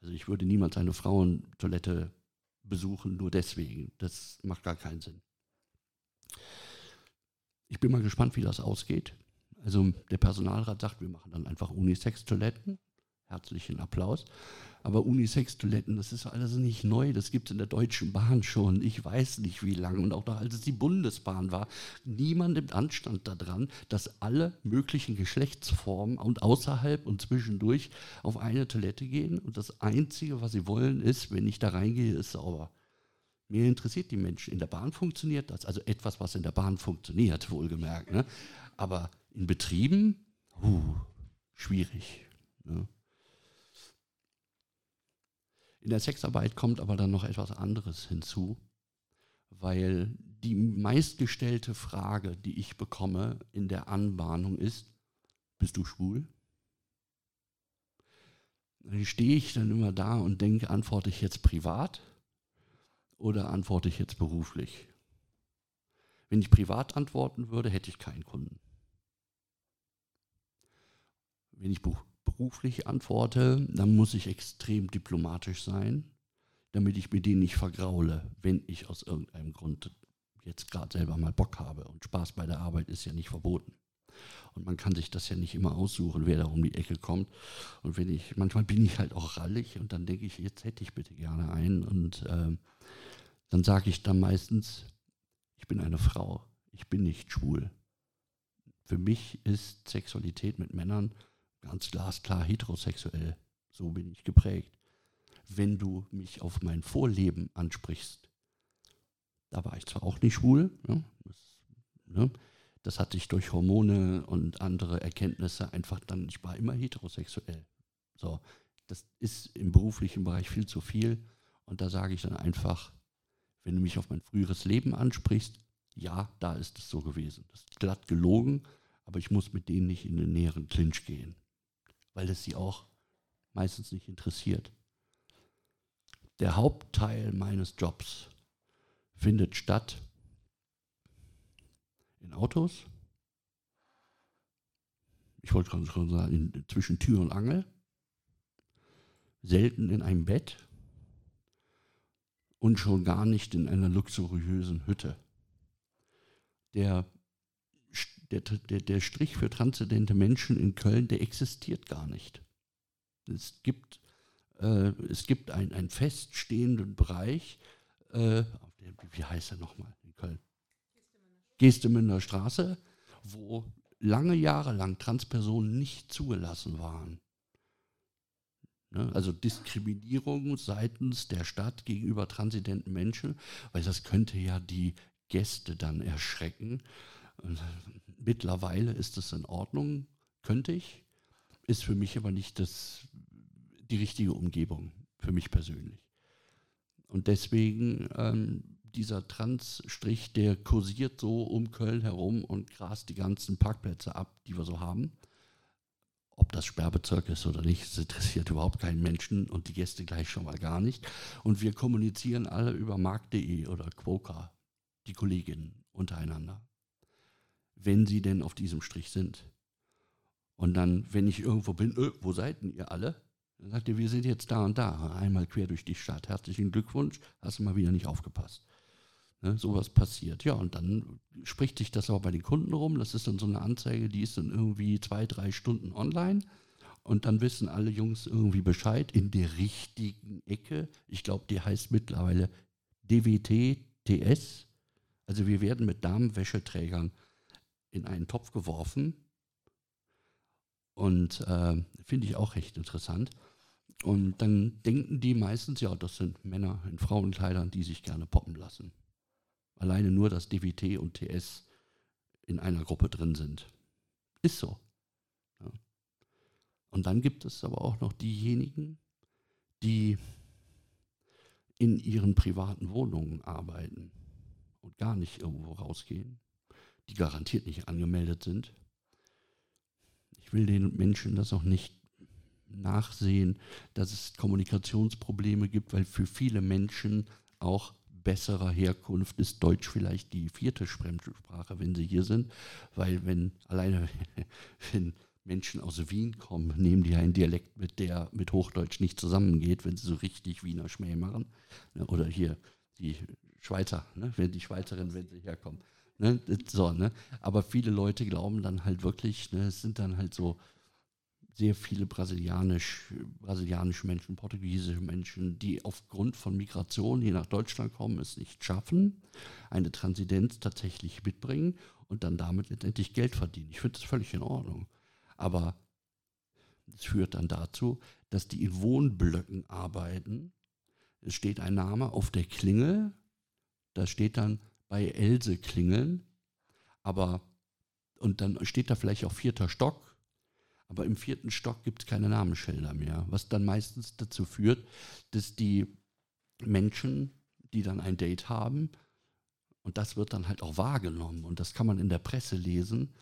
Also ich würde niemals eine Frauentoilette besuchen, nur deswegen. Das macht gar keinen Sinn. Ich bin mal gespannt, wie das ausgeht. Also der Personalrat sagt, wir machen dann einfach Unisex-Toiletten. Herzlichen Applaus. Aber Unisex-Toiletten, das ist alles nicht neu. Das gibt es in der Deutschen Bahn schon. Ich weiß nicht wie lange. Und auch noch als es die Bundesbahn war. Niemand nimmt Anstand daran, dass alle möglichen Geschlechtsformen und außerhalb und zwischendurch auf eine Toilette gehen. Und das Einzige, was sie wollen, ist, wenn ich da reingehe, ist sauber. Mir interessiert die Menschen. In der Bahn funktioniert das. Also etwas, was in der Bahn funktioniert, wohlgemerkt. Ne? Aber in Betrieben, uh, schwierig. Ne? In der Sexarbeit kommt aber dann noch etwas anderes hinzu, weil die meistgestellte Frage, die ich bekomme in der Anbahnung ist, bist du schwul? Dann stehe ich dann immer da und denke, antworte ich jetzt privat oder antworte ich jetzt beruflich? Wenn ich privat antworten würde, hätte ich keinen Kunden. Wenn ich beruflich antworte, dann muss ich extrem diplomatisch sein, damit ich mir den nicht vergraule, wenn ich aus irgendeinem Grund jetzt gerade selber mal Bock habe. Und Spaß bei der Arbeit ist ja nicht verboten. Und man kann sich das ja nicht immer aussuchen, wer da um die Ecke kommt. Und wenn ich, manchmal bin ich halt auch rallig und dann denke ich, jetzt hätte ich bitte gerne einen. Und äh, dann sage ich dann meistens, ich bin eine Frau, ich bin nicht schwul. Für mich ist Sexualität mit Männern ganz glasklar heterosexuell. So bin ich geprägt. Wenn du mich auf mein Vorleben ansprichst, da war ich zwar auch nicht schwul, ne, das, ne, das hatte ich durch Hormone und andere Erkenntnisse einfach dann, ich war immer heterosexuell. So, das ist im beruflichen Bereich viel zu viel und da sage ich dann einfach, wenn du mich auf mein früheres Leben ansprichst, ja, da ist es so gewesen. Das ist glatt gelogen, aber ich muss mit denen nicht in den näheren Clinch gehen weil es sie auch meistens nicht interessiert. Der Hauptteil meines Jobs findet statt in Autos. Ich wollte gerade schon sagen, in, zwischen Tür und Angel. Selten in einem Bett und schon gar nicht in einer luxuriösen Hütte. Der der, der, der Strich für transzendente Menschen in Köln, der existiert gar nicht. Es gibt, äh, es gibt einen feststehenden Bereich, äh, wie heißt er nochmal in Köln? Gestemünder Straße, wo lange Jahre lang Transpersonen nicht zugelassen waren. Ne? Also Diskriminierung seitens der Stadt gegenüber transidenten Menschen, weil das könnte ja die Gäste dann erschrecken. Mittlerweile ist es in Ordnung, könnte ich, ist für mich aber nicht das, die richtige Umgebung, für mich persönlich. Und deswegen ähm, dieser Transstrich, der kursiert so um Köln herum und grast die ganzen Parkplätze ab, die wir so haben. Ob das Sperrbezirk ist oder nicht, das interessiert überhaupt keinen Menschen und die Gäste gleich schon mal gar nicht. Und wir kommunizieren alle über markt.de oder Quoka, die Kolleginnen untereinander wenn sie denn auf diesem Strich sind. Und dann, wenn ich irgendwo bin, öh, wo seid denn ihr alle? Dann sagt ihr, wir sind jetzt da und da, einmal quer durch die Stadt. Herzlichen Glückwunsch, hast du mal wieder nicht aufgepasst. Ne, sowas passiert. Ja, und dann spricht sich das auch bei den Kunden rum. Das ist dann so eine Anzeige, die ist dann irgendwie zwei, drei Stunden online. Und dann wissen alle Jungs irgendwie Bescheid in der richtigen Ecke. Ich glaube, die heißt mittlerweile DWT TS. Also wir werden mit Damenwäscheträgern in einen Topf geworfen. Und äh, finde ich auch recht interessant. Und dann denken die meistens, ja, das sind Männer in Frauenkleidern, die sich gerne poppen lassen. Alleine nur, dass DWT und TS in einer Gruppe drin sind. Ist so. Ja. Und dann gibt es aber auch noch diejenigen, die in ihren privaten Wohnungen arbeiten und gar nicht irgendwo rausgehen die garantiert nicht angemeldet sind. Ich will den Menschen das auch nicht nachsehen, dass es Kommunikationsprobleme gibt, weil für viele Menschen auch besserer Herkunft ist Deutsch vielleicht die vierte Fremdsprache, wenn sie hier sind, weil wenn alleine wenn Menschen aus Wien kommen, nehmen die einen Dialekt mit, der mit Hochdeutsch nicht zusammengeht, wenn sie so richtig Wiener Schmäh machen. Oder hier die Schweizer, ne? wenn die Schweizerin, wenn sie herkommen. Ne? So, ne? Aber viele Leute glauben dann halt wirklich, ne, es sind dann halt so sehr viele brasilianisch, brasilianische Menschen, portugiesische Menschen, die aufgrund von Migration hier nach Deutschland kommen, es nicht schaffen, eine Transidenz tatsächlich mitbringen und dann damit letztendlich Geld verdienen. Ich finde das völlig in Ordnung. Aber es führt dann dazu, dass die in Wohnblöcken arbeiten. Es steht ein Name auf der Klingel, da steht dann bei Else klingeln, aber und dann steht da vielleicht auch vierter Stock aber im vierten Stock gibt es keine Namensschilder mehr, was dann meistens dazu führt, dass die Menschen, die dann ein Date haben, und das wird dann halt auch wahrgenommen und das kann man in der Presse lesen,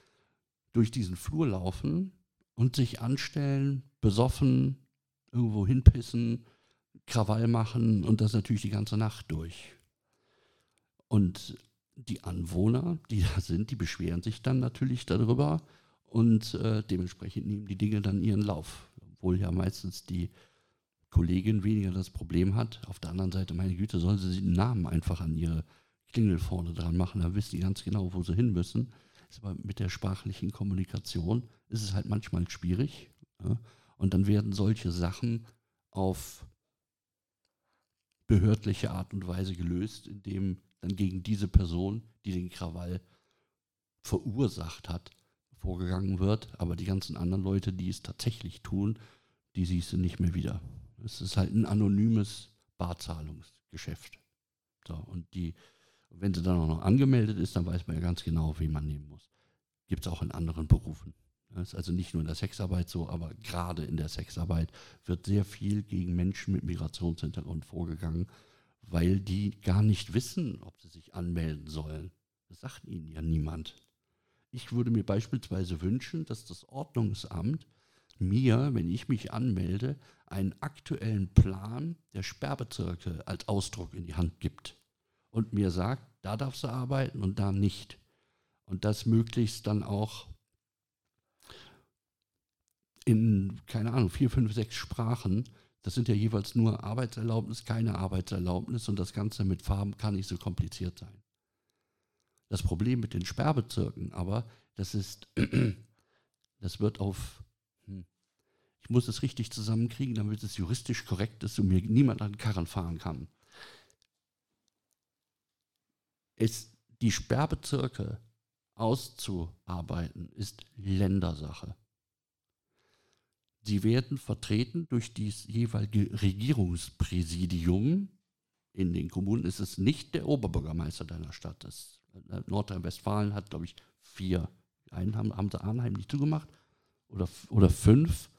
durch diesen Flur laufen und sich anstellen, besoffen, irgendwo hinpissen, Krawall machen und das natürlich die ganze Nacht durch. Und die Anwohner, die da sind, die beschweren sich dann natürlich darüber und äh, dementsprechend nehmen die Dinge dann ihren Lauf. Obwohl ja meistens die Kollegin weniger das Problem hat. Auf der anderen Seite, meine Güte, soll sie den Namen einfach an ihre Klingel vorne dran machen, dann wissen die ganz genau, wo sie hin müssen. Ist aber mit der sprachlichen Kommunikation ist es halt manchmal schwierig. Ja? Und dann werden solche Sachen auf behördliche Art und Weise gelöst, indem dann gegen diese Person, die den Krawall verursacht hat, vorgegangen wird, aber die ganzen anderen Leute, die es tatsächlich tun, die siehst du nicht mehr wieder. Es ist halt ein anonymes Barzahlungsgeschäft. So, und die, wenn sie dann auch noch angemeldet ist, dann weiß man ja ganz genau, wen man nehmen muss. Gibt es auch in anderen Berufen. Das ist also nicht nur in der Sexarbeit so, aber gerade in der Sexarbeit wird sehr viel gegen Menschen mit Migrationshintergrund vorgegangen, weil die gar nicht wissen, ob sie sich anmelden sollen. Das sagt ihnen ja niemand. Ich würde mir beispielsweise wünschen, dass das Ordnungsamt mir, wenn ich mich anmelde, einen aktuellen Plan der Sperrbezirke als Ausdruck in die Hand gibt und mir sagt, da darfst du arbeiten und da nicht. Und das möglichst dann auch in, keine Ahnung, vier, fünf, sechs Sprachen. Das sind ja jeweils nur Arbeitserlaubnis, keine Arbeitserlaubnis und das Ganze mit Farben kann nicht so kompliziert sein. Das Problem mit den Sperrbezirken aber, das ist, das wird auf, hm, ich muss es richtig zusammenkriegen, damit es juristisch korrekt ist und mir niemand an den Karren fahren kann. Es, die Sperrbezirke auszuarbeiten, ist Ländersache. Sie werden vertreten durch das jeweilige Regierungspräsidium. In den Kommunen ist es nicht der Oberbürgermeister deiner Stadt, das Nordrhein-Westfalen hat, glaube ich, vier. Einen haben, haben sie Arnheim nicht zugemacht oder, oder fünf.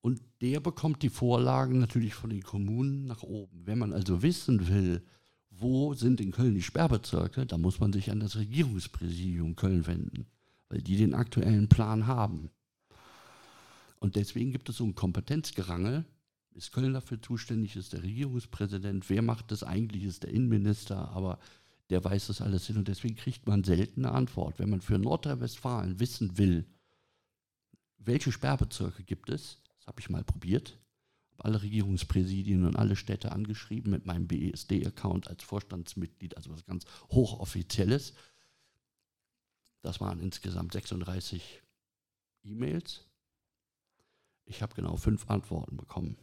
Und der bekommt die Vorlagen natürlich von den Kommunen nach oben. Wenn man also wissen will, wo sind in Köln die Sperrbezirke, dann muss man sich an das Regierungspräsidium Köln wenden, weil die den aktuellen Plan haben. Und deswegen gibt es so ein Kompetenzgerangel. Ist Köln dafür zuständig, ist der Regierungspräsident, wer macht das eigentlich, ist der Innenminister, aber der weiß das alles hin und deswegen kriegt man selten eine Antwort. Wenn man für Nordrhein-Westfalen wissen will, welche Sperrbezirke gibt es, das habe ich mal probiert, habe alle Regierungspräsidien und alle Städte angeschrieben mit meinem BESD-Account als Vorstandsmitglied, also was ganz hochoffizielles. Das waren insgesamt 36 E-Mails. Ich habe genau fünf Antworten bekommen.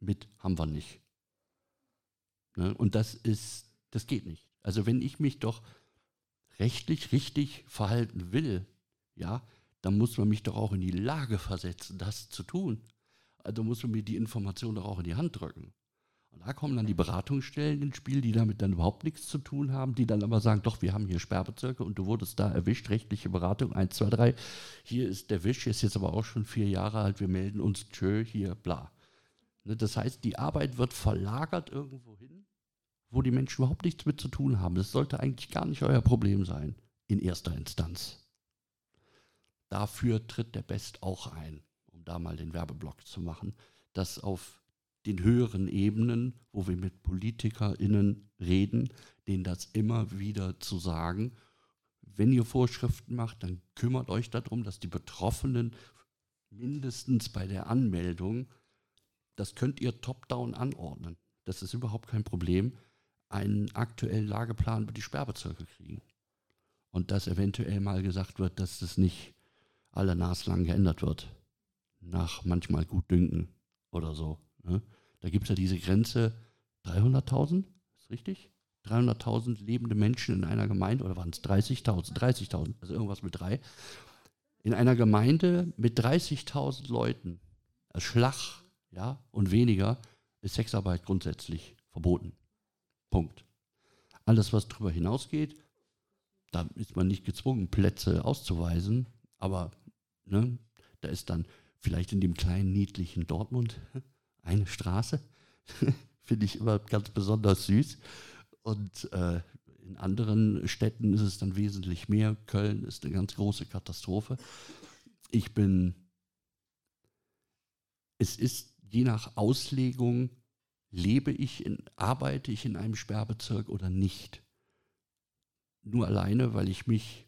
Mit haben wir nicht. Ne? Und das ist, das geht nicht. Also wenn ich mich doch rechtlich richtig verhalten will, ja, dann muss man mich doch auch in die Lage versetzen, das zu tun. Also muss man mir die Information doch auch in die Hand drücken. Und da kommen dann die Beratungsstellen ins Spiel, die damit dann überhaupt nichts zu tun haben, die dann aber sagen, doch, wir haben hier Sperrbezirke und du wurdest da erwischt, rechtliche Beratung, 1, 2, 3, hier ist der Wisch, ist jetzt aber auch schon vier Jahre alt, wir melden uns, tschö, hier, bla. Ne, das heißt, die Arbeit wird verlagert irgendwo hin, wo die Menschen überhaupt nichts mit zu tun haben. Das sollte eigentlich gar nicht euer Problem sein, in erster Instanz. Dafür tritt der Best auch ein, um da mal den Werbeblock zu machen, dass auf den höheren Ebenen, wo wir mit PolitikerInnen reden, denen das immer wieder zu sagen, wenn ihr Vorschriften macht, dann kümmert euch darum, dass die Betroffenen mindestens bei der Anmeldung das könnt ihr top-down anordnen. Das ist überhaupt kein Problem. einen aktuellen Lageplan über die Sperrbezirke kriegen. Und dass eventuell mal gesagt wird, dass das nicht alle naslang geändert wird. Nach manchmal gut dünken oder so. Ne? Da gibt es ja diese Grenze 300.000, ist richtig? 300.000 lebende Menschen in einer Gemeinde, oder waren es 30.000? 30.000, also irgendwas mit drei. In einer Gemeinde mit 30.000 Leuten, als Schlag ja, und weniger, ist Sexarbeit grundsätzlich verboten. Punkt. Alles, was darüber hinausgeht, da ist man nicht gezwungen, Plätze auszuweisen, aber ne, da ist dann vielleicht in dem kleinen, niedlichen Dortmund eine Straße. Finde ich immer ganz besonders süß. Und äh, in anderen Städten ist es dann wesentlich mehr. Köln ist eine ganz große Katastrophe. Ich bin, es ist je nach Auslegung, lebe ich in, arbeite ich in einem Sperrbezirk oder nicht. Nur alleine, weil ich mich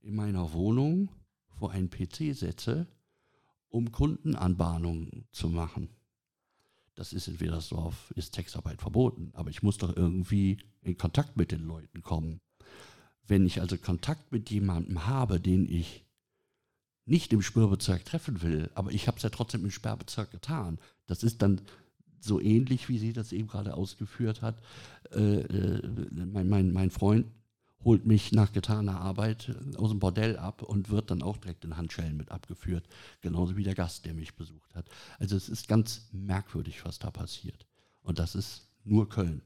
in meiner Wohnung vor einen PC setze, um Kundenanbahnungen zu machen das ist in Wedersdorf, ist Textarbeit verboten. Aber ich muss doch irgendwie in Kontakt mit den Leuten kommen. Wenn ich also Kontakt mit jemandem habe, den ich nicht im Sperrbezirk treffen will, aber ich habe es ja trotzdem im Sperrbezirk getan. Das ist dann so ähnlich, wie sie das eben gerade ausgeführt hat. Äh, äh mein, mein, mein Freund holt mich nach getaner Arbeit äh, aus dem Bordell ab und wird dann auch direkt in Handschellen mit abgeführt. Genauso wie der Gast, der mich besucht hat. Also es ist ganz merkwürdig, was da passiert. Und das ist nur Köln.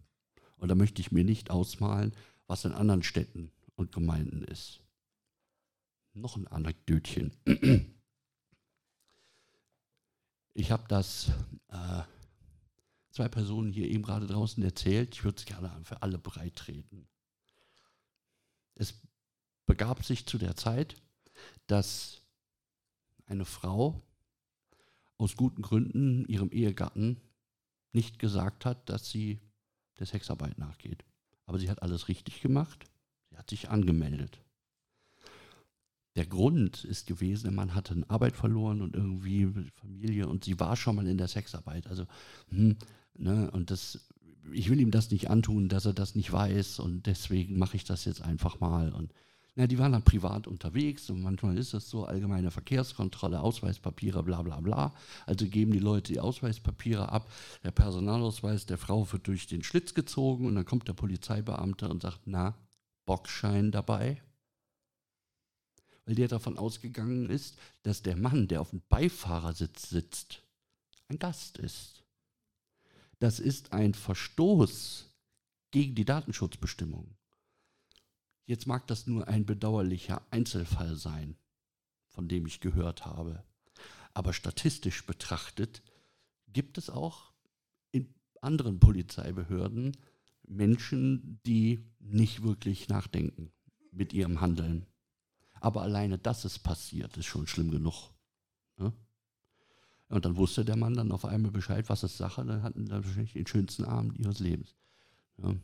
Und da möchte ich mir nicht ausmalen, was in anderen Städten und Gemeinden ist. Noch ein Anekdötchen. Ich habe das äh, zwei Personen hier eben gerade draußen erzählt. Ich würde es gerne für alle breit treten. Es begab sich zu der Zeit, dass eine Frau aus guten Gründen ihrem Ehegatten nicht gesagt hat, dass sie der Sexarbeit nachgeht. Aber sie hat alles richtig gemacht. Sie hat sich angemeldet. Der Grund ist gewesen, der Mann hatte eine Arbeit verloren und irgendwie Familie und sie war schon mal in der Sexarbeit. Also, hm, ne, und das ich will ihm das nicht antun, dass er das nicht weiß und deswegen mache ich das jetzt einfach mal. Und na, die waren dann privat unterwegs und manchmal ist das so allgemeine Verkehrskontrolle, Ausweispapiere, bla bla bla. Also geben die Leute die Ausweispapiere ab. Der Personalausweis der Frau wird durch den Schlitz gezogen und dann kommt der Polizeibeamte und sagt, na, Bockschein dabei? Weil der davon ausgegangen ist, dass der Mann, der auf dem Beifahrersitz sitzt, ein Gast ist das ist ein Verstoß gegen die Datenschutzbestimmungen. Jetzt mag das nur ein bedauerlicher Einzelfall sein, von dem ich gehört habe. Aber statistisch betrachtet gibt es auch in anderen Polizeibehörden Menschen, die nicht wirklich nachdenken mit ihrem Handeln. Aber alleine, dass es passiert, ist schon schlimm genug. Und dann wusste der Mann dann auf einmal Bescheid, was ist Sache. Dann hatten sie wahrscheinlich den schönsten Abend ihres Lebens. Ja.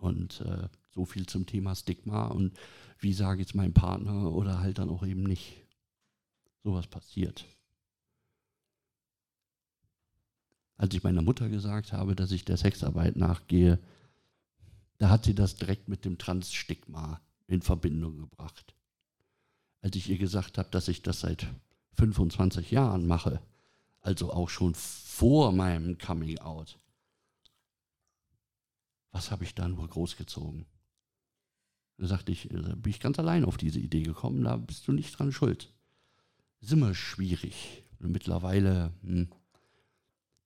Und äh, so viel zum Thema Stigma und wie sage ich es meinem Partner oder halt dann auch eben nicht. Sowas passiert. Als ich meiner Mutter gesagt habe, dass ich der Sexarbeit nachgehe, da hat sie das direkt mit dem Transstigma in Verbindung gebracht. Als ich ihr gesagt habe, dass ich das seit 25 Jahren mache, also auch schon vor meinem Coming Out. Was habe ich da nur großgezogen? Da sagte ich, da bin ich ganz allein auf diese Idee gekommen, da bist du nicht dran schuld. Ist immer schwierig. Mittlerweile, hm,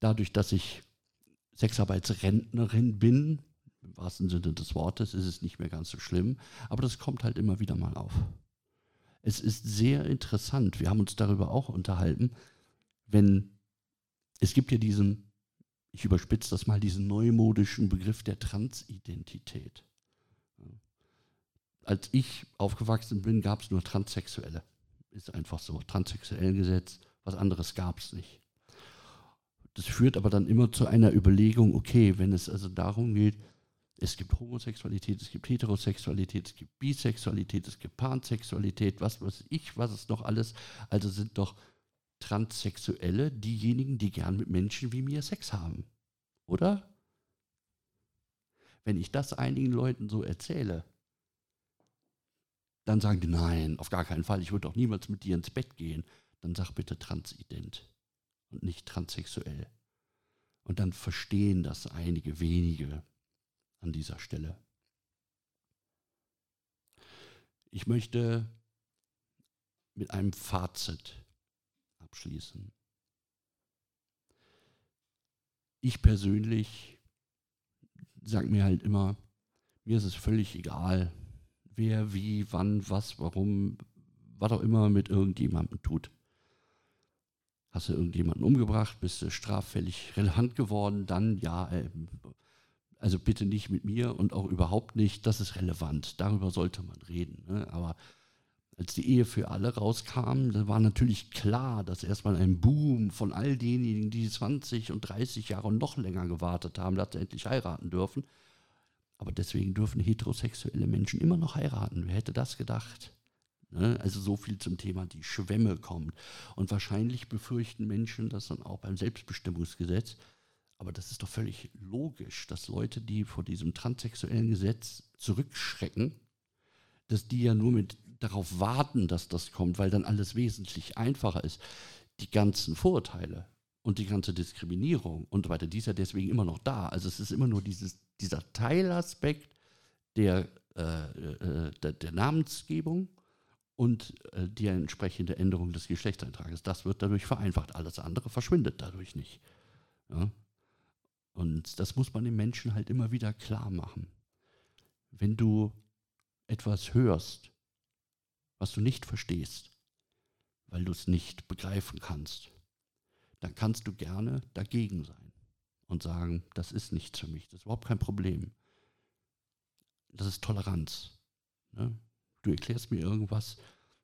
dadurch, dass ich Sexarbeitsrentnerin bin, im wahrsten Sinne des Wortes, ist es nicht mehr ganz so schlimm, aber das kommt halt immer wieder mal auf. Es ist sehr interessant, wir haben uns darüber auch unterhalten, wenn es gibt ja diesen, ich überspitze das mal, diesen neumodischen Begriff der Transidentität. Als ich aufgewachsen bin, gab es nur Transsexuelle. Ist einfach so. Transsexuellen Gesetz, was anderes gab es nicht. Das führt aber dann immer zu einer Überlegung, okay, wenn es also darum geht, es gibt Homosexualität, es gibt Heterosexualität, es gibt Bisexualität, es gibt Pansexualität, was weiß ich, was es noch alles. Also sind doch Transsexuelle diejenigen, die gern mit Menschen wie mir Sex haben. Oder? Wenn ich das einigen Leuten so erzähle, dann sagen die, nein, auf gar keinen Fall, ich würde doch niemals mit dir ins Bett gehen. Dann sag bitte transident und nicht transsexuell. Und dann verstehen das einige wenige an dieser Stelle. Ich möchte mit einem Fazit abschließen. Ich persönlich sage mir halt immer, mir ist es völlig egal, wer, wie, wann, was, warum, was auch immer mit irgendjemandem tut. Hast du irgendjemanden umgebracht, bist du straffällig relevant geworden, dann ja, äh, also bitte nicht mit mir und auch überhaupt nicht, das ist relevant, darüber sollte man reden. Ne? Aber als die Ehe für alle rauskam, da war natürlich klar, dass erstmal ein Boom von all denjenigen, die 20 und 30 Jahre und noch länger gewartet haben, dass sie endlich heiraten dürfen. Aber deswegen dürfen heterosexuelle Menschen immer noch heiraten. Wer hätte das gedacht? Ne? Also so viel zum Thema die Schwemme kommt. Und wahrscheinlich befürchten Menschen das dann auch beim Selbstbestimmungsgesetz. Aber das ist doch völlig logisch, dass Leute, die vor diesem transsexuellen Gesetz zurückschrecken, dass die ja nur mit darauf warten, dass das kommt, weil dann alles wesentlich einfacher ist. Die ganzen Vorurteile und die ganze Diskriminierung und so weiter, die ist ja deswegen immer noch da. Also es ist immer nur dieses, dieser Teilaspekt der, äh, äh, der, der, Namensgebung und äh, die entsprechende Änderung des Geschlechtseintrages. Das wird dadurch vereinfacht. Alles andere verschwindet dadurch nicht. Ja? Und das muss man den Menschen halt immer wieder klar machen. Wenn du etwas hörst, was du nicht verstehst, weil du es nicht begreifen kannst, dann kannst du gerne dagegen sein und sagen, das ist nichts für mich, das ist überhaupt kein Problem. Das ist Toleranz. Ne? Du erklärst mir irgendwas,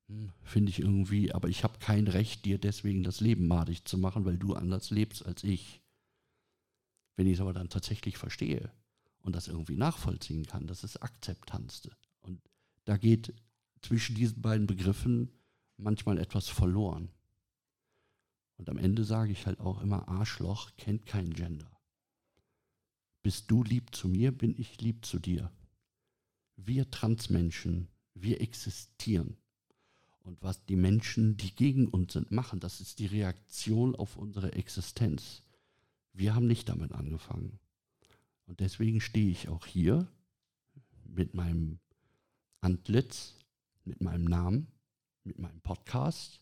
hm, finde ich irgendwie, aber ich habe kein Recht, dir deswegen das Leben madig zu machen, weil du anders lebst als ich. Wenn ich es aber dann tatsächlich verstehe und das irgendwie nachvollziehen kann, das ist Akzeptanz. Und da geht zwischen diesen beiden Begriffen manchmal etwas verloren. Und am Ende sage ich halt auch immer, Arschloch kennt kein Gender. Bist du lieb zu mir, bin ich lieb zu dir. Wir Transmenschen, wir existieren. Und was die Menschen, die gegen uns sind, machen, das ist die Reaktion auf unsere Existenz. Wir haben nicht damit angefangen. Und deswegen stehe ich auch hier mit meinem Antlitz, mit meinem Namen, mit meinem Podcast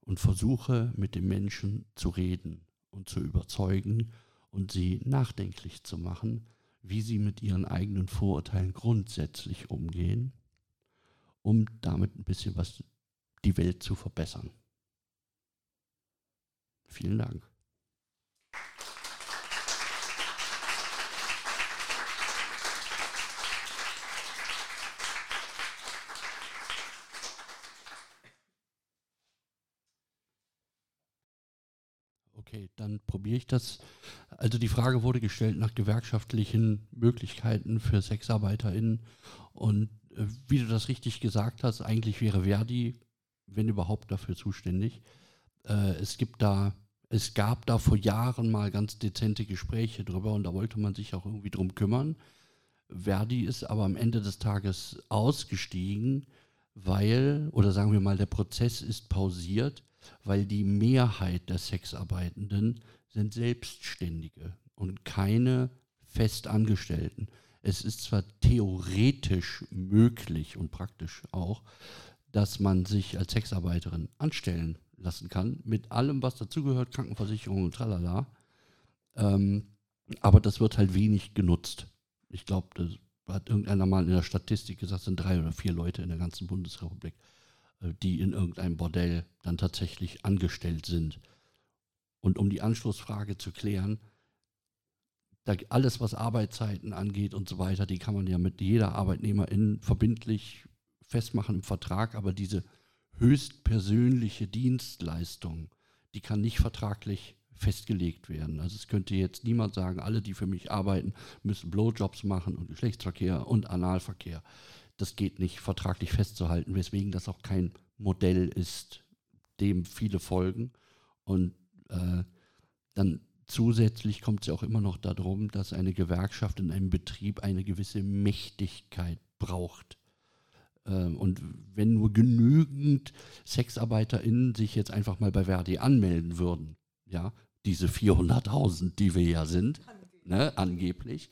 und versuche mit den Menschen zu reden und zu überzeugen und sie nachdenklich zu machen, wie sie mit ihren eigenen Vorurteilen grundsätzlich umgehen, um damit ein bisschen was die Welt zu verbessern. Vielen Dank. Okay, dann probiere ich das. Also die Frage wurde gestellt nach gewerkschaftlichen Möglichkeiten für SexarbeiterInnen. Und äh, wie du das richtig gesagt hast, eigentlich wäre Verdi, wenn überhaupt, dafür zuständig. Äh, es gibt da, es gab da vor Jahren mal ganz dezente Gespräche drüber und da wollte man sich auch irgendwie drum kümmern. Verdi ist aber am Ende des Tages ausgestiegen, weil, oder sagen wir mal, der Prozess ist pausiert, weil die Mehrheit der Sexarbeitenden sind Selbstständige und keine Festangestellten. Es ist zwar theoretisch möglich und praktisch auch, dass man sich als Sexarbeiterin anstellen lassen kann, mit allem, was dazugehört, Krankenversicherung und tralala. Ähm, aber das wird halt wenig genutzt. Ich glaube, das hat irgendeiner mal in der Statistik gesagt, es sind drei oder vier Leute in der ganzen Bundesrepublik. Äh, die in irgendeinem Bordell dann tatsächlich angestellt sind. Und um die Anschlussfrage zu klären, alles, was Arbeitszeiten angeht und so weiter, die kann man ja mit jeder Arbeitnehmerin verbindlich festmachen im Vertrag, aber diese höchstpersönliche Dienstleistung, die kann nicht vertraglich festgelegt werden. Also es könnte jetzt niemand sagen, alle, die für mich arbeiten, müssen Blowjobs machen und Geschlechtsverkehr und Analverkehr das geht nicht vertraglich festzuhalten, weswegen das auch kein Modell ist, dem viele folgen. Und äh, dann zusätzlich kommt es ja auch immer noch darum, dass eine Gewerkschaft in einem Betrieb eine gewisse Mächtigkeit braucht. Ähm, und wenn nur genügend SexarbeiterInnen sich jetzt einfach mal bei Verdi anmelden würden, ja, diese 400.000, die wir ja sind, ne, angeblich,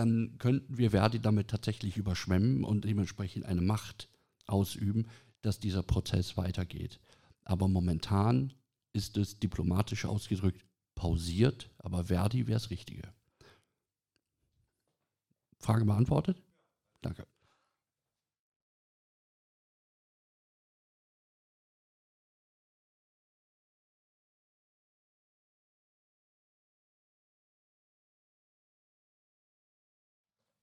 dann könnten wir Verdi damit tatsächlich überschwemmen und dementsprechend eine Macht ausüben, dass dieser Prozess weitergeht. Aber momentan ist es diplomatisch ausgedrückt pausiert, aber Verdi wäre das Richtige. Frage beantwortet? Danke.